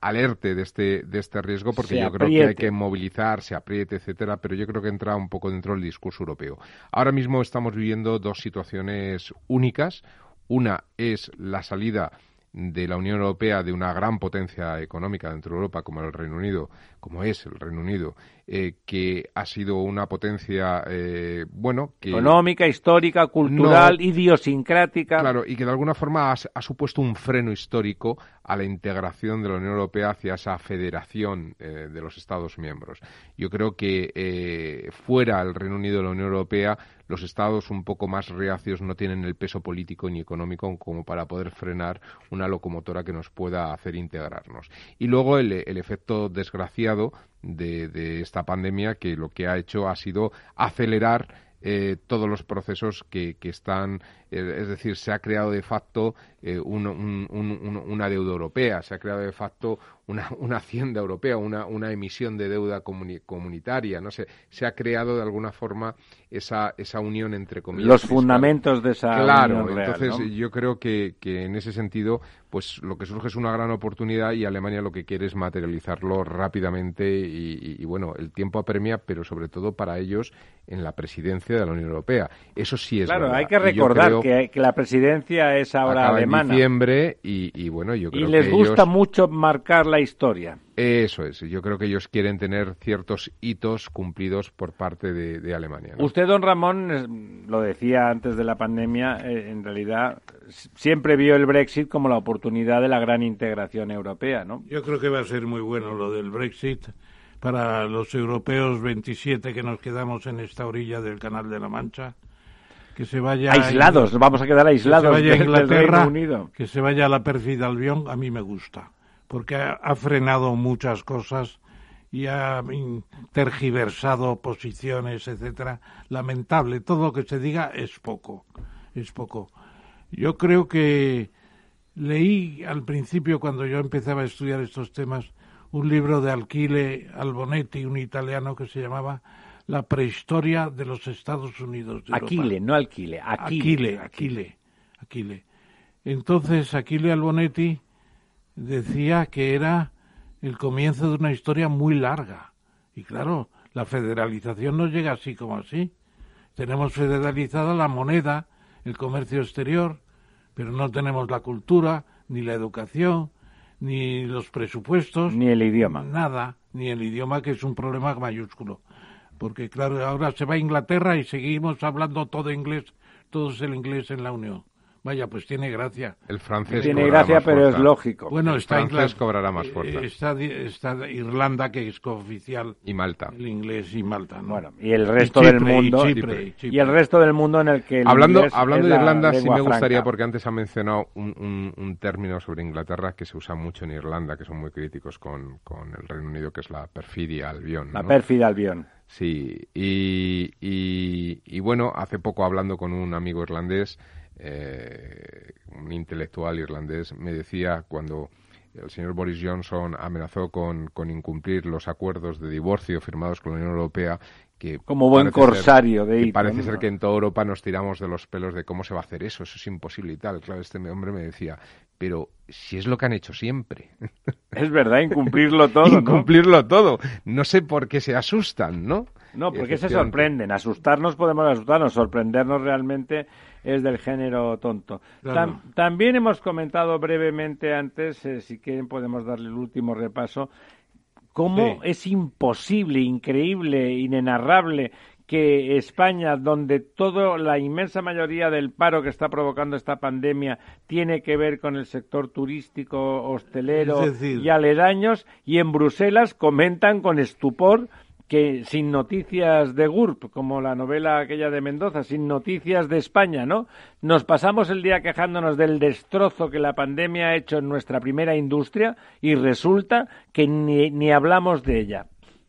alerte de este de este riesgo porque yo creo que hay que movilizar, se apriete, etcétera, pero yo creo que entra un poco dentro del discurso europeo. Ahora mismo estamos viviendo dos situaciones únicas. Una es la salida de la Unión Europea de una gran potencia económica dentro de Europa como el Reino Unido, como es el Reino Unido, eh, que ha sido una potencia, eh, bueno, que... Económica, histórica, cultural, No. idiosincrática. Claro, y que de alguna forma ha, ha supuesto un freno histórico a la integración de la Unión Europea hacia esa federación eh, de los Estados miembros. Yo creo que eh, fuera el Reino Unido de la Unión Europea, los Estados un poco más reacios no tienen el peso político ni económico como para poder frenar una locomotora que nos pueda hacer integrarnos. Y luego el, efecto desgraciado de, esta pandemia que lo que ha hecho ha sido acelerar eh, todos los procesos que, están, es decir, se ha creado de facto eh, un, un, un, una deuda europea, se ha creado de facto una, una hacienda europea, una, una, emisión de deuda comuni comunitaria, no sé, se ha creado de alguna forma esa, esa unión entre comillas. Los fiscal. fundamentos de esa claro, unión real, entonces ¿no? yo creo que, que en ese sentido, pues lo que surge es una gran oportunidad y Alemania lo que quiere es materializarlo rápidamente y, y, y bueno, el tiempo apremia, pero sobre todo para ellos en la presidencia de la Unión Europea. Eso sí es Claro, verdad. hay que recordar que, que, la presidencia es ahora alemana. En diciembre y, y, bueno, yo creo y les que gusta ellos... mucho marcar la historia. Eso es. Yo creo que ellos quieren tener ciertos hitos cumplidos por parte de, de Alemania. ¿no? Usted, don Ramón, lo decía antes de la pandemia, eh, en realidad siempre vio el Brexit como la oportunidad de la gran integración europea, ¿no? Yo creo que va a ser muy bueno lo del Brexit para los europeos 27 que nos quedamos en esta orilla del Canal de la Mancha. Que se vaya aislados, a, vaya a quedar aislados que se vaya a Inglaterra, del Reino Unido. que se vaya a la pérfida Albión, a mí me gusta porque ha, ha frenado muchas cosas y ha tergiversado posiciones, etcétera. Lamentable, todo lo que se diga es poco, es poco. Yo creo que leí al principio, cuando yo empezaba a estudiar estos temas, un libro de Alquile Albonetti, un italiano que se llamaba La prehistoria de los Estados Unidos. De Aquile, Europa. no Alquile, Aquile. Aquile, Aquile, Aquile. Entonces, Aquile Albonetti decía que era el comienzo de una historia muy larga. Y claro, la federalización no llega así como así. Tenemos federalizada la moneda, el comercio exterior, pero no tenemos la cultura, ni la educación, ni los presupuestos. Ni el idioma. Nada, ni el idioma, que es un problema mayúsculo. Porque claro, ahora se va a Inglaterra y seguimos hablando todo inglés, todo es el inglés en la Unión. Vaya, pues tiene gracia. El francés tiene gracia, pero fuerza. es lógico. Bueno, el está francés cobrará más fuerza. Está, está, Irlanda, que es cooficial. Y Malta. El inglés y Malta, ¿no? Bueno, y el resto y Chipre, del mundo. Y, Chipre, Chipre. y, el resto del mundo en el que. El hablando inglés hablando es de Irlanda, sí me gustaría, franca. porque antes ha mencionado un, un, un, término sobre Inglaterra que se usa mucho en Irlanda, que son muy críticos con, con el Reino Unido, que es la perfidia albión. La ¿no? pérfida albión. Sí, y, y, y, bueno, hace poco hablando con un amigo irlandés, eh, un intelectual irlandés, me decía cuando el señor Boris Johnson amenazó con, con, incumplir los acuerdos de divorcio firmados con la Unión Europea, que como buen corsario ser, de parece ser que en toda Europa nos tiramos de los pelos de cómo se va a hacer eso, eso es imposible y tal. Claro, este hombre me decía, pero si es lo que han hecho siempre. Es verdad, incumplirlo todo. incumplirlo ¿no? todo. No sé por qué se asustan, ¿no? No, porque se sorprenden. Asustarnos podemos asustarnos, sorprendernos realmente es del género tonto. Claro. Tam también hemos comentado brevemente antes, eh, si quieren podemos darle el último repaso, cómo Sí. es imposible, increíble, inenarrable que España, donde toda la inmensa mayoría del paro que está provocando esta pandemia tiene que ver con el sector turístico, hostelero decir- y aledaños, y en Bruselas comentan con estupor que sin noticias de GURP, como la novela aquella de Mendoza, sin noticias de España, ¿no? Nos pasamos el día quejándonos del destrozo que la pandemia ha hecho en nuestra primera industria y resulta que ni, ni hablamos de ella.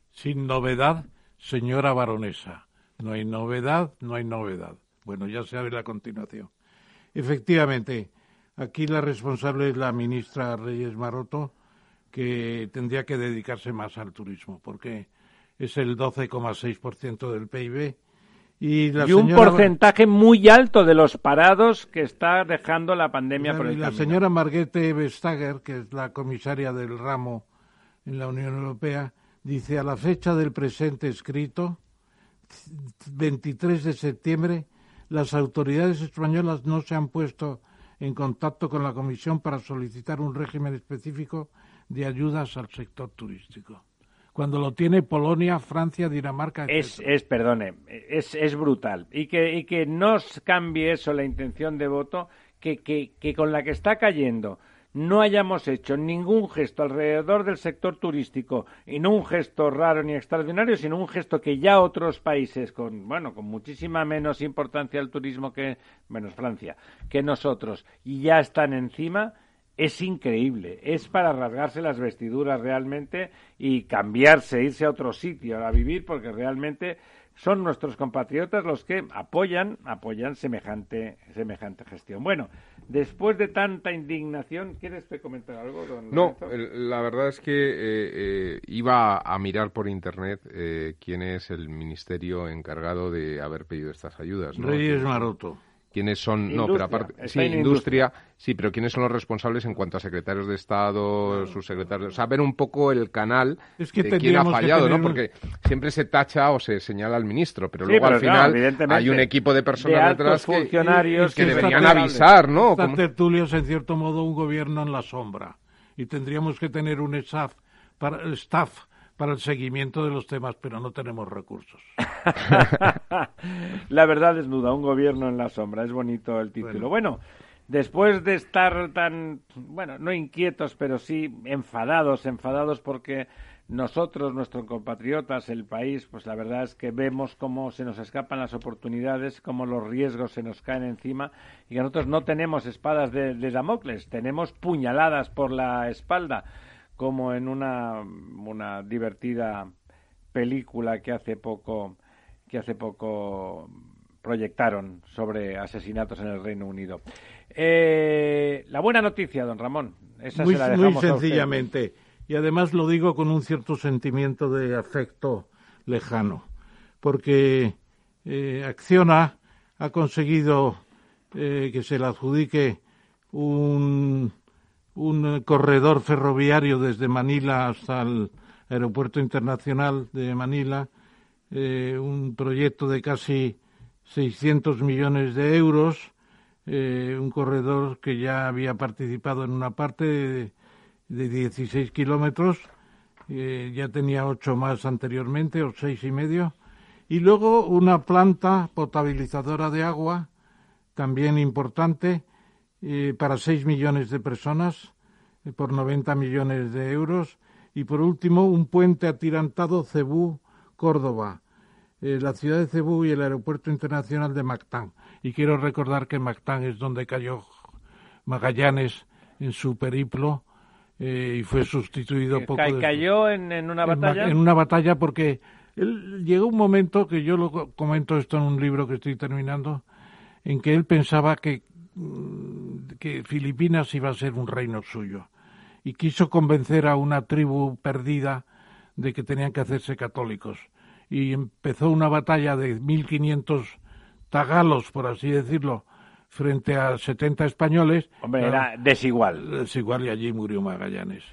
Sin novedad, señora baronesa. No hay novedad, no hay novedad. Bueno, ya se abre la continuación. Efectivamente, aquí la responsable es la ministra Reyes Maroto, que tendría que dedicarse más al turismo, porque es el 12,6% del PIB. Y, la y un porcentaje muy alto de los parados que está dejando la pandemia por el y la señora Marguerite Vestager, que es la comisaria del ramo en la Unión Europea, dice a la fecha del presente escrito, 23 de septiembre, las autoridades españolas no se han puesto en contacto con la Comisión para solicitar un régimen específico de ayudas al sector turístico cuando lo tiene Polonia, Francia, Dinamarca. Es, es, perdone, es, es brutal. Y que, y que no cambie eso la intención de voto, que, que, que con la que está cayendo no hayamos hecho ningún gesto alrededor del sector turístico y no un gesto raro ni extraordinario, sino un gesto que ya otros países con bueno, con muchísima menos importancia al turismo que menos Francia, que nosotros y ya están encima es increíble. Es para rasgarse las vestiduras realmente y cambiarse, irse a otro sitio a vivir, porque realmente son nuestros compatriotas los que apoyan, apoyan semejante, semejante gestión. Bueno, después de tanta indignación, ¿quieres comentar algo, don No, la verdad es que eh, eh, iba a mirar por internet eh, quién es el ministerio encargado de haber pedido estas ayudas. ¿no? Reyes Maroto quiénes son no pero aparte sí industria, sí pero quiénes son los responsables en cuanto a secretarios de estado sus secretarios saber un poco el canal de quién ha fallado no porque siempre se tacha o se señala al ministro pero luego al final hay un equipo de personas detrás funcionarios que, deberían avisar no Está tertulios en cierto modo un gobierno en la sombra. Y tendríamos que tener un staff para staff para el seguimiento de los temas, pero no tenemos recursos. la verdad es duda, un gobierno en la sombra, es bonito el título. Bueno. después de estar tan, bueno, no inquietos, pero sí enfadados, enfadados porque nosotros, nuestros compatriotas, el país, pues la verdad es que vemos cómo se nos escapan las oportunidades, cómo los riesgos se nos caen encima y que nosotros no tenemos espadas de, de Damocles, tenemos puñaladas por la espalda como en una, una divertida película que hace poco que hace poco proyectaron sobre asesinatos en el Reino Unido. Eh, la buena noticia, don Ramón. Esa muy, se la muy sencillamente. Y además lo digo con un cierto sentimiento de afecto lejano, porque eh, Acciona ha conseguido eh, que se le adjudique un un corredor ferroviario desde Manila hasta el Aeropuerto Internacional de Manila, eh, un proyecto de casi 600 millones de euros, eh, un corredor que ya había participado en una parte de, de 16 kilómetros, eh, ya tenía ocho más anteriormente, o seis y medio, y luego una planta potabilizadora de agua, también importante, eh, para 6 millones de personas eh, por 90 millones de euros. Y por último, un puente atirantado Cebú-Córdoba, eh, la ciudad de Cebú y el aeropuerto internacional de Mactán. Y quiero recordar que Mactán es donde cayó Magallanes en su periplo y fue sustituido poco ¿Cayó en, en, una batalla? En, una batalla porque él, llegó un momento, que yo lo comento esto en un libro que estoy terminando, en que él pensaba que Mm, que Filipinas iba a ser un reino suyo y quiso convencer a una tribu perdida de que tenían que hacerse católicos y empezó una batalla de 1500 tagalos, por así decirlo, frente a 70 españoles. Hombre, era desigual. Desigual y allí murió Magallanes.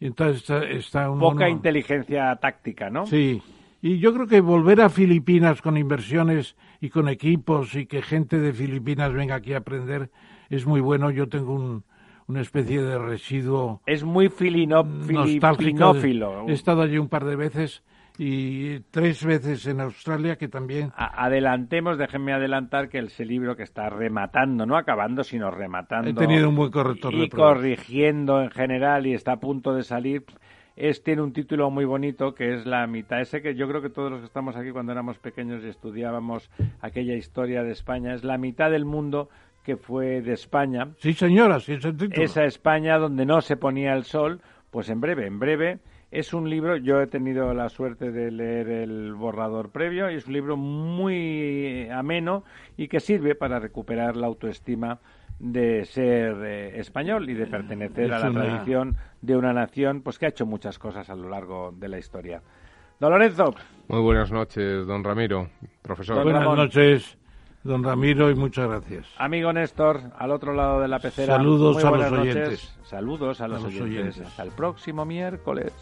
entonces está, un, Poca inteligencia táctica, ¿no? Sí. Y yo creo que volver a Filipinas con inversiones y con equipos y que gente de Filipinas venga aquí a aprender es muy bueno. Yo tengo un, una especie de residuo. Es muy filino, filipinófilo. He estado allí un par de veces y tres veces en Australia que también. adelantemos, déjenme adelantar que ese libro que está rematando, no acabando, sino rematando. He tenido un buen corrector y de corrigiendo en general y está a punto de salir es, tiene un título muy bonito que es la mitad. Ese que yo creo que todos los que estamos aquí cuando éramos pequeños y estudiábamos aquella historia de España, es la mitad del mundo que fue de España. Sí, señora, sí es el título. Esa España donde no se ponía el sol, pues en breve, en breve. Es un libro, yo he tenido la suerte de leer el borrador previo, y es un libro muy ameno y que sirve para recuperar la autoestima de ser eh, español y de pertenecer a la tradición de una nación pues que ha hecho muchas cosas a lo largo de la historia. Don Lorenzo. Muy buenas noches, don Ramiro, profesor. buenas noches, don Ramiro, y muchas gracias. Amigo Néstor, al otro lado de la pecera. Saludos a los oyentes. Saludos a los, oyentes. Hasta el próximo miércoles.